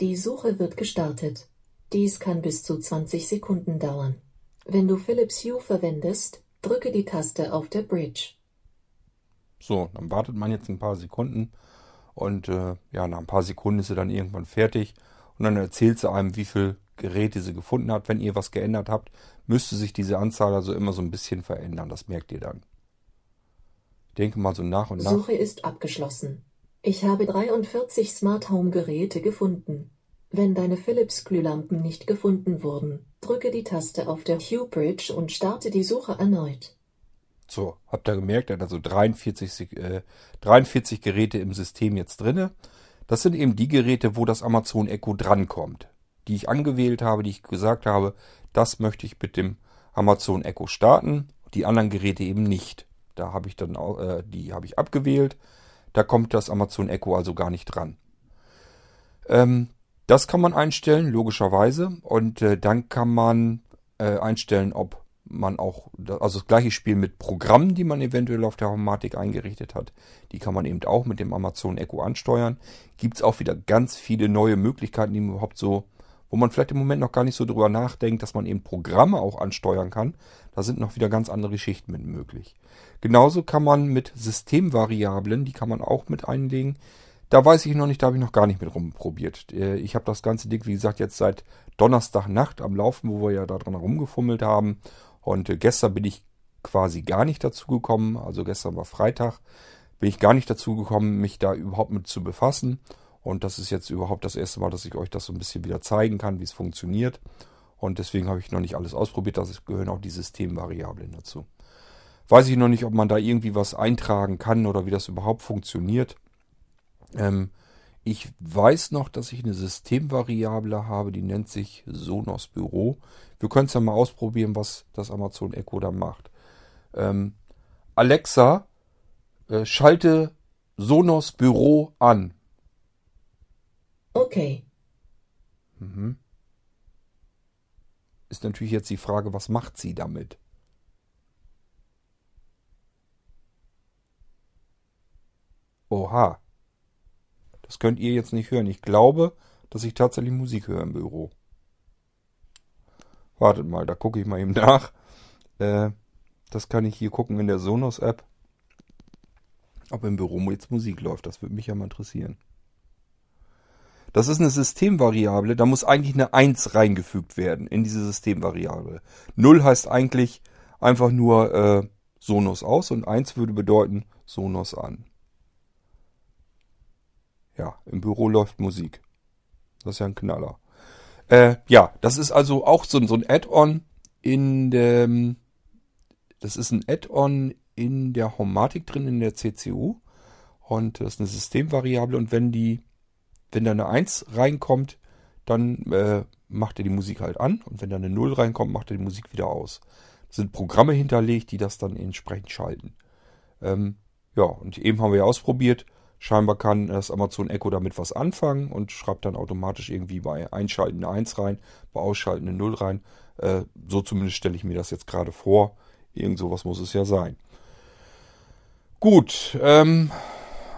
Die Suche wird gestartet. Dies kann bis zu 20 Sekunden dauern. Wenn du Philips Hue verwendest, drücke die Taste auf der Bridge. So, dann wartet man jetzt ein paar Sekunden und äh, ja, nach ein paar Sekunden ist sie dann irgendwann fertig und dann erzählt sie einem, wie viele Geräte sie gefunden hat. Wenn ihr was geändert habt, müsste sich diese Anzahl also immer so ein bisschen verändern. Das merkt ihr dann. Denke mal so nach und nach. Suche ist abgeschlossen. Ich habe 43 Smart Home Geräte gefunden. Wenn deine Philips Glühlampen nicht gefunden wurden, drücke die Taste auf der Hue Bridge und starte die Suche erneut. So, habt ihr gemerkt, er hat also 43, äh, 43 Geräte im System jetzt drinne. Das sind eben die Geräte, wo das Amazon Echo drankommt. Die ich angewählt habe, die ich gesagt habe, das möchte ich mit dem Amazon Echo starten. Die anderen Geräte eben nicht. Da habe ich dann, äh, die habe ich abgewählt. Da kommt das Amazon Echo also gar nicht dran. Ähm, das kann man einstellen, logischerweise. Und äh, dann kann man äh, einstellen, ob man auch, also das gleiche Spiel mit Programmen, die man eventuell auf der Homatik eingerichtet hat, die kann man eben auch mit dem Amazon Echo ansteuern. Gibt es auch wieder ganz viele neue Möglichkeiten, die man überhaupt so, wo man vielleicht im Moment noch gar nicht so drüber nachdenkt, dass man eben Programme auch ansteuern kann. Da sind noch wieder ganz andere Geschichten mit möglich. Genauso kann man mit Systemvariablen, die kann man auch mit einlegen. Da weiß ich noch nicht, da habe ich noch gar nicht mit rumprobiert. Äh, ich habe das ganze Ding, wie gesagt, jetzt seit Donnerstagnacht am Laufen, wo wir ja da dran rumgefummelt haben. Und äh, gestern bin ich quasi gar nicht dazu gekommen, also gestern war Freitag, bin ich gar nicht dazu gekommen, mich da überhaupt mit zu befassen. Und das ist jetzt überhaupt das erste Mal, dass ich euch das so ein bisschen wieder zeigen kann, wie es funktioniert. Und deswegen habe ich noch nicht alles ausprobiert. Da gehören auch die Systemvariablen dazu. Weiß ich noch nicht, ob man da irgendwie was eintragen kann oder wie das überhaupt funktioniert. Ähm, ich weiß noch, dass ich eine Systemvariable habe, die nennt sich Sonos Büro. Wir können es ja mal ausprobieren, was das Amazon Echo da macht. Ähm, Alexa, äh, schalte Sonos Büro an. Okay. Mhm. Ist natürlich jetzt die Frage, was macht sie damit? Oha. Das könnt ihr jetzt nicht hören. Ich glaube, dass ich tatsächlich Musik höre im Büro. Wartet mal, da gucke ich mal eben nach. Äh, das kann ich hier gucken in der Sonos-App. Ob im Büro jetzt Musik läuft, das würde mich ja mal interessieren. Das ist eine Systemvariable, da muss eigentlich eine 1 reingefügt werden in diese Systemvariable. 0 heißt eigentlich einfach nur äh, Sonos aus und 1 würde bedeuten Sonos an. Ja, im Büro läuft Musik. Das ist ja ein Knaller. Äh, ja, das ist also auch so, so ein Add-on in dem, das ist ein Add-on in der Homatik drin, in der CCU. Und das ist eine Systemvariable. Und wenn die, wenn da eine 1 reinkommt, dann äh, macht er die Musik halt an. Und wenn da eine 0 reinkommt, macht er die Musik wieder aus. Das sind Programme hinterlegt, die das dann entsprechend schalten. Ähm, ja, und eben haben wir ja ausprobiert. Scheinbar kann das Amazon Echo damit was anfangen und schreibt dann automatisch irgendwie bei Einschalten eine 1 rein, bei Ausschalten eine 0 rein. Äh, so zumindest stelle ich mir das jetzt gerade vor. Irgend sowas muss es ja sein. Gut, ähm,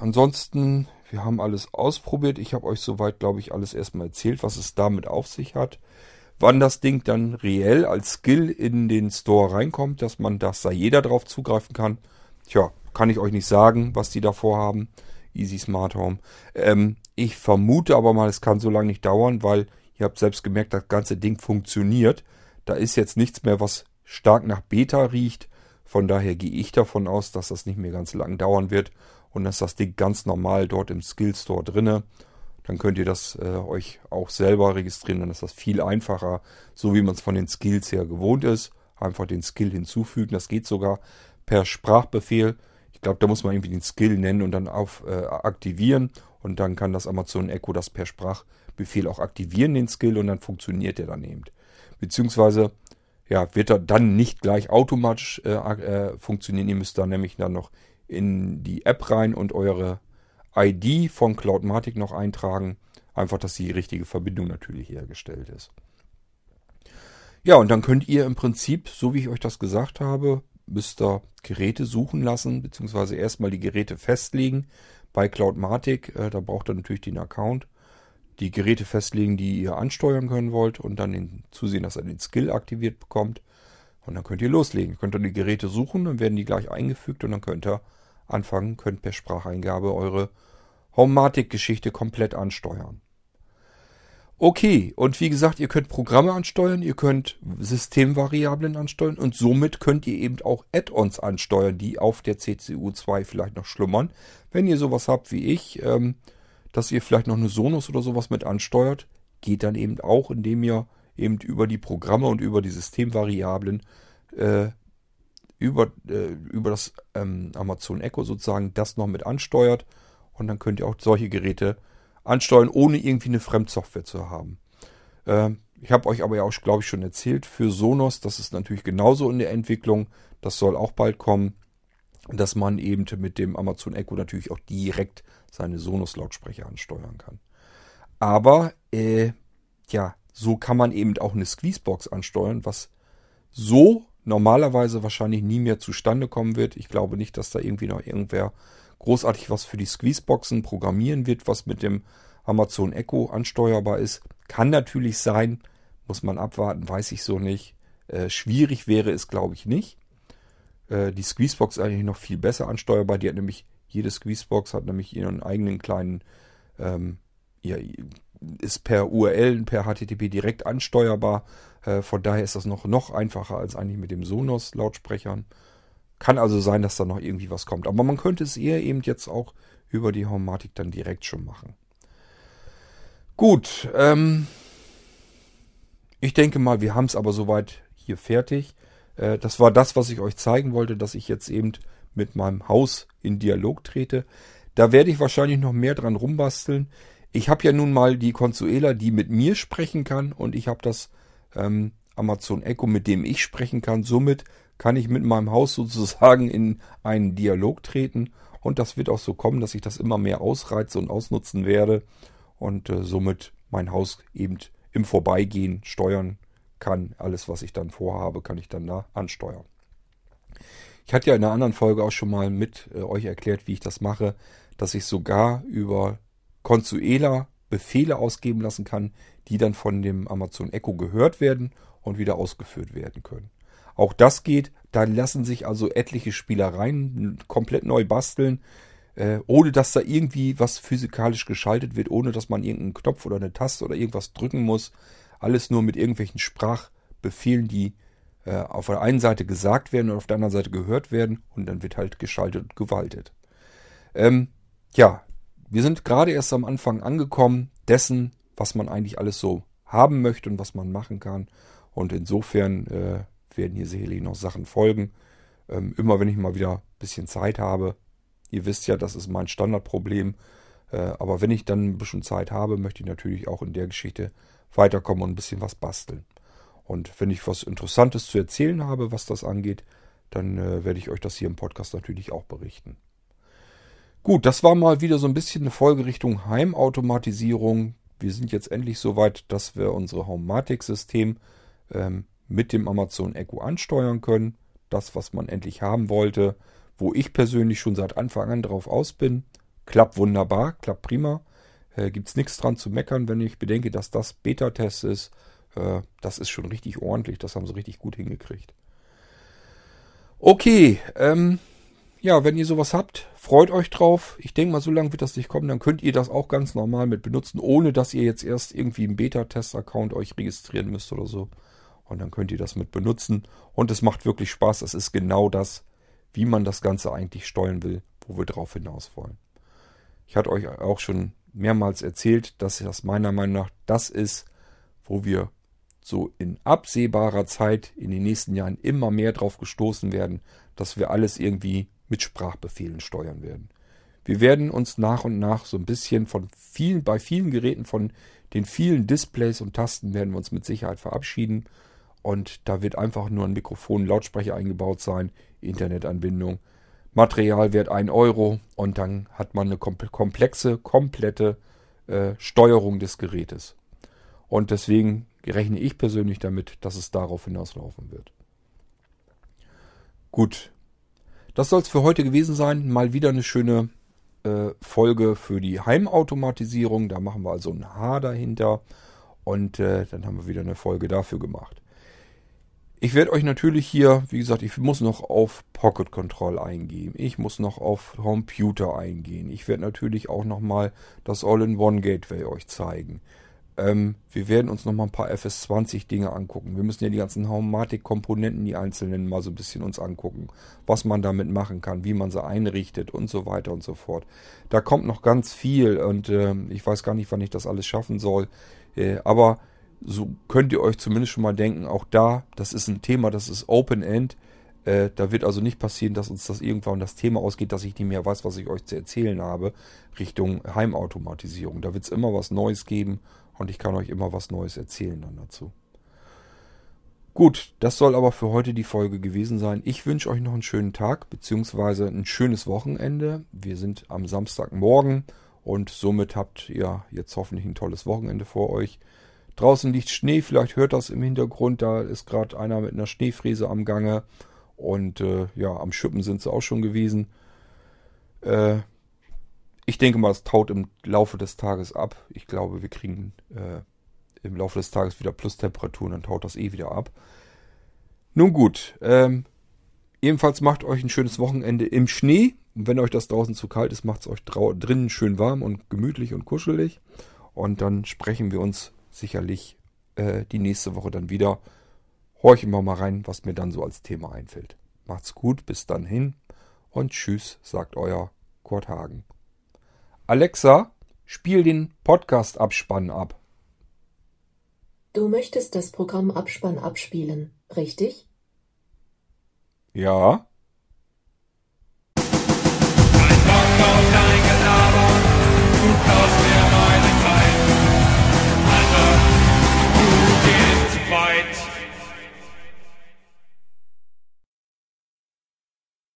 ansonsten, wir haben alles ausprobiert. Ich habe euch soweit, glaube ich, alles erstmal erzählt, was es damit auf sich hat. Wann das Ding dann reell als Skill in den Store reinkommt, dass man, dass da jeder drauf zugreifen kann. Tja, kann ich euch nicht sagen, was die da vorhaben. Easy Smart Home. Ähm, ich vermute aber mal, es kann so lange nicht dauern, weil ihr habt selbst gemerkt, das ganze Ding funktioniert. Da ist jetzt nichts mehr, was stark nach Beta riecht. Von daher gehe ich davon aus, dass das nicht mehr ganz lang dauern wird und dass das Ding ganz normal dort im Skill Store drinne. Dann könnt ihr das äh, euch auch selber registrieren, dann ist das viel einfacher, so wie man es von den Skills her gewohnt ist. Einfach den Skill hinzufügen. Das geht sogar per Sprachbefehl. Ich glaube, da muss man irgendwie den Skill nennen und dann auf äh, aktivieren. Und dann kann das Amazon Echo das per Sprachbefehl auch aktivieren, den Skill, und dann funktioniert der dann eben. Beziehungsweise ja, wird er dann nicht gleich automatisch äh, äh, funktionieren. Ihr müsst da nämlich dann noch in die App rein und eure ID von Cloudmatic noch eintragen. Einfach, dass die richtige Verbindung natürlich hergestellt ist. Ja, und dann könnt ihr im Prinzip, so wie ich euch das gesagt habe, müsst ihr Geräte suchen lassen, beziehungsweise erstmal die Geräte festlegen bei Cloudmatic. Äh, da braucht ihr natürlich den Account. Die Geräte festlegen, die ihr ansteuern können wollt und dann den, zusehen, dass ihr den Skill aktiviert bekommt. Und dann könnt ihr loslegen. Ihr könnt dann die Geräte suchen, dann werden die gleich eingefügt und dann könnt ihr anfangen, könnt per Spracheingabe eure Homematic-Geschichte komplett ansteuern. Okay, und wie gesagt, ihr könnt Programme ansteuern, ihr könnt Systemvariablen ansteuern und somit könnt ihr eben auch Add-ons ansteuern, die auf der CCU2 vielleicht noch schlummern. Wenn ihr sowas habt wie ich, ähm, dass ihr vielleicht noch eine Sonos oder sowas mit ansteuert, geht dann eben auch, indem ihr eben über die Programme und über die Systemvariablen äh, über, äh, über das ähm, Amazon Echo sozusagen das noch mit ansteuert und dann könnt ihr auch solche Geräte ansteuern, ohne irgendwie eine Fremdsoftware zu haben. Ähm, ich habe euch aber ja auch, glaube ich, schon erzählt, für Sonos, das ist natürlich genauso in der Entwicklung, das soll auch bald kommen, dass man eben mit dem Amazon Echo natürlich auch direkt seine Sonos-Lautsprecher ansteuern kann. Aber, äh, ja, so kann man eben auch eine Squeezebox ansteuern, was so normalerweise wahrscheinlich nie mehr zustande kommen wird. Ich glaube nicht, dass da irgendwie noch irgendwer großartig was für die Squeezeboxen programmieren wird, was mit dem Amazon Echo ansteuerbar ist. Kann natürlich sein, muss man abwarten, weiß ich so nicht. Äh, schwierig wäre es, glaube ich, nicht. Äh, die Squeezebox ist eigentlich noch viel besser ansteuerbar. Die hat nämlich, jede Squeezebox hat nämlich ihren eigenen kleinen, ähm, ja, ist per URL, per HTTP direkt ansteuerbar. Äh, von daher ist das noch, noch einfacher als eigentlich mit dem Sonos-Lautsprechern. Kann also sein, dass da noch irgendwie was kommt. Aber man könnte es eher eben jetzt auch über die Homematic dann direkt schon machen. Gut, ähm, ich denke mal, wir haben es aber soweit hier fertig. Äh, das war das, was ich euch zeigen wollte, dass ich jetzt eben mit meinem Haus in Dialog trete. Da werde ich wahrscheinlich noch mehr dran rumbasteln. Ich habe ja nun mal die Consuela, die mit mir sprechen kann und ich habe das ähm, Amazon Echo, mit dem ich sprechen kann. Somit kann ich mit meinem Haus sozusagen in einen Dialog treten. Und das wird auch so kommen, dass ich das immer mehr ausreize und ausnutzen werde und äh, somit mein Haus eben im Vorbeigehen steuern kann. Alles, was ich dann vorhabe, kann ich dann da ansteuern. Ich hatte ja in einer anderen Folge auch schon mal mit äh, euch erklärt, wie ich das mache, dass ich sogar über Consuela Befehle ausgeben lassen kann, die dann von dem Amazon Echo gehört werden und wieder ausgeführt werden können. Auch das geht. Da lassen sich also etliche Spielereien komplett neu basteln, äh, ohne dass da irgendwie was physikalisch geschaltet wird, ohne dass man irgendeinen Knopf oder eine Taste oder irgendwas drücken muss. Alles nur mit irgendwelchen Sprachbefehlen, die äh, auf der einen Seite gesagt werden und auf der anderen Seite gehört werden und dann wird halt geschaltet und gewaltet. Ähm, ja, wir sind gerade erst am Anfang angekommen dessen, was man eigentlich alles so haben möchte und was man machen kann. Und insofern äh, werden hier sicherlich noch Sachen folgen. Ähm, immer wenn ich mal wieder ein bisschen Zeit habe. Ihr wisst ja, das ist mein Standardproblem. Äh, aber wenn ich dann ein bisschen Zeit habe, möchte ich natürlich auch in der Geschichte weiterkommen und ein bisschen was basteln. Und wenn ich was Interessantes zu erzählen habe, was das angeht, dann äh, werde ich euch das hier im Podcast natürlich auch berichten. Gut, das war mal wieder so ein bisschen eine Folge Richtung Heimautomatisierung. Wir sind jetzt endlich so weit, dass wir unsere Homematic-System ähm, mit dem Amazon Echo ansteuern können. Das, was man endlich haben wollte, wo ich persönlich schon seit Anfang an drauf aus bin. Klappt wunderbar, klappt prima. Äh, Gibt es nichts dran zu meckern, wenn ich bedenke, dass das Beta-Test ist. Äh, das ist schon richtig ordentlich, das haben sie richtig gut hingekriegt. Okay, ähm, ja, wenn ihr sowas habt, freut euch drauf. Ich denke mal, so lange wird das nicht kommen. Dann könnt ihr das auch ganz normal mit benutzen, ohne dass ihr jetzt erst irgendwie einen Beta-Test-Account euch registrieren müsst oder so. Und dann könnt ihr das mit benutzen. Und es macht wirklich Spaß. Es ist genau das, wie man das Ganze eigentlich steuern will, wo wir drauf hinaus wollen. Ich hatte euch auch schon mehrmals erzählt, dass das meiner Meinung nach das ist, wo wir so in absehbarer Zeit in den nächsten Jahren immer mehr drauf gestoßen werden, dass wir alles irgendwie mit Sprachbefehlen steuern werden. Wir werden uns nach und nach so ein bisschen von vielen, bei vielen Geräten von den vielen Displays und Tasten werden wir uns mit Sicherheit verabschieden und da wird einfach nur ein Mikrofon, Lautsprecher eingebaut sein, Internetanbindung. Materialwert 1 Euro und dann hat man eine komplexe, komplette äh, Steuerung des Gerätes. Und deswegen rechne ich persönlich damit, dass es darauf hinauslaufen wird. Gut, das soll es für heute gewesen sein. Mal wieder eine schöne äh, Folge für die Heimautomatisierung. Da machen wir also ein H dahinter und äh, dann haben wir wieder eine Folge dafür gemacht. Ich werde euch natürlich hier, wie gesagt, ich muss noch auf Pocket Control eingehen. Ich muss noch auf Computer eingehen. Ich werde natürlich auch nochmal das All-in-One Gateway euch zeigen. Ähm, wir werden uns nochmal ein paar FS20-Dinge angucken. Wir müssen ja die ganzen Haumatik-Komponenten, die einzelnen, mal so ein bisschen uns angucken. Was man damit machen kann, wie man sie einrichtet und so weiter und so fort. Da kommt noch ganz viel und äh, ich weiß gar nicht, wann ich das alles schaffen soll. Äh, aber so könnt ihr euch zumindest schon mal denken, auch da, das ist ein Thema, das ist Open-End. Äh, da wird also nicht passieren, dass uns das irgendwann das Thema ausgeht, dass ich nicht mehr weiß, was ich euch zu erzählen habe, Richtung Heimautomatisierung. Da wird es immer was Neues geben und ich kann euch immer was Neues erzählen dann dazu. Gut, das soll aber für heute die Folge gewesen sein. Ich wünsche euch noch einen schönen Tag bzw. ein schönes Wochenende. Wir sind am Samstagmorgen und somit habt ihr jetzt hoffentlich ein tolles Wochenende vor euch. Draußen liegt Schnee, vielleicht hört das im Hintergrund, da ist gerade einer mit einer Schneefräse am Gange und äh, ja, am Schippen sind sie auch schon gewesen. Äh, ich denke mal, es taut im Laufe des Tages ab. Ich glaube, wir kriegen äh, im Laufe des Tages wieder Plustemperaturen, dann taut das eh wieder ab. Nun gut, ähm, ebenfalls macht euch ein schönes Wochenende im Schnee. Und wenn euch das draußen zu kalt ist, macht es euch drinnen schön warm und gemütlich und kuschelig. Und dann sprechen wir uns sicherlich äh, die nächste Woche dann wieder. Horchen wir mal rein, was mir dann so als Thema einfällt. Macht's gut, bis dann hin und tschüss, sagt euer Kurt Hagen. Alexa, spiel den Podcast Abspann ab. Du möchtest das Programm Abspann abspielen, richtig? Ja. Ein Bock auf dein Gelaber, du